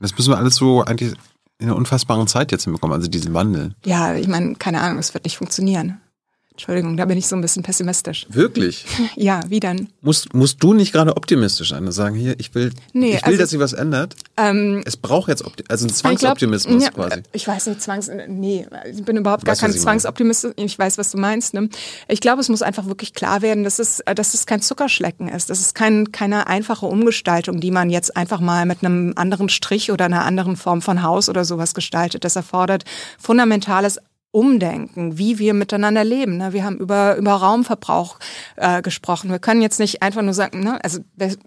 Das müssen wir alles so eigentlich in einer unfassbaren Zeit jetzt hinbekommen, also diesen Wandel. Ja, ich meine, keine Ahnung, es wird nicht funktionieren. Entschuldigung, da bin ich so ein bisschen pessimistisch. Wirklich? Ja, wie dann? Musst, musst du nicht gerade optimistisch sein und sagen, hier, ich will, Nee, ich will, also- dass sich was ändert? Ähm, Es braucht jetzt Opti also ein Ich glaub, Zwangsoptimismus ja, quasi. Ich weiß nicht, Zwangs... Nee, ich bin überhaupt gar Weißt, kein. Zwangsoptimist. Ich weiß, was du meinst. Ne? Ich glaube, es muss einfach wirklich klar werden, dass es, äh, dass es kein Zuckerschlecken ist. Das ist kein, keine einfache Umgestaltung, die man jetzt einfach mal mit einem anderen Strich oder einer anderen Form von Haus oder sowas gestaltet. Das erfordert fundamentales Umdenken, wie wir miteinander leben. Ne? Wir haben über, über Raumverbrauch äh, gesprochen. Wir können jetzt nicht einfach nur sagen, ne, also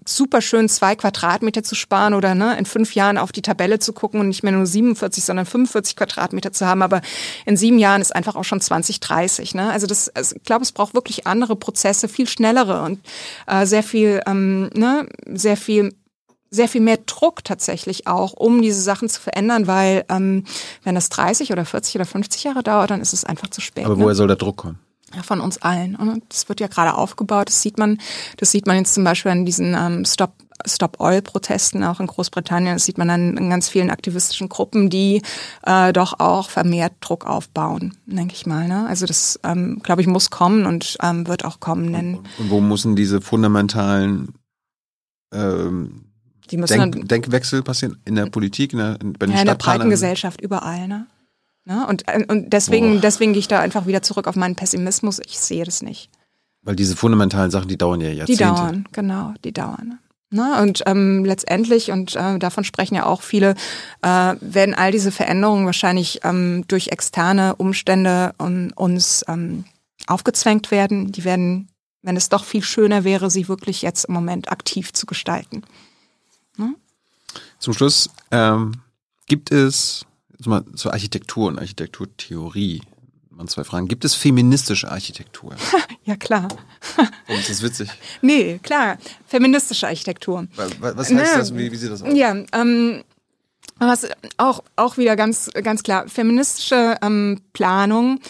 super schön, zwei Quadratmeter zu sparen oder ne, in fünf Jahren auf die Tabelle zu gucken und nicht mehr nur 47, sondern 45 Quadratmeter zu haben. Aber in sieben Jahren ist einfach auch schon 20, 30. Ne? Also das, also ich glaube, es braucht wirklich andere Prozesse, viel schnellere und äh, sehr viel, ähm, ne, sehr viel sehr viel mehr Druck tatsächlich auch, um diese Sachen zu verändern, weil ähm, wenn das 30 oder 40 oder 50 Jahre dauert, dann ist es einfach zu spät. Aber ne? woher soll der Druck kommen? Ja, von uns allen. Und das wird ja gerade aufgebaut. Das sieht man, das sieht man jetzt zum Beispiel an diesen ähm, Stop Stop Oil Protesten auch in Großbritannien. Das sieht man dann in ganz vielen aktivistischen Gruppen, die äh, doch auch vermehrt Druck aufbauen, denke ich mal. Ne? Also das, ähm, glaube ich, muss kommen und ähm, wird auch kommen. Denn Und wo müssen diese fundamentalen ähm, die müssen dann, Denk Denkwechsel passieren? In der Politik, in der, in, bei den ja, in der breiten Gesellschaft überall. Ne? Ne? Und, und deswegen, Boah. deswegen gehe ich da einfach wieder zurück auf meinen Pessimismus. Ich sehe das nicht. Weil diese fundamentalen Sachen, die dauern ja Die Jahrzehnte. dauern, genau, die dauern. Ne? Und ähm, letztendlich, und äh, davon sprechen ja auch viele, äh, werden all diese Veränderungen wahrscheinlich ähm, durch externe Umstände um, uns ähm, aufgezwängt werden. Die werden, wenn es doch viel schöner wäre, sie wirklich jetzt im Moment aktiv zu gestalten. Zum Schluss ähm, gibt es mal zur Architektur und Architekturtheorie mal zwei Fragen. Gibt es feministische Architektur? Ja, klar. Oh, ist das witzig? Nee, klar. Feministische Architektur. Wa- wa- Was heißt Ne, das? Wie, wie sieht das aus? Ja, ähm, was auch, auch wieder ganz, ganz klar, feministische ähm, Planung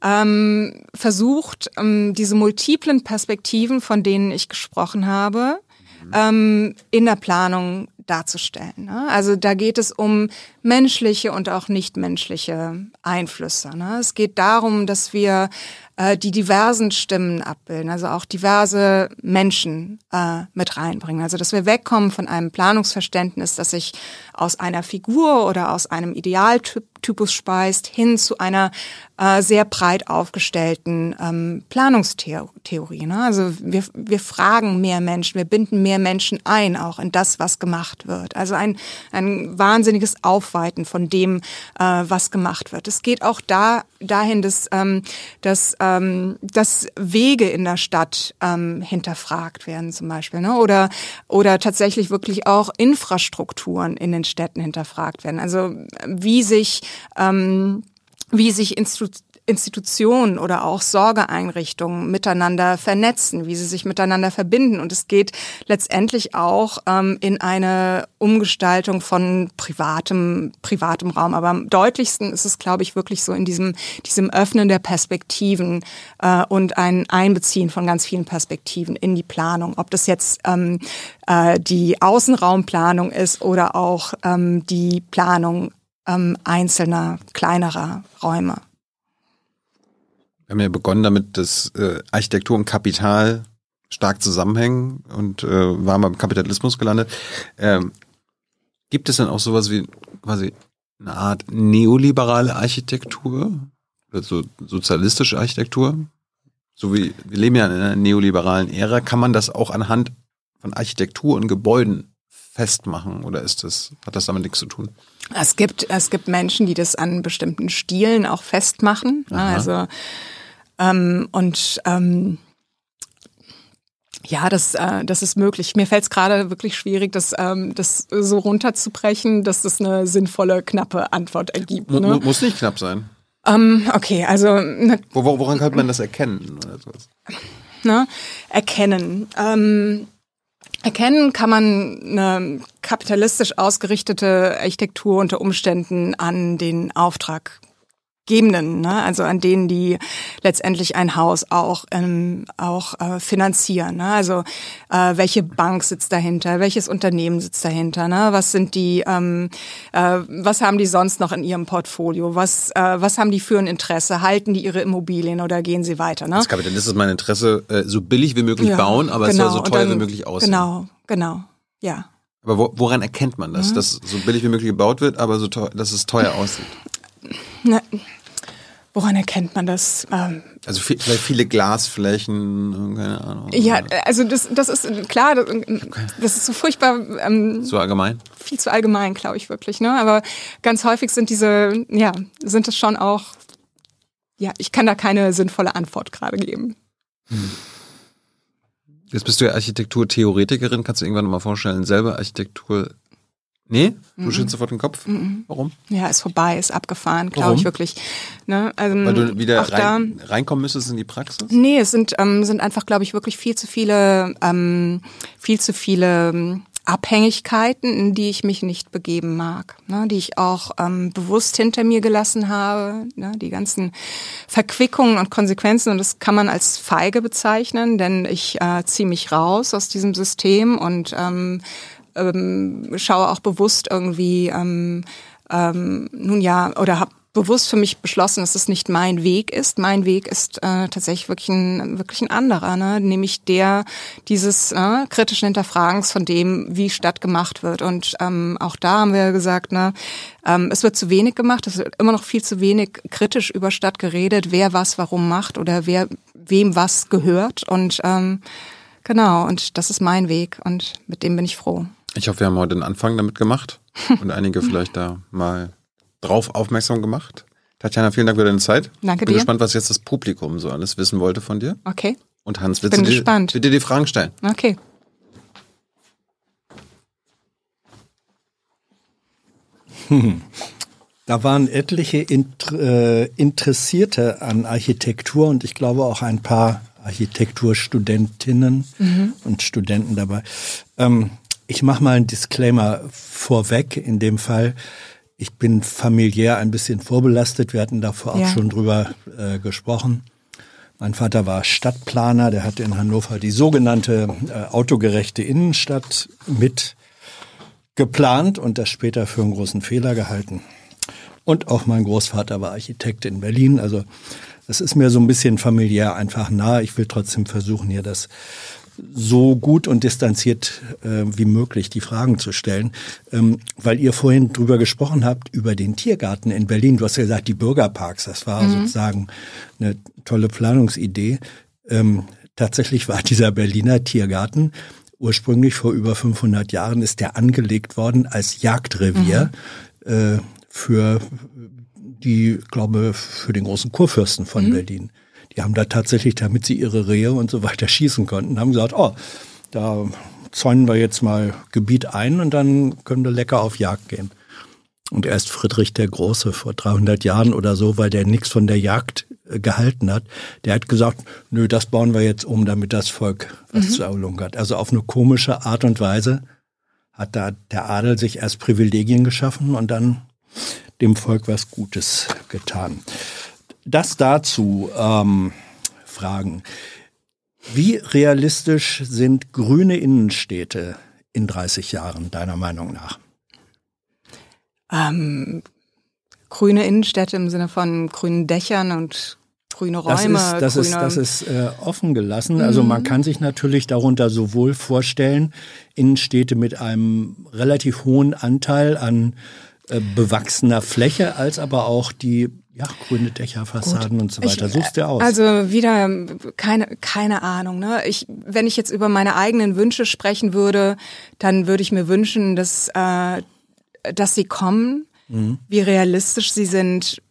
ähm, versucht, ähm, diese multiplen Perspektiven, von denen ich gesprochen habe, ähm, in der Planung darzustellen. Ne? Also da geht es um menschliche und auch nichtmenschliche Einflüsse. Ne? Es geht darum, dass wir äh, die diversen Stimmen abbilden, also auch diverse Menschen äh, mit reinbringen. Also dass wir wegkommen von einem Planungsverständnis, das sich aus einer Figur oder aus einem Idealtypus speist, hin zu einer äh, sehr breit aufgestellten ähm, Planungstheorie. Ne? Also wir, wir fragen mehr Menschen, wir binden mehr Menschen ein, auch in das, was gemacht wird. Also ein, ein wahnsinniges Auf Tragweiten von dem, äh, was gemacht wird. Es geht auch da dahin, dass, ähm, dass, ähm, dass Wege in der Stadt ähm, hinterfragt werden zum Beispiel, ne? oder oder tatsächlich wirklich auch Infrastrukturen in den Städten hinterfragt werden. Also wie sich ähm, wie sich Institu Institutionen oder auch Sorgeeinrichtungen miteinander vernetzen, wie sie sich miteinander verbinden. Und es geht letztendlich auch ähm, in eine Umgestaltung von privatem, privatem Raum. Aber am deutlichsten ist es, glaube ich, wirklich so in diesem, diesem Öffnen der Perspektiven äh, und ein Einbeziehen von ganz vielen Perspektiven in die Planung. Ob das jetzt ähm, äh, die Außenraumplanung ist oder auch ähm, die Planung ähm, einzelner, kleinerer Räume. Wir haben ja begonnen damit, dass äh, Architektur und Kapital stark zusammenhängen und äh, waren beim Kapitalismus gelandet. Ähm, gibt es denn auch sowas wie quasi eine Art neoliberale Architektur oder so sozialistische Architektur? So wie wir leben ja in einer neoliberalen Ära, kann man das auch anhand von Architektur und Gebäuden festmachen oder ist das hat das damit nichts zu tun? Es gibt es gibt Menschen, die das an bestimmten Stilen auch festmachen. Aha. Also ähm, und ähm, ja, das, äh, das ist möglich. Mir fällt es gerade wirklich schwierig, das, ähm, das so runterzubrechen, dass das eine sinnvolle, knappe Antwort ergibt. Ne? Muss nicht knapp sein. Ähm, okay, also. Ne, woran kann man das erkennen? Oder sowas? Ne? Erkennen. Ähm, Erkennen kann man eine kapitalistisch ausgerichtete Architektur unter Umständen an den Auftrag Gebenden, ne? also an denen, die letztendlich ein Haus auch ähm, auch äh, finanzieren. Ne? Also äh, welche Bank sitzt dahinter, welches Unternehmen sitzt dahinter, ne? Was sind die, ähm, äh, was haben die sonst noch in ihrem Portfolio? Was äh, was haben die für ein Interesse? Halten die ihre Immobilien oder gehen sie weiter? Ne? Das Kapitalist ist mein Interesse, äh, so billig wie möglich ja, bauen, aber genau. es soll so teuer dann, wie möglich aussehen. Genau, genau, ja. Aber wo, woran erkennt man das, mhm. dass so billig wie möglich gebaut wird, aber so teuer, dass es teuer aussieht? Na, woran erkennt man das? Ähm, also vielleicht viele Glasflächen, keine Ahnung. Ja, also das, das ist klar, das, das ist so furchtbar. Ähm, zu allgemein? Viel zu allgemein, glaube ich wirklich. Ne? Aber ganz häufig sind diese, ja, sind es schon auch, ja, ich kann da keine sinnvolle Antwort gerade geben. Hm. Jetzt bist du ja Architekturtheoretikerin. Kannst du irgendwann mal vorstellen, selber Architektur Nee? Du mhm. schützt sofort den Kopf? Mhm. Warum? Ja, ist vorbei, ist abgefahren, glaube ich wirklich. Ne? Also, Weil du wieder rein, da, reinkommen müsstest in die Praxis? Nee, es sind, ähm, sind einfach, glaube ich, wirklich viel zu viele, ähm, viel zu viele ähm, Abhängigkeiten, in die ich mich nicht begeben mag, ne, die ich auch ähm, bewusst hinter mir gelassen habe, ne, die ganzen Verquickungen und Konsequenzen und das kann man als feige bezeichnen, denn ich äh, ziehe mich raus aus diesem System und ähm, ähm, schaue auch bewusst irgendwie, ähm, ähm, nun ja, oder habe bewusst für mich beschlossen, dass es nicht mein Weg ist. Mein Weg ist äh, tatsächlich wirklich ein, wirklich ein anderer, ne? nämlich der dieses äh, kritischen Hinterfragens von dem, wie Stadt gemacht wird. Und ähm, auch da haben wir gesagt, ne, ähm, es wird zu wenig gemacht, es wird immer noch viel zu wenig kritisch über Stadt geredet, wer was warum macht oder wer wem was gehört. Und ähm, genau, und das ist mein Weg und mit dem bin ich froh. Ich hoffe, wir haben heute den Anfang damit gemacht und einige vielleicht da mal drauf aufmerksam gemacht. Tatjana, vielen Dank für deine Zeit. Danke dir. Bin gespannt, was jetzt das Publikum so alles wissen wollte von dir. Okay. Und Hans, willst Bin du dir, dir die Fragen stellen? Okay. Hm. Da waren etliche äh, Interessierte an Architektur und ich glaube auch ein paar Architekturstudentinnen mhm. und Studenten dabei. Ähm, ich mache mal einen Disclaimer vorweg in dem Fall. Ich bin familiär ein bisschen vorbelastet. Wir hatten davor ja. auch schon drüber äh, gesprochen. Mein Vater war Stadtplaner, der hat in Hannover die sogenannte äh, autogerechte Innenstadt mit geplant und das später für einen großen Fehler gehalten. Und auch mein Großvater war Architekt in Berlin. Also das ist mir so ein bisschen familiär einfach nah. Ich will trotzdem versuchen, hier das so gut und distanziert äh, wie möglich die Fragen zu stellen, ähm, weil ihr vorhin drüber gesprochen habt, über den Tiergarten in Berlin. Du hast ja gesagt, die Bürgerparks, das war mhm. sozusagen eine tolle Planungsidee. Ähm, tatsächlich war dieser Berliner Tiergarten ursprünglich vor über 500 Jahren ist der angelegt worden als Jagdrevier. Mhm äh, für die, glaube für den großen Kurfürsten von mhm. Berlin. Die haben da tatsächlich, damit sie ihre Rehe und so weiter schießen konnten, haben gesagt, oh, da zäunen wir jetzt mal Gebiet ein und dann können wir lecker auf Jagd gehen. Und erst Friedrich der Große vor 300 Jahren oder so, weil der nichts von der Jagd äh, gehalten hat, der hat gesagt, nö, das bauen wir jetzt um, damit das Volk was mhm. zu hat. Also auf eine komische Art und Weise hat da der Adel sich erst Privilegien geschaffen und dann dem Volk was Gutes getan. Das dazu ähm, Fragen. Wie realistisch sind grüne Innenstädte in 30 Jahren, deiner Meinung nach? Ähm, grüne Innenstädte im Sinne von grünen Dächern und grüne Räume. Das ist, das ist, das ist äh, offen gelassen. Also man mhm. kann sich natürlich darunter sowohl vorstellen, Innenstädte mit einem relativ hohen Anteil an äh, bewachsener Fläche, als aber auch die ja, grüne Dächerfassaden Gut. und so weiter. Ich, Suchst du aus? Also wieder keine, keine Ahnung. Ne? Ich, wenn ich jetzt über meine eigenen Wünsche sprechen würde, dann würde ich mir wünschen, dass, äh, dass sie kommen. Mhm. Wie realistisch sie sind,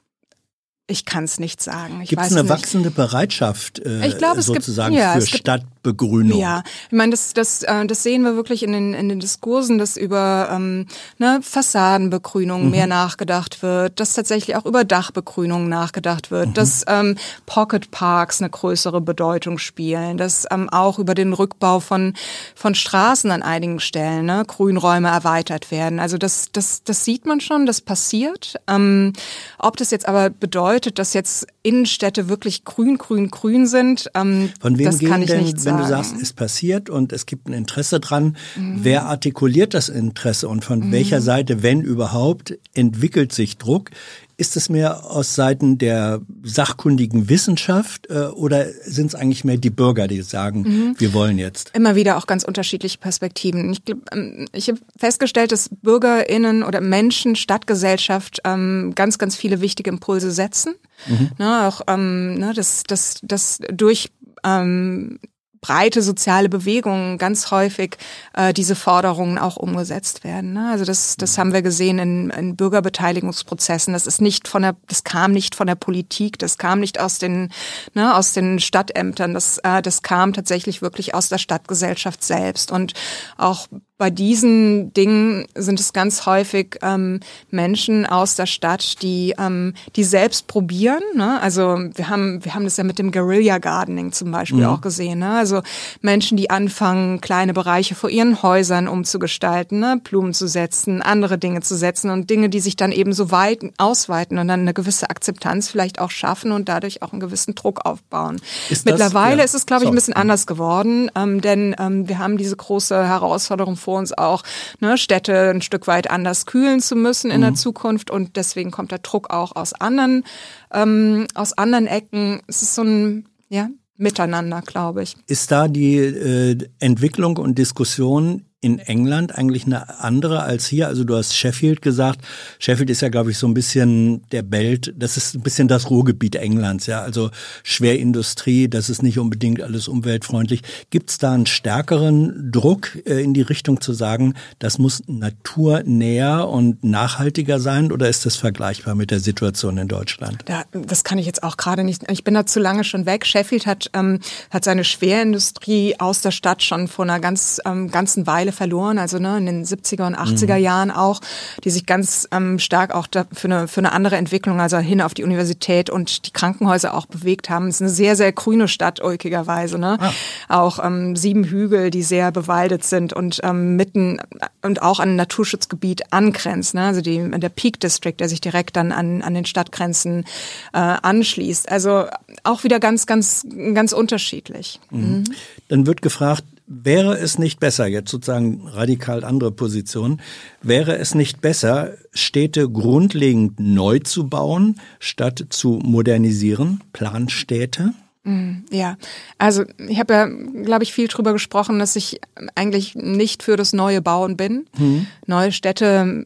ich kann es nicht sagen. Gibt es eine nicht. wachsende Bereitschaft äh, ich glaub, sozusagen gibt, ja, für Stadtbegrünung? Ja, ich meine, das, das, äh, das sehen wir wirklich in den, in den Diskursen, dass über ähm, ne, Fassadenbegrünung mhm. mehr nachgedacht wird, dass tatsächlich auch über Dachbegrünung nachgedacht wird, mhm. dass ähm, Pocket Parks eine größere Bedeutung spielen, dass ähm, auch über den Rückbau von, von Straßen an einigen Stellen ne, Grünräume erweitert werden. Also das, das, das sieht man schon, das passiert. Ähm, ob das jetzt aber bedeutet, dass jetzt Innenstädte wirklich grün, grün, grün sind, ähm, das kann ich denn, nicht wenn du sagst, es passiert und es gibt ein Interesse dran, mhm. wer artikuliert das Interesse und von mhm. welcher Seite, wenn überhaupt, entwickelt sich Druck? Ist es mehr aus Seiten der sachkundigen Wissenschaft äh, oder sind es eigentlich mehr die Bürger, die sagen, mhm. wir wollen jetzt? Immer wieder auch ganz unterschiedliche Perspektiven. Ich, ähm, ich habe festgestellt, dass BürgerInnen oder Menschen, Stadtgesellschaft ähm, ganz, ganz viele wichtige Impulse setzen. Mhm. Ne, auch ähm, ne, dass das, das durch ähm, breite soziale Bewegungen ganz häufig äh, diese Forderungen auch umgesetzt werden. Ne? Also das, das haben wir gesehen in, in Bürgerbeteiligungsprozessen. Das ist nicht von der, das kam nicht von der Politik, das kam nicht aus den, ne, aus den Stadtämtern, das, äh, das kam tatsächlich wirklich aus der Stadtgesellschaft selbst. Und auch bei diesen Dingen sind es ganz häufig ähm, Menschen aus der Stadt, die ähm, die selbst probieren. Ne? Also wir haben wir haben das ja mit dem Guerilla Gardening zum Beispiel mhm. auch gesehen. Ne? Also Menschen, die anfangen kleine Bereiche vor ihren Häusern umzugestalten, ne? Blumen zu setzen, andere Dinge zu setzen und Dinge, die sich dann eben so weit ausweiten und dann eine gewisse Akzeptanz vielleicht auch schaffen und dadurch auch einen gewissen Druck aufbauen. Ist Mittlerweile das, ja. ist es glaube ich ein bisschen anders geworden, ähm, denn ähm, wir haben diese große Herausforderung vor uns auch, ne, Städte ein Stück weit anders kühlen zu müssen in mhm. der Zukunft und deswegen kommt der Druck auch aus anderen, ähm, aus anderen Ecken. Es ist so ein, ja, Miteinander, glaube ich. Ist da die äh, Entwicklung und Diskussion in England eigentlich eine andere als hier? Also du hast Sheffield gesagt. Sheffield ist ja, glaube ich, so ein bisschen der Belt, das ist ein bisschen das Ruhrgebiet Englands, ja. Also Schwerindustrie, das ist nicht unbedingt alles umweltfreundlich. Gibt es da einen stärkeren Druck äh, in die Richtung zu sagen, das muss naturnäher und nachhaltiger sein oder ist das vergleichbar mit der Situation in Deutschland? Da, das kann ich jetzt auch gerade nicht. Ich bin da zu lange schon weg. Sheffield hat, ähm, hat seine Schwerindustrie aus der Stadt schon vor einer ganz ähm, ganzen Weile verloren, also ne, in den 70er und 80er mhm. Jahren auch, die sich ganz ähm, stark auch da für, eine, für eine andere Entwicklung, also hin auf die Universität und die Krankenhäuser auch bewegt haben. Es ist eine sehr, sehr grüne Stadt, ulkigerweise. Ne? Ah. Auch ähm, sieben Hügel, die sehr bewaldet sind und ähm, mitten und auch an ein Naturschutzgebiet angrenzt. Ne? Also die, der Peak District, der sich direkt dann an, an den Stadtgrenzen äh, anschließt. Also auch wieder ganz, ganz, ganz unterschiedlich. Mhm. Mhm. Dann wird gefragt, Wäre es nicht besser, jetzt sozusagen radikal andere Position, wäre es nicht besser, Städte grundlegend neu zu bauen, statt zu modernisieren, Planstädte? Mm, ja, also ich habe ja, glaube ich, viel drüber gesprochen, dass ich eigentlich nicht für das neue Bauen bin. Mhm. Neue Städte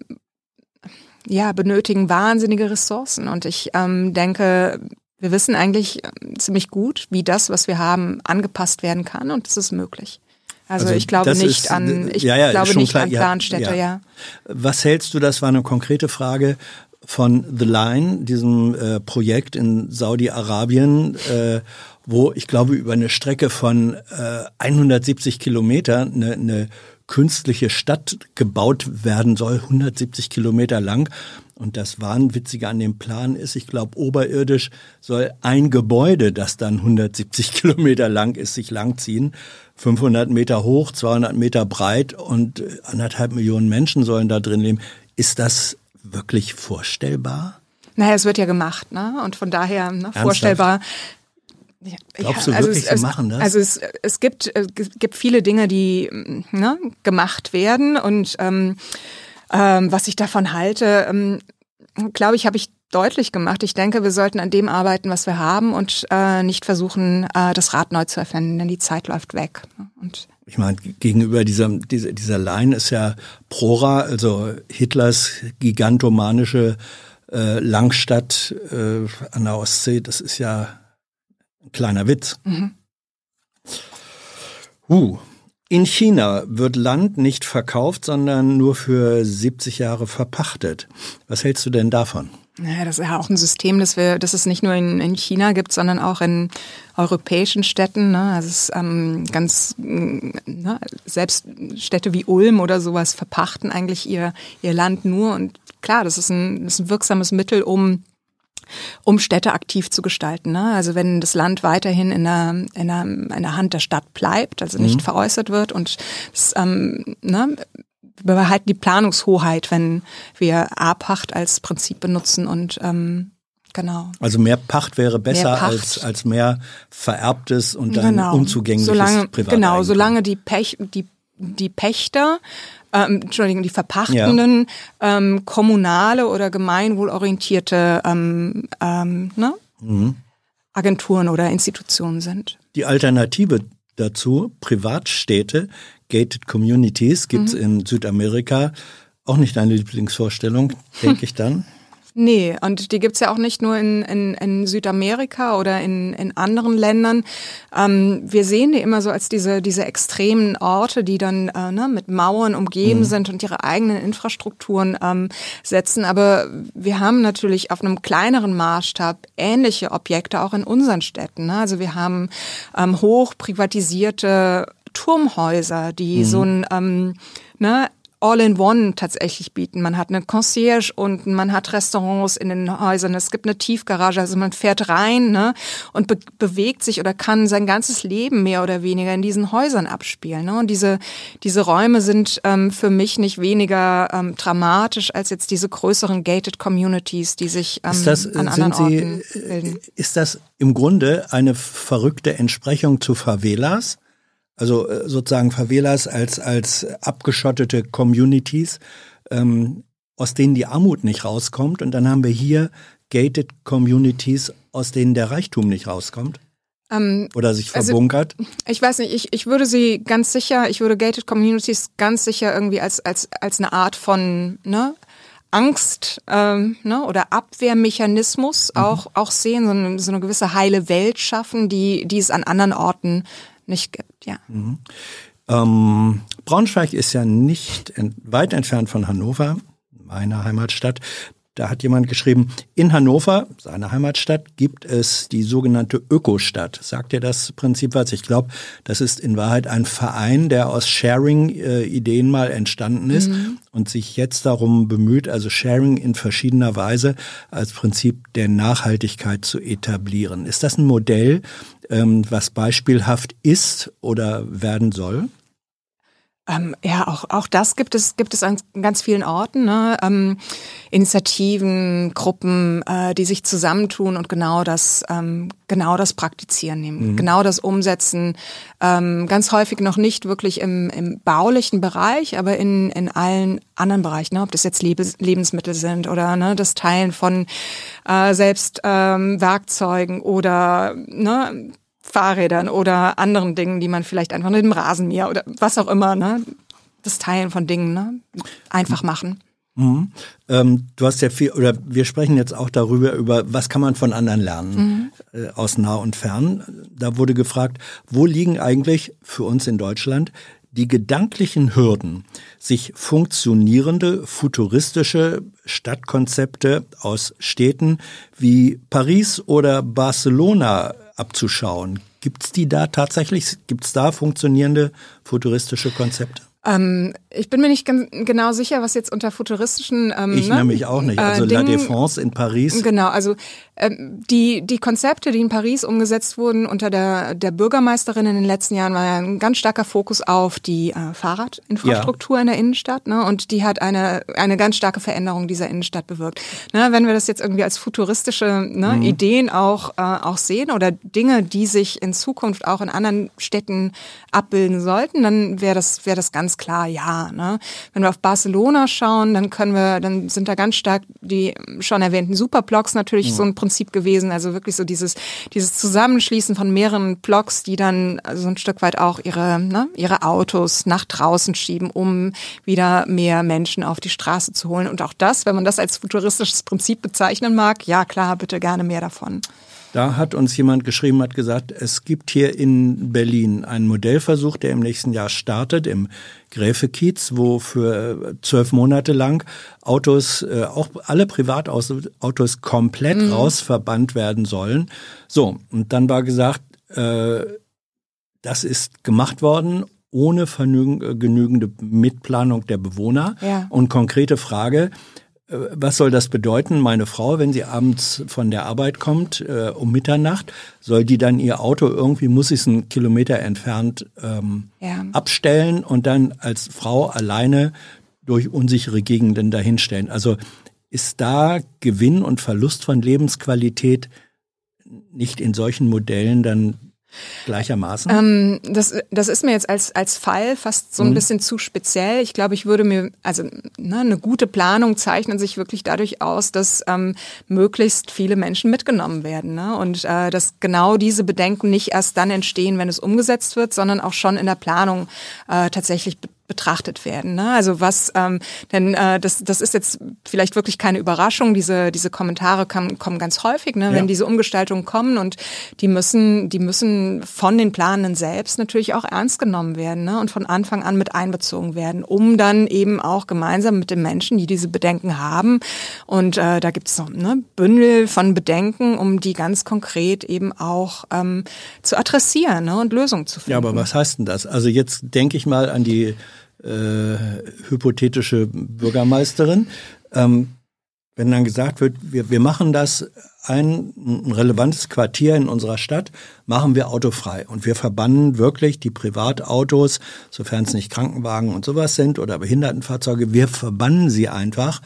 ja, benötigen wahnsinnige Ressourcen und ich ähm, denke, wir wissen eigentlich ziemlich gut, wie das, was wir haben, angepasst werden kann und es ist möglich. Also, also ich glaube nicht ist, an, ich ja, ja, glaube nicht klar, an Planstädte, ja, ja. Was hältst du, das war eine konkrete Frage, von The Line, diesem äh, Projekt in Saudi-Arabien, äh, wo ich glaube über eine Strecke von äh, 170 Kilometer eine, eine künstliche Stadt gebaut werden soll, 170 Kilometer lang. Und das Wahnwitzige an dem Plan ist, ich glaube, oberirdisch soll ein Gebäude, das dann 170 Kilometer lang ist, sich langziehen. 500 Meter hoch, 200 Meter breit und anderthalb Millionen Menschen sollen da drin leben. Ist das wirklich vorstellbar? Naja, es wird ja gemacht, ne? Und von daher ne, vorstellbar. Ja, Glaubst du also wirklich, es, sie machen das? Also es, es gibt, es gibt viele Dinge, die ne, gemacht werden und ähm, ähm, was ich davon halte, ähm, glaube ich, habe ich deutlich gemacht. Ich denke, wir sollten an dem arbeiten, was wir haben und äh, nicht versuchen, äh, das Rad neu zu erfinden, denn die Zeit läuft weg. Und ich meine, gegenüber dieser, dieser, dieser Line ist ja Prora, also Hitlers gigantomanische äh, Langstadt äh, an der Ostsee, das ist ja ein kleiner Witz. Mhm. Uh. In China wird Land nicht verkauft, sondern nur für 70 Jahre verpachtet. Was hältst du denn davon? Naja, das ist ja auch ein System, das wir, das es nicht nur in, in China gibt, sondern auch in europäischen Städten. Ne? Also es ist ähm, ganz ne? selbst Städte wie Ulm oder sowas verpachten eigentlich ihr ihr Land nur. Und klar, das ist ein, das ist ein wirksames Mittel, um um Städte aktiv zu gestalten. Ne? Also wenn das Land weiterhin in der, in der, in der Hand der Stadt bleibt, also nicht mhm. veräußert wird und es, ähm, ne, behalten die Planungshoheit, wenn wir A-Pacht als Prinzip benutzen und ähm, genau. Also mehr Pacht wäre besser mehr Pacht. als als mehr vererbtes und dann genau. unzugängliches solange, Genau, solange die Pech, die die Pächter, ähm, Entschuldigung, die Verpachtenden ja. ähm, kommunale oder gemeinwohlorientierte ähm, ähm, ne? Mhm. Agenturen oder Institutionen sind. Die Alternative dazu, Privatstädte, Gated Communities gibt's mhm. in Südamerika. Auch nicht deine Lieblingsvorstellung, denke ich dann. Nee, und die gibt's ja auch nicht nur in, in, in Südamerika oder in, in anderen Ländern. Ähm, wir sehen die immer so als diese, diese extremen Orte, die dann äh, ne, mit Mauern umgeben mhm. sind und ihre eigenen Infrastrukturen ähm, setzen. Aber wir haben natürlich auf einem kleineren Maßstab ähnliche Objekte auch in unseren Städten. Ne? Also wir haben ähm, hoch privatisierte Turmhäuser, die mhm. so ein ähm, ne, All-in-One tatsächlich bieten. Man hat eine Concierge unten, man hat Restaurants in den Häusern, es gibt eine Tiefgarage, also man fährt rein ne, und be bewegt sich oder kann sein ganzes Leben mehr oder weniger in diesen Häusern abspielen. Ne? Und diese, diese Räume sind ähm, für mich nicht weniger ähm, dramatisch als jetzt diese größeren gated Communities, die sich ähm, das, an anderen Sie, Orten bilden. Ist das im Grunde eine verrückte Entsprechung zu Favelas? Also äh, sozusagen Favelas als, als abgeschottete Communities, ähm, aus denen die Armut nicht rauskommt. Und dann haben wir hier gated Communities, aus denen der Reichtum nicht rauskommt. Ähm, Oder sich also verbunkert? Also, ich weiß nicht, ich, ich würde sie ganz sicher, ich würde gated Communities ganz sicher irgendwie als, als, als eine Art von ne, Angst ähm, ne, oder Abwehrmechanismus mhm. auch, auch sehen, so eine, so eine gewisse heile Welt schaffen, die, die es an anderen Orten nicht gibt, ja. Mhm. Ähm, Braunschweig ist ja nicht ent weit entfernt von Hannover, meiner Heimatstadt. Da hat jemand geschrieben, in Hannover, seiner Heimatstadt, gibt es die sogenannte Ökostadt. Sagt ihr das Prinzip was? Ich glaube, das ist in Wahrheit ein Verein, der aus Sharing-Ideen mal entstanden ist mhm. und sich jetzt darum bemüht, also Sharing in verschiedener Weise als Prinzip der Nachhaltigkeit zu etablieren. Ist das ein Modell, ähm, was beispielhaft ist oder werden soll? Ähm, ja, auch, auch das gibt es, gibt es an ganz vielen Orten. Ne? Ähm, Initiativen, Gruppen, äh, die sich zusammentun und genau das, ähm, genau das praktizieren, nehmen, mhm. genau das umsetzen. Ähm, ganz häufig noch nicht wirklich im, im baulichen Bereich, aber in, in allen anderen Bereichen, ne? ob das jetzt Lebens Lebensmittel sind oder ne, das Teilen von äh, selbst ähm, Werkzeugen oder ne, Fahrrädern oder anderen Dingen, die man vielleicht einfach mit dem Rasenmäher oder was auch immer, ne? Das Teilen von Dingen, ne? Einfach machen. Mhm. Ähm, du hast ja viel, oder wir sprechen jetzt auch darüber, über was kann man von anderen lernen, mhm. äh, aus nah und fern. Da wurde gefragt, wo liegen eigentlich für uns in Deutschland die gedanklichen Hürden, sich funktionierende futuristische Stadtkonzepte aus Städten wie Paris oder Barcelona abzuschauen. Gibt es die da tatsächlich? Gibt es da funktionierende futuristische Konzepte? Ähm, ich bin mir nicht genau sicher, was jetzt unter futuristischen. Ähm, ich ne, nämlich auch nicht. Also äh, La Défense in Paris. Genau, also ähm, die die Konzepte, die in Paris umgesetzt wurden unter der der Bürgermeisterin in den letzten Jahren, war ja ein ganz starker Fokus auf die äh, Fahrradinfrastruktur ja. in der Innenstadt, ne? Und die hat eine eine ganz starke Veränderung dieser Innenstadt bewirkt. Ne? Wenn wir das jetzt irgendwie als futuristische ne, mhm. Ideen auch äh, auch sehen oder Dinge, die sich in Zukunft auch in anderen Städten abbilden sollten, dann wäre das wäre das ganz klar ja. Ne? Wenn wir auf Barcelona schauen, dann können wir, dann sind da ganz stark die schon erwähnten Superblocks natürlich mhm. so ein Prinzip gewesen. Also wirklich so dieses, dieses Zusammenschließen von mehreren Blocks, die dann so ein Stück weit auch ihre, ne, ihre Autos nach draußen schieben, um wieder mehr Menschen auf die Straße zu holen. Und auch das, wenn man das als futuristisches Prinzip bezeichnen mag, ja klar, bitte gerne mehr davon. Da hat uns jemand geschrieben, hat gesagt, es gibt hier in Berlin einen Modellversuch, der im nächsten Jahr startet, im Gräfekiez, wo für zwölf Monate lang Autos, äh, auch alle Privatautos komplett mhm. rausverbannt werden sollen. So, und dann war gesagt, äh, das ist gemacht worden ohne äh, genügende Mitplanung der Bewohner. Ja. Und konkrete Frage, äh, was soll das bedeuten? Meine Frau, wenn sie abends von der Arbeit kommt, äh, um Mitternacht, soll die dann ihr Auto irgendwie, muss sie es einen Kilometer entfernt ähm, ja. abstellen und dann als Frau alleine durch unsichere Gegenden dahinstellen. Also ist da Gewinn und Verlust von Lebensqualität nicht in solchen Modellen dann Gleichermaßen? Ähm, das, das ist mir jetzt als, als Fall fast so ein mhm. bisschen zu speziell. Ich glaube, ich würde mir, also ne, eine gute Planung zeichnet sich wirklich dadurch aus, dass ähm, möglichst viele Menschen mitgenommen werden. Ne? Und äh, dass genau diese Bedenken nicht erst dann entstehen, wenn es umgesetzt wird, sondern auch schon in der Planung äh, tatsächlich betrachtet werden. Ne? Also was, ähm, denn äh, das, das ist jetzt vielleicht wirklich keine Überraschung. Diese, diese Kommentare kam, kommen ganz häufig, ne? Ja. wenn diese Umgestaltungen kommen und die müssen, die müssen von den Planenden selbst natürlich auch ernst genommen werden ne? und von Anfang an mit einbezogen werden, um dann eben auch gemeinsam mit den Menschen, die diese Bedenken haben. Und äh, da gibt es noch ne, Bündel von Bedenken, um die ganz konkret eben auch ähm, zu adressieren ne? und Lösungen zu finden. Ja, aber was heißt denn das? Also jetzt denke ich mal an die äh, hypothetische Bürgermeisterin. Ähm, wenn dann gesagt wird, wir, wir machen das ein, ein relevantes Quartier in unserer Stadt, machen wir autofrei. Und wir verbannen wirklich die Privatautos, sofern es nicht Krankenwagen und sowas sind oder Behindertenfahrzeuge, wir verbannen sie einfach.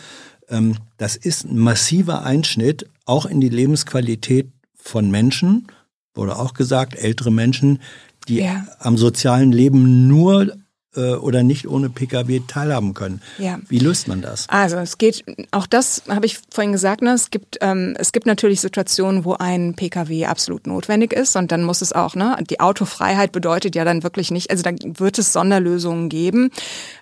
Ähm, das ist ein massiver Einschnitt auch in die Lebensqualität von Menschen, wurde auch gesagt, ältere Menschen, die ja. am sozialen Leben nur oder nicht ohne Pkw teilhaben können. Ja. Wie löst man das? Also es geht, auch das habe ich vorhin gesagt, ne, es gibt ähm, es gibt natürlich Situationen, wo ein Pkw absolut notwendig ist und dann muss es auch, ne, die Autofreiheit bedeutet ja dann wirklich nicht, also da wird es Sonderlösungen geben.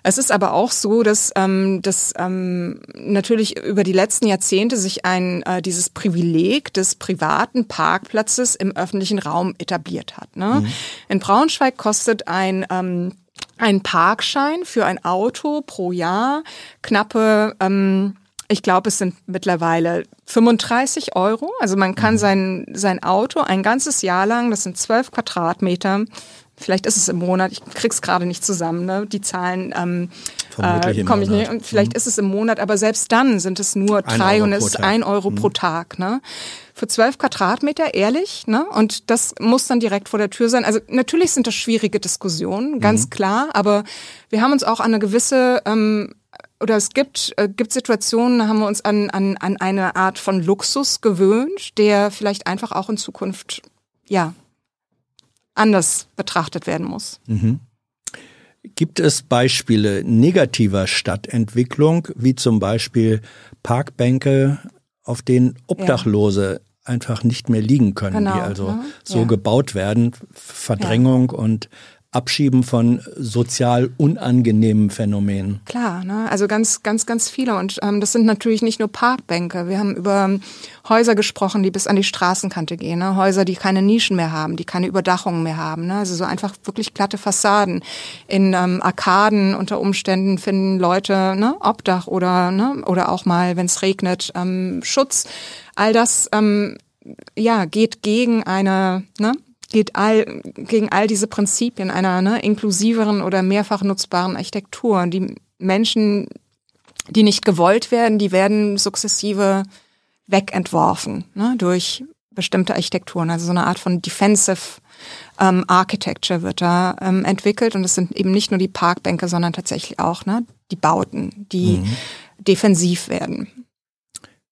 Es ist aber auch so, dass, ähm, dass ähm, natürlich über die letzten Jahrzehnte sich ein äh, dieses Privileg des privaten Parkplatzes im öffentlichen Raum etabliert hat. Ne? Mhm. In Braunschweig kostet ein ähm, ein Parkschein für ein Auto pro Jahr knappe, ähm, ich glaube, es sind mittlerweile 35 Euro. Also man kann mhm. sein, sein Auto ein ganzes Jahr lang, das sind 12 Quadratmeter, vielleicht ist es im Monat, ich krieg's gerade nicht zusammen, ne? die Zahlen ähm, äh, komme ich nicht. Und vielleicht mhm. ist es im Monat, aber selbst dann sind es nur drei und es ist ein Euro mhm. pro Tag. Ne? für zwölf Quadratmeter, ehrlich, ne? Und das muss dann direkt vor der Tür sein. Also natürlich sind das schwierige Diskussionen, ganz mhm. klar, aber wir haben uns auch an eine gewisse ähm, oder es gibt, äh, gibt Situationen, da haben wir uns an, an, an eine Art von Luxus gewöhnt, der vielleicht einfach auch in Zukunft ja anders betrachtet werden muss. Mhm. Gibt es Beispiele negativer Stadtentwicklung, wie zum Beispiel Parkbänke, auf denen Obdachlose einfach nicht mehr liegen können, genau, die also ne? so ja. gebaut werden, Verdrängung ja. und Abschieben von sozial unangenehmen Phänomenen. Klar, ne? also ganz, ganz, ganz viele. Und ähm, das sind natürlich nicht nur Parkbänke. Wir haben über Häuser gesprochen, die bis an die Straßenkante gehen. Ne? Häuser, die keine Nischen mehr haben, die keine Überdachungen mehr haben. Ne? Also so einfach wirklich glatte Fassaden. In ähm, Arkaden unter Umständen finden Leute ne, Obdach oder, ne, oder auch mal, wenn es regnet, ähm, Schutz. All das ähm, ja, geht gegen eine ne, geht all, gegen all diese Prinzipien einer ne, inklusiveren oder mehrfach nutzbaren Architektur. Die Menschen, die nicht gewollt werden, die werden sukzessive wegentworfen ne, durch bestimmte Architekturen. Also so eine Art von Defensive ähm, Architecture wird da ähm, entwickelt und es sind eben nicht nur die Parkbänke, sondern tatsächlich auch ne, die Bauten, die mhm. defensiv werden.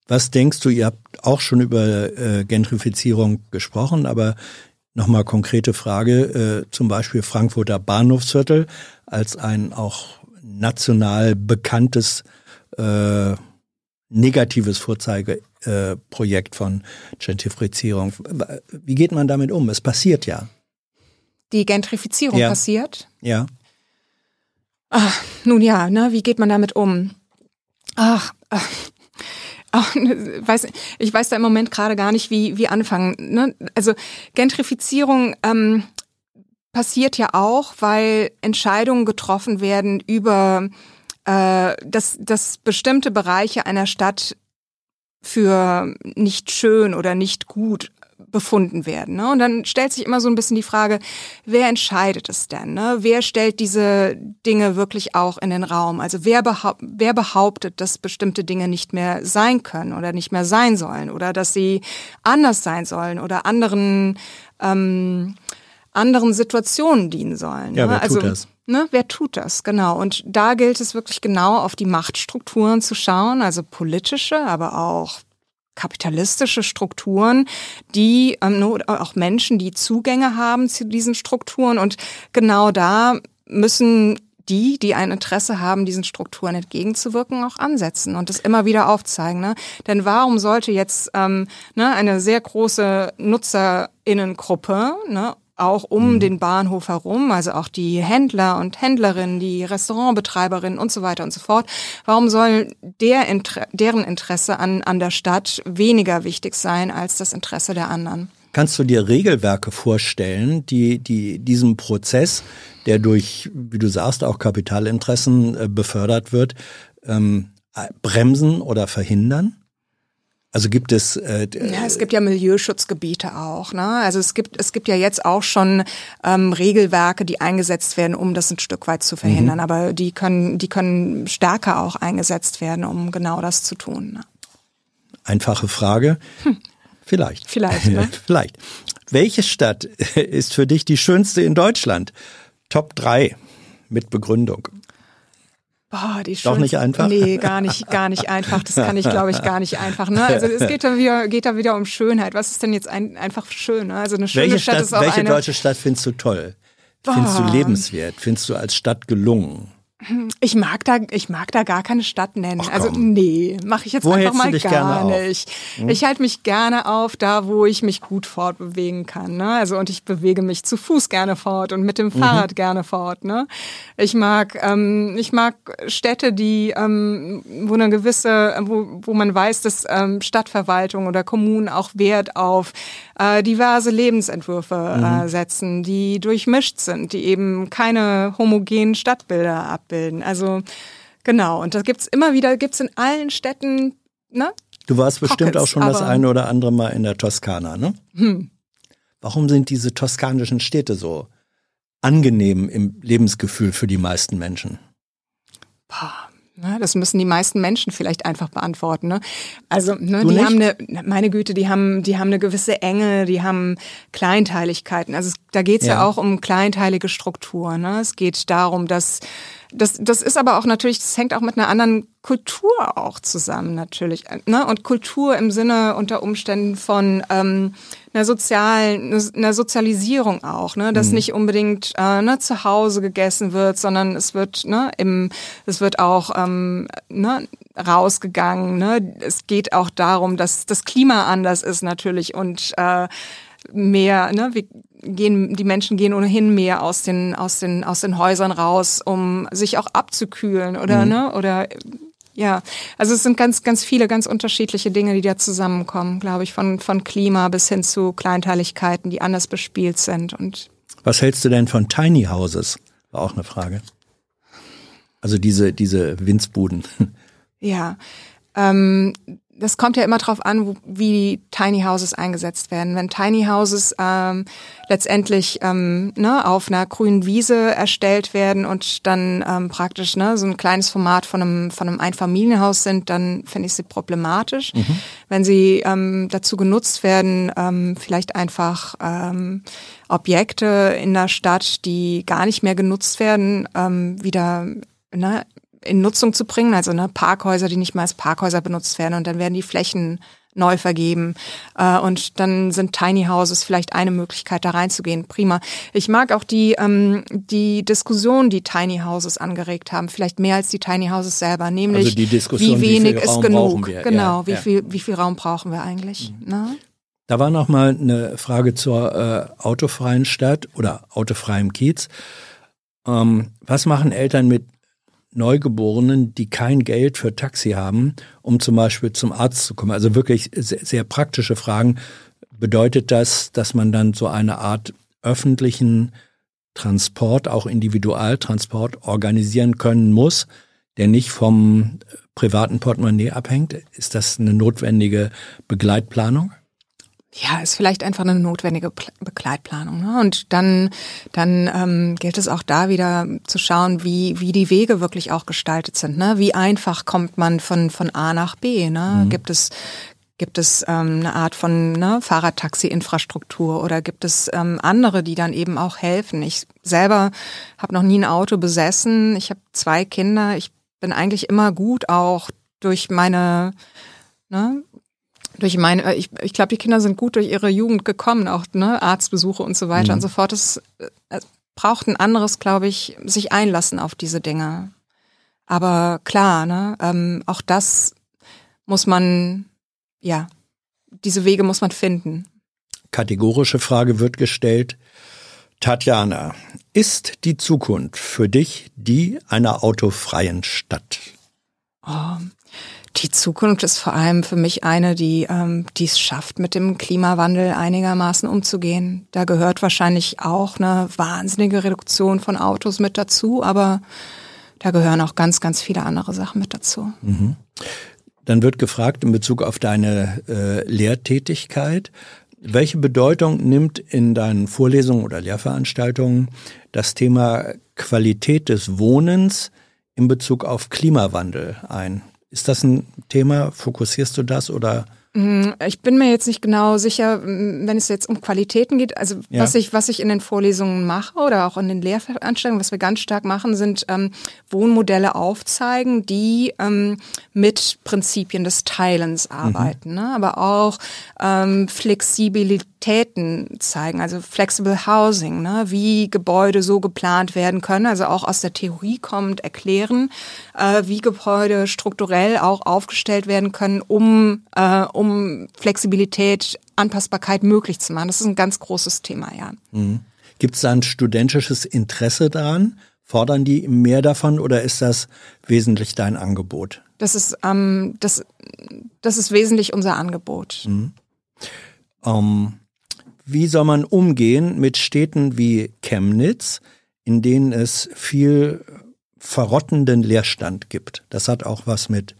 Was denkst du, ihr habt auch schon über äh, Gentrifizierung gesprochen, aber Nochmal konkrete Frage, äh, zum Beispiel Frankfurter Bahnhofsviertel als ein auch national bekanntes äh, negatives Vorzeigeprojekt äh, von Gentrifizierung. Wie geht man damit um? Es passiert ja. Die Gentrifizierung ja. passiert? Ja. Ach, nun ja, ne, wie geht man damit um? Ach, ach weiß, ich weiß da im Moment gerade gar nicht, wie, wie anfangen. Ne? Also Gentrifizierung ähm, passiert ja auch, weil Entscheidungen getroffen werden über äh, dass, dass bestimmte Bereiche einer Stadt für nicht schön oder nicht gut befunden werden. Ne? Und dann stellt sich immer so ein bisschen die Frage, wer entscheidet es denn? Ne? Wer stellt diese Dinge wirklich auch in den Raum? Also wer, behaupt, wer behauptet, dass bestimmte Dinge nicht mehr sein können oder nicht mehr sein sollen oder dass sie anders sein sollen oder anderen ähm, anderen Situationen dienen sollen. Ja, ne? wer also, tut das? Ne, wer tut das? Genau. Und da gilt es wirklich genau auf die Machtstrukturen zu schauen, also politische, aber auch kapitalistische Strukturen, die ähm, auch Menschen, die Zugänge haben zu diesen Strukturen. Und genau da müssen die, die ein Interesse haben, diesen Strukturen entgegenzuwirken, auch ansetzen und das immer wieder aufzeigen. Ne? Denn warum sollte jetzt ähm, ne, eine sehr große Nutzerinnengruppe ne, auch um mhm. den Bahnhof herum, also auch die Händler und Händlerinnen, die Restaurantbetreiberinnen und so weiter und so fort. Warum soll der Inter deren Interesse an, an der Stadt weniger wichtig sein als das Interesse der anderen? Kannst du dir Regelwerke vorstellen, die, die diesen Prozess, der durch, wie du sagst, auch Kapitalinteressen äh, befördert wird, ähm, bremsen oder verhindern? Also gibt es äh, ja, es gibt ja Milieuschutzgebiete auch. Ne? Also es gibt es gibt ja jetzt auch schon ähm, Regelwerke, die eingesetzt werden, um das ein Stück weit zu verhindern. Mhm. Aber die können die können stärker auch eingesetzt werden, um genau das zu tun. Ne? Einfache Frage. Hm. Vielleicht. Vielleicht. Ne? Vielleicht. Welche Stadt ist für dich die schönste in Deutschland? Top 3 mit Begründung. Boah, die Doch nicht einfach? Nee, gar nicht, gar nicht einfach. Das kann ich, glaube ich, gar nicht einfach. Ne? Also es geht da wieder, geht da wieder um Schönheit. Was ist denn jetzt ein, einfach schön? Ne? Also eine schöne welche Stadt, Stadt ist auch Welche eine, deutsche Stadt findest du toll? Boah. Findest du lebenswert? Findest du als Stadt gelungen? Ich mag da, ich mag da gar keine Stadt nennen. Ach, also nee, mache ich jetzt wo einfach mal gar nicht. Hm? Ich halte mich gerne auf, da wo ich mich gut fortbewegen kann. Ne? Also und ich bewege mich zu Fuß gerne fort und mit dem mhm. Fahrrad mhm. gerne fort. Ne? Ich mag, ähm, ich mag Städte, die, ähm, wo eine gewisse, wo, wo man weiß, dass ähm, Stadtverwaltung oder Kommunen auch Wert auf äh, diverse Lebensentwürfe mhm. äh, setzen, die durchmischt sind, die eben keine homogenen Stadtbilder abbilden. Also genau, und da gibt's immer wieder, gibt's in allen Städten, ne? Du warst bestimmt Pockets, auch schon das eine oder andere Mal in der Toskana, ne? Hm. Warum sind diese toskanischen Städte so angenehm im Lebensgefühl für die meisten Menschen? Boah das müssen die meisten Menschen vielleicht einfach beantworten. Ne? Also, ne, die nicht? haben eine, meine Güte, die haben, die haben eine gewisse Enge, die haben Kleinteiligkeiten. Also da geht es ja. ja. auch um kleinteilige Strukturen. Ne? Es geht darum, dass das, das ist aber auch natürlich, das hängt auch mit einer anderen Kultur auch zusammen natürlich. Ne? Und Kultur im Sinne unter Umständen von ähm, einer sozialen, einer Sozialisierung auch, ne? dass mhm. nicht unbedingt äh, ne, zu Hause gegessen wird, sondern es wird ne, im, es wird auch ähm, ne, rausgegangen. Ne? Es geht auch darum, dass das Klima anders ist natürlich und äh, mehr, ne, wir gehen, die Menschen gehen ohnehin mehr aus den, aus den, aus den Häusern raus, um sich auch abzukühlen oder, mhm. ne, oder, ja, also es sind ganz, ganz viele, ganz unterschiedliche Dinge, die da zusammenkommen, glaube ich, von, von Klima bis hin zu Kleinteiligkeiten, die anders bespielt sind und. Was hältst du denn von Tiny Houses? War auch eine Frage. Also diese, diese Winzbuden. Ja, ähm, das kommt ja immer darauf an, wie Tiny Houses eingesetzt werden. Wenn Tiny Houses ähm, letztendlich ähm, ne, auf einer grünen Wiese erstellt werden und dann ähm, praktisch ne, so ein kleines Format von einem, von einem Einfamilienhaus sind, dann finde ich sie problematisch. Mhm. Wenn sie ähm, dazu genutzt werden, ähm, vielleicht einfach ähm, Objekte in der Stadt, die gar nicht mehr genutzt werden, ähm, wieder ne, in Nutzung zu bringen, also ne, Parkhäuser, die nicht mal als Parkhäuser benutzt werden und dann werden die Flächen neu vergeben äh, und dann sind Tiny Houses vielleicht eine Möglichkeit, da reinzugehen. Prima. Ich mag auch die ähm, die Diskussion, die Tiny Houses angeregt haben, vielleicht mehr als die Tiny Houses selber, nämlich also wie wenig wie ist genug. Genau, ja, wie ja. viel wie viel Raum brauchen wir eigentlich? Mhm. Ne? Da war noch mal eine Frage zur äh, autofreien Stadt oder autofreiem Kiez. Ähm, was machen Eltern mit Neugeborenen, die kein Geld für Taxi haben, um zum Beispiel zum Arzt zu kommen. Also wirklich sehr, sehr praktische Fragen. Bedeutet das, dass man dann so eine Art öffentlichen Transport, auch Individualtransport organisieren können muss, der nicht vom privaten Portemonnaie abhängt? Ist das eine notwendige Begleitplanung? Ja, ist vielleicht einfach eine notwendige Begleitplanung. Ne? Und dann, dann ähm, gilt es auch da wieder zu schauen, wie, wie die Wege wirklich auch gestaltet sind. Ne? Wie einfach kommt man von, von A nach B? Ne? Mhm. Gibt es Gibt es ähm, eine Art von ne, Fahrradtaxi-Infrastruktur oder gibt es ähm, andere, die dann eben auch helfen? Ich selber habe noch nie ein Auto besessen. Ich habe zwei Kinder. Ich bin eigentlich immer gut auch durch meine ne, durch meine, äh, ich, ich glaube, die Kinder sind gut durch ihre Jugend gekommen, auch ne, Arztbesuche und so weiter mhm. und so fort. Es, äh, es braucht ein anderes, glaube ich, sich einlassen auf diese Dinge. Aber klar, ne, ähm, auch das muss man, ja, diese Wege muss man finden. Kategorische Frage wird gestellt. Tatjana, ist die Zukunft für dich die einer autofreien Stadt? Oh, die Zukunft ist vor allem für mich eine, die ähm, es schafft, mit dem Klimawandel einigermaßen umzugehen. Da gehört wahrscheinlich auch eine wahnsinnige Reduktion von Autos mit dazu, aber da gehören auch ganz, ganz viele andere Sachen mit dazu. Mhm. Dann wird gefragt in Bezug auf deine äh, Lehrtätigkeit, welche Bedeutung nimmt in deinen Vorlesungen oder Lehrveranstaltungen das Thema Qualität des Wohnens in Bezug auf Klimawandel ein? Ist das ein Thema? Fokussierst du das oder? Mm, ich bin mir jetzt nicht genau sicher, mm, wenn es jetzt um Qualitäten geht. Also ja. was ich was ich in den Vorlesungen mache oder auch in den Lehrveranstaltungen, was wir ganz stark machen, sind ähm, Wohnmodelle aufzeigen, die ähm, mit Prinzipien des Teilens arbeiten, mhm. ne? aber auch ähm, Flexibilität Realitäten zeigen, also Flexible Housing, ne, wie Gebäude so geplant werden können, also auch aus der Theorie kommend erklären, äh, wie Gebäude strukturell auch aufgestellt werden können, um, äh, um Flexibilität, Anpassbarkeit möglich zu machen. Das ist ein ganz großes Thema, ja. Mhm. Gibt es da ein studentisches Interesse daran? Fordern die mehr davon oder ist das wesentlich dein Angebot? Das ist, ähm, das, das ist wesentlich unser Angebot. Mhm. Ähm, wie soll man umgehen mit Städten wie Chemnitz, in denen es viel verrottenden Leerstand gibt? Das hat auch was mit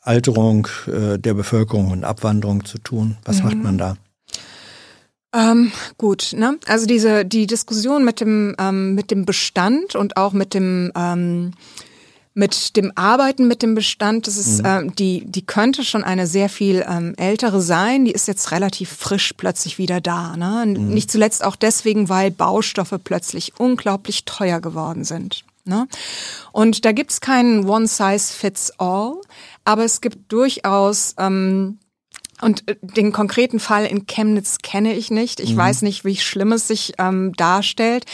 Alterung äh, der Bevölkerung und Abwanderung zu tun. Was mhm. macht man da? Ähm, gut, ne? Also diese die Diskussion mit dem ähm, mit dem Bestand und auch mit dem ähm, mit dem Arbeiten mit dem Bestand, das ist, mhm. ähm, die, die könnte schon eine sehr viel ähm, ältere sein. Die ist jetzt relativ frisch plötzlich wieder da. Ne? Mhm. Nicht zuletzt auch deswegen, weil Baustoffe plötzlich unglaublich teuer geworden sind. Ne? Und da gibt's keinen One Size Fits All, aber es gibt durchaus ähm, und äh, den konkreten Fall in Chemnitz kenne ich nicht. Ich mhm. weiß nicht, wie schlimm es sich ähm, darstellt.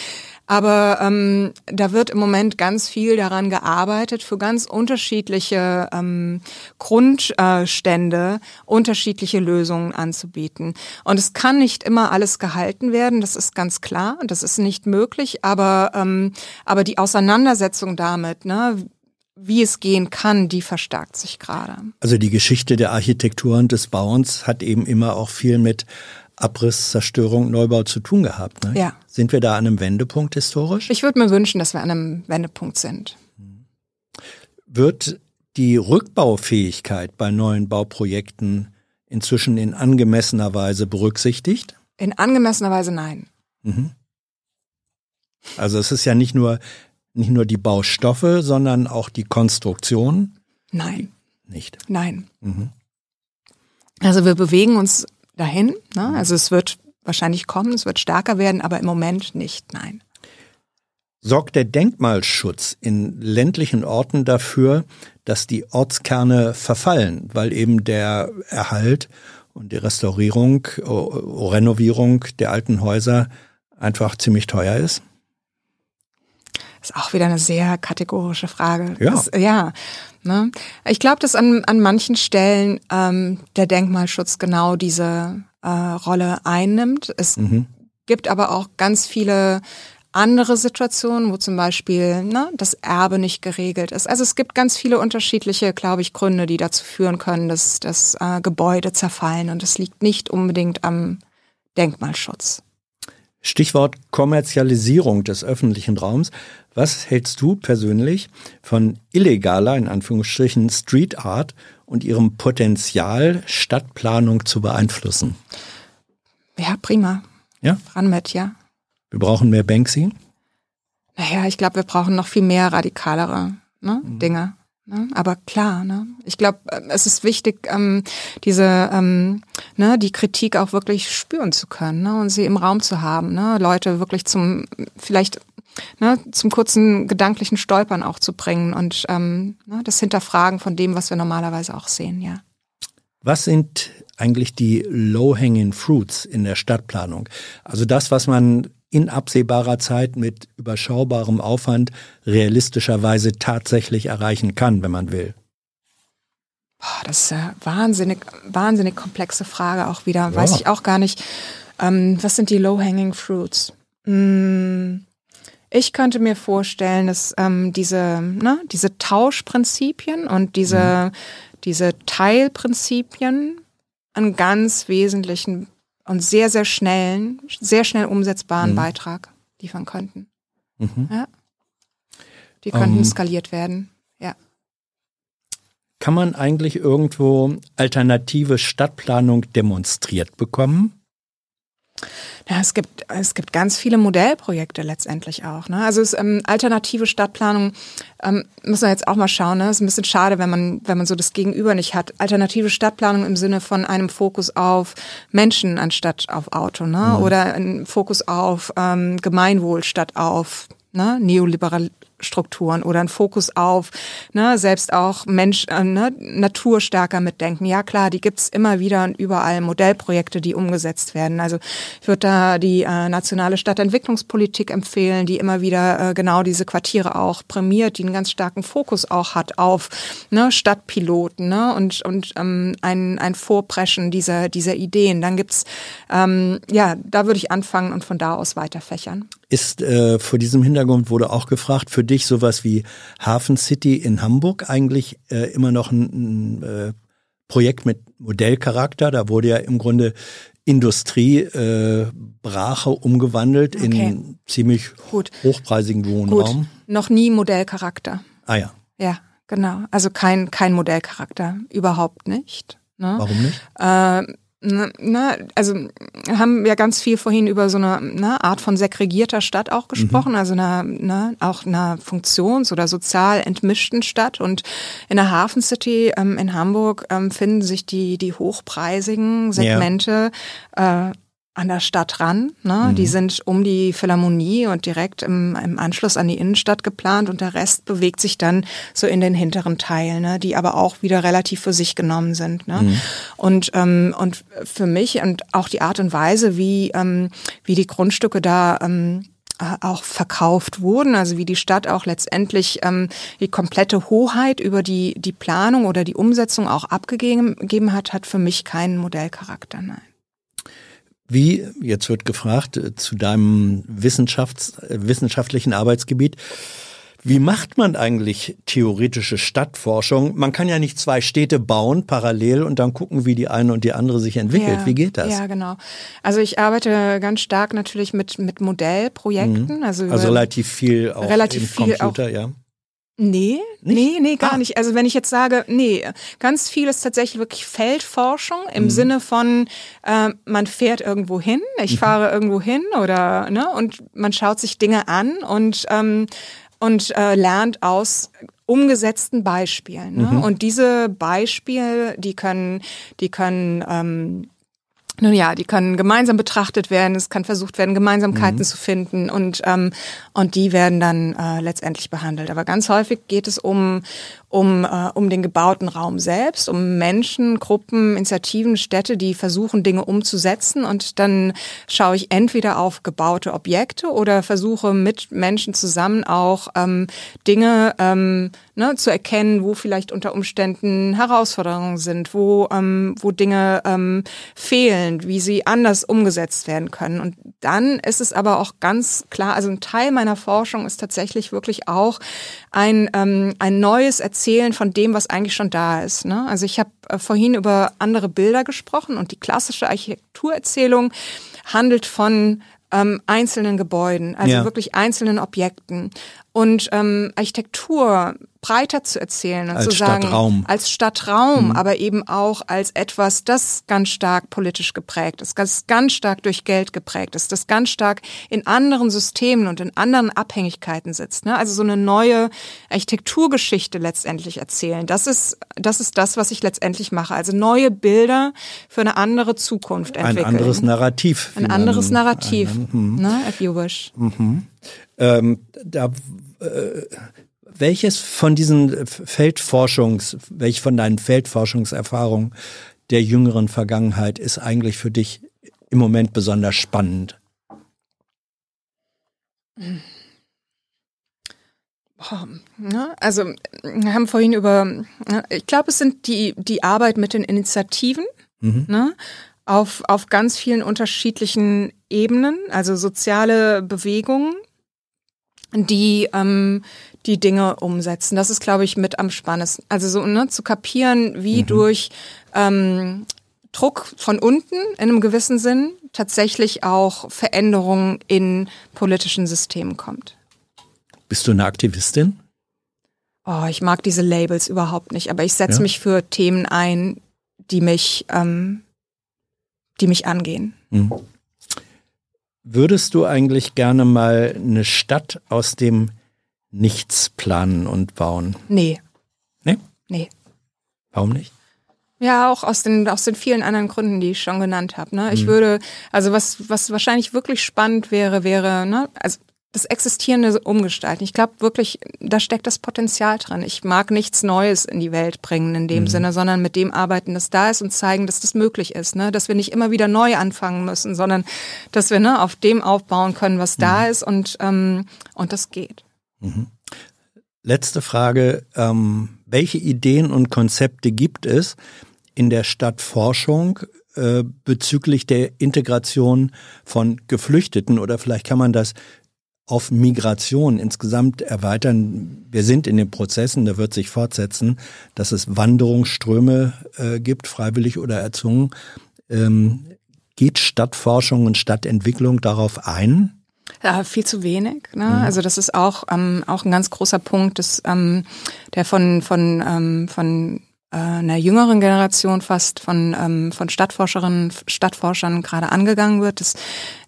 Aber ähm, da wird im Moment ganz viel daran gearbeitet, für ganz unterschiedliche ähm, Grundstände unterschiedliche Lösungen anzubieten. Und es kann nicht immer alles gehalten werden, das ist ganz klar, das ist nicht möglich, aber, ähm, aber die Auseinandersetzung damit, ne, wie es gehen kann, die verstärkt sich gerade. Also die Geschichte der Architektur und des Bauens hat eben immer auch viel mit Abriss, Zerstörung, Neubau zu tun gehabt. Ne? Ja. Sind wir da an einem Wendepunkt historisch? Ich würde mir wünschen, dass wir an einem Wendepunkt sind. Wird die Rückbaufähigkeit bei neuen Bauprojekten inzwischen in angemessener Weise berücksichtigt? In angemessener Weise nein. Mhm. Also es ist ja nicht nur nicht nur die Baustoffe, sondern auch die Konstruktion? Nein. Nicht. Nein. Mhm. Also wir bewegen uns dahin. Ne? Also es wird wahrscheinlich kommen, es wird stärker werden, aber im Moment nicht. Nein. Sorgt der Denkmalschutz in ländlichen Orten dafür, dass die Ortskerne verfallen, weil eben der Erhalt und die Restaurierung, Renovierung der alten Häuser einfach ziemlich teuer ist? Ist auch wieder eine sehr kategorische Frage. Ja. Das, ja. Ne? Ich glaube, dass an, an manchen Stellen ähm, der Denkmalschutz genau diese äh, Rolle einnimmt. Es mhm. gibt aber auch ganz viele andere Situationen, wo zum Beispiel ne, das Erbe nicht geregelt ist. Also es gibt ganz viele unterschiedliche, glaube ich, Gründe, die dazu führen können, dass, dass äh, Gebäude zerfallen. Und es liegt nicht unbedingt am Denkmalschutz. Stichwort Kommerzialisierung des öffentlichen Raums. Was hältst du persönlich von illegaler, in Anführungsstrichen, Street Art und ihrem Potenzial, Stadtplanung zu beeinflussen? Ja, prima. Ja? Ran mit, ja. Wir brauchen mehr Banksy? Naja, ich glaube, wir brauchen noch viel mehr radikalere ne, mhm. Dinge. Ne? Aber klar, ne? ich glaube, äh, es ist wichtig, ähm, diese ähm, ne, die Kritik auch wirklich spüren zu können ne? und sie im Raum zu haben. Ne? Leute wirklich zum vielleicht ne, zum kurzen gedanklichen Stolpern auch zu bringen und ähm, ne, das Hinterfragen von dem, was wir normalerweise auch sehen, ja. Was sind eigentlich die low-hanging fruits in der Stadtplanung? Also das, was man in absehbarer Zeit mit überschaubarem Aufwand realistischerweise tatsächlich erreichen kann, wenn man will? Boah, das ist eine wahnsinnig, wahnsinnig komplexe Frage auch wieder. Ja. Weiß ich auch gar nicht. Ähm, was sind die low-hanging fruits? Hm, ich könnte mir vorstellen, dass ähm, diese, ne, diese Tauschprinzipien und diese, mhm. diese Teilprinzipien einen ganz wesentlichen und sehr, sehr schnellen, sehr schnell umsetzbaren mhm. Beitrag liefern könnten. Mhm. Ja. Die könnten ähm. skaliert werden. Ja. Kann man eigentlich irgendwo alternative Stadtplanung demonstriert bekommen? Ja, es gibt, es gibt ganz viele Modellprojekte letztendlich auch. Ne? Also es, ähm, alternative Stadtplanung ähm, muss man jetzt auch mal schauen. Ne? Ist ein bisschen schade, wenn man, wenn man so das Gegenüber nicht hat. Alternative Stadtplanung im Sinne von einem Fokus auf Menschen anstatt auf Auto, ne? Mhm. Oder ein Fokus auf ähm, Gemeinwohl statt auf ne, neoliberal Strukturen oder ein Fokus auf ne, selbst auch Mensch, äh, ne, Natur stärker mitdenken. Ja klar, die gibt's immer wieder und überall Modellprojekte, die umgesetzt werden. Also ich würde da die äh, nationale Stadtentwicklungspolitik empfehlen, die immer wieder äh, genau diese Quartiere auch prämiert, die einen ganz starken Fokus auch hat auf ne, Stadtpiloten ne, und, und ähm, ein, ein Vorpreschen dieser, dieser Ideen. Dann gibt's ähm, ja, da würde ich anfangen und von da aus weiter fächern. Ist äh, vor diesem Hintergrund wurde auch gefragt, für dich sowas wie Hafen City in Hamburg eigentlich äh, immer noch ein, ein äh, Projekt mit Modellcharakter? Da wurde ja im Grunde Industrie äh, Brache umgewandelt okay. in ziemlich Gut. hochpreisigen Wohnraum. Gut. Noch nie Modellcharakter. Ah ja. Ja, genau. Also kein, kein Modellcharakter. Überhaupt nicht. Ne? Warum nicht? Äh, na, ne, also haben wir ganz viel vorhin über so eine ne, Art von segregierter Stadt auch gesprochen, mhm. also einer, ne, auch einer funktions- oder sozial entmischten Stadt. Und in der Hafen City ähm, in Hamburg ähm, finden sich die, die hochpreisigen Segmente ja. äh, an der Stadt ran. Ne? Mhm. Die sind um die Philharmonie und direkt im, im Anschluss an die Innenstadt geplant und der Rest bewegt sich dann so in den hinteren Teil, ne? die aber auch wieder relativ für sich genommen sind. Ne? Mhm. Und, ähm, und für mich und auch die Art und Weise, wie, ähm, wie die Grundstücke da ähm, äh, auch verkauft wurden, also wie die Stadt auch letztendlich ähm, die komplette Hoheit über die, die Planung oder die Umsetzung auch abgegeben hat, hat für mich keinen Modellcharakter, nein. Wie, jetzt wird gefragt, äh, zu deinem Wissenschafts-, äh, wissenschaftlichen Arbeitsgebiet, wie macht man eigentlich theoretische Stadtforschung? Man kann ja nicht zwei Städte bauen parallel und dann gucken, wie die eine und die andere sich entwickelt. Ja, wie geht das? Ja, genau. Also ich arbeite ganz stark natürlich mit, mit Modellprojekten. Mhm. Also, also relativ viel auch relativ im viel Computer, auch, ja. Nee, nicht? nee, nee, gar ah. nicht. Also wenn ich jetzt sage, nee, ganz viel ist tatsächlich wirklich Feldforschung im mhm. Sinne von, äh, man fährt irgendwo hin, ich mhm. fahre irgendwo hin oder, ne, und man schaut sich Dinge an und ähm, und äh, lernt aus umgesetzten Beispielen. Ne? Mhm. Und diese Beispiele, die können, die können ähm, nun ja, die können gemeinsam betrachtet werden, es kann versucht werden, Gemeinsamkeiten mhm. zu finden und, ähm, und die werden dann äh, letztendlich behandelt. Aber ganz häufig geht es um, um, äh, um den gebauten Raum selbst, um Menschen, Gruppen, Initiativen, Städte, die versuchen, Dinge umzusetzen. Und dann schaue ich entweder auf gebaute Objekte oder versuche mit Menschen zusammen auch ähm, Dinge ähm, ne, zu erkennen, wo vielleicht unter Umständen Herausforderungen sind, wo, ähm, wo Dinge ähm, fehlen, wie sie anders umgesetzt werden können. Und dann ist es aber auch ganz klar, also ein Teil meiner Forschung ist tatsächlich wirklich auch ein, ähm, ein neues Erzählen von dem, was eigentlich schon da ist. Ne? Also ich habe äh, vorhin über andere Bilder gesprochen und die klassische Architekturerzählung handelt von ähm, einzelnen Gebäuden, also ja. wirklich einzelnen Objekten. Und ähm, Architektur breiter zu erzählen und als zu sagen, Stadtraum. als Stadtraum, mhm. aber eben auch als etwas, das ganz stark politisch geprägt ist, das ganz stark durch Geld geprägt ist, das ganz stark in anderen Systemen und in anderen Abhängigkeiten sitzt. Ne? Also so eine neue Architekturgeschichte letztendlich erzählen. Das ist, das ist das, was ich letztendlich mache. Also neue Bilder für eine andere Zukunft entwickeln. Ein anderes Narrativ. Ein anderes Narrativ, einen, ne, if you wish. Mhm. Ähm, da, äh, welches von diesen Feldforschungs, welche von deinen Feldforschungserfahrungen der jüngeren Vergangenheit ist eigentlich für dich im Moment besonders spannend? Also, wir haben vorhin über, ich glaube, es sind die, die Arbeit mit den Initiativen, mhm. ne? auf, auf ganz vielen unterschiedlichen Ebenen, also soziale Bewegungen, die ähm, die Dinge umsetzen. Das ist, glaube ich, mit am spannendsten. Also so ne, zu kapieren, wie mhm. durch ähm, Druck von unten in einem gewissen Sinn tatsächlich auch Veränderungen in politischen Systemen kommt. Bist du eine Aktivistin? Oh, ich mag diese Labels überhaupt nicht, aber ich setze ja. mich für Themen ein, die mich, ähm, die mich angehen. Mhm. Würdest du eigentlich gerne mal eine Stadt aus dem Nichts planen und bauen? Nee. Nee? Nee. Warum nicht? Ja, auch aus den, aus den vielen anderen Gründen, die ich schon genannt habe. Ne? Ich mhm. würde, also was, was wahrscheinlich wirklich spannend wäre, wäre, ne, also das Existierende umgestalten. Ich glaube wirklich, da steckt das Potenzial drin. Ich mag nichts Neues in die Welt bringen in dem mhm. Sinne, sondern mit dem arbeiten, das da ist und zeigen, dass das möglich ist. Ne? Dass wir nicht immer wieder neu anfangen müssen, sondern dass wir ne, auf dem aufbauen können, was mhm. da ist und, ähm, und das geht. Mhm. Letzte Frage. Ähm, welche Ideen und Konzepte gibt es in der Stadtforschung äh, bezüglich der Integration von Geflüchteten oder vielleicht kann man das auf Migration insgesamt erweitern. Wir sind in den Prozessen, da wird sich fortsetzen, dass es Wanderungsströme äh, gibt, freiwillig oder erzwungen. Ähm, geht Stadtforschung und Stadtentwicklung darauf ein? Ja, viel zu wenig. Ne? Mhm. Also das ist auch ähm, auch ein ganz großer Punkt, dass, ähm, der von von ähm, von einer jüngeren Generation fast von, ähm, von Stadtforscherinnen, Stadtforschern gerade angegangen wird. Das ist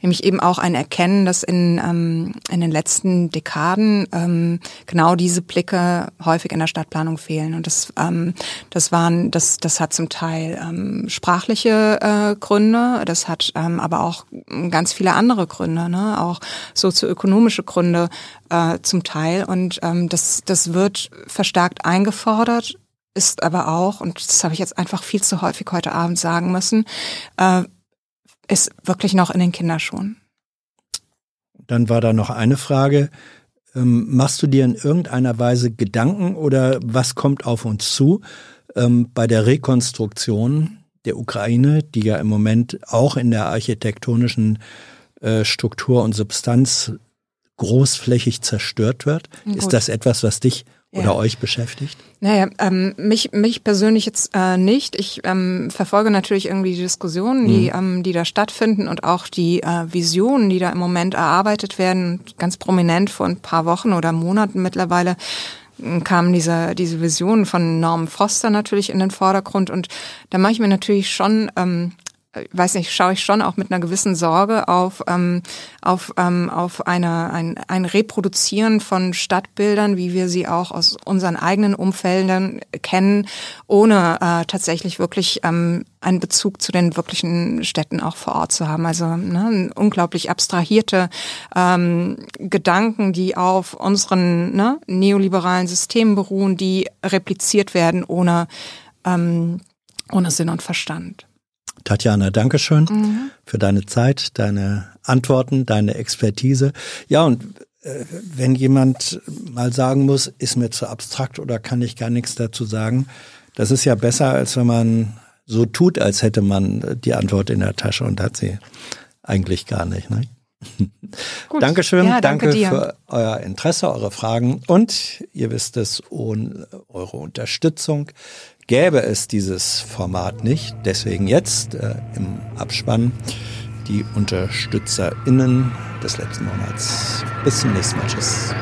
nämlich eben auch ein Erkennen, dass in, ähm, in den letzten Dekaden ähm, genau diese Blicke häufig in der Stadtplanung fehlen. Und das, ähm, das waren, das, das hat zum Teil ähm, sprachliche äh, Gründe, das hat ähm, aber auch ganz viele andere Gründe, ne? auch sozioökonomische Gründe äh, zum Teil. Und ähm, das, das wird verstärkt eingefordert ist aber auch, und das habe ich jetzt einfach viel zu häufig heute Abend sagen müssen, äh, ist wirklich noch in den Kinderschuhen. Dann war da noch eine Frage. Ähm, machst du dir in irgendeiner Weise Gedanken oder was kommt auf uns zu ähm, bei der Rekonstruktion der Ukraine, die ja im Moment auch in der architektonischen äh, Struktur und Substanz großflächig zerstört wird? Gut. Ist das etwas, was dich ja. oder euch beschäftigt? Naja, ähm, mich, mich persönlich jetzt äh, nicht. Ich ähm, verfolge natürlich irgendwie die Diskussionen, die, mhm. ähm, die da stattfinden und auch die äh, Visionen, die da im Moment erarbeitet werden. Ganz prominent vor ein paar Wochen oder Monaten mittlerweile ähm, kamen diese, diese Visionen von Norm Foster natürlich in den Vordergrund und da mache ich mir natürlich schon ähm, weiß nicht, schaue ich schon auch mit einer gewissen Sorge auf, ähm, auf, ähm, auf eine, ein, ein Reproduzieren von Stadtbildern, wie wir sie auch aus unseren eigenen Umfeldern kennen, ohne äh, tatsächlich wirklich ähm, einen Bezug zu den wirklichen Städten auch vor Ort zu haben. Also ne, unglaublich abstrahierte ähm, Gedanken, die auf unseren ne, neoliberalen Systemen beruhen, die repliziert werden ohne, ähm, ohne Sinn und Verstand. Tatjana, Dankeschön mhm. für deine Zeit, deine Antworten, deine Expertise. Ja, und äh, wenn jemand mal sagen muss, ist mir zu abstrakt oder kann ich gar nichts dazu sagen, das ist ja besser, als wenn man so tut, als hätte man die Antwort in der Tasche und hat sie eigentlich gar nicht. Ne? Gut. Dankeschön, ja, danke, danke für euer Interesse, eure Fragen und ihr wisst es, ohne eure Unterstützung gäbe es dieses Format nicht. Deswegen jetzt äh, im Abspann die UnterstützerInnen des letzten Monats. Bis zum nächsten Mal. Tschüss.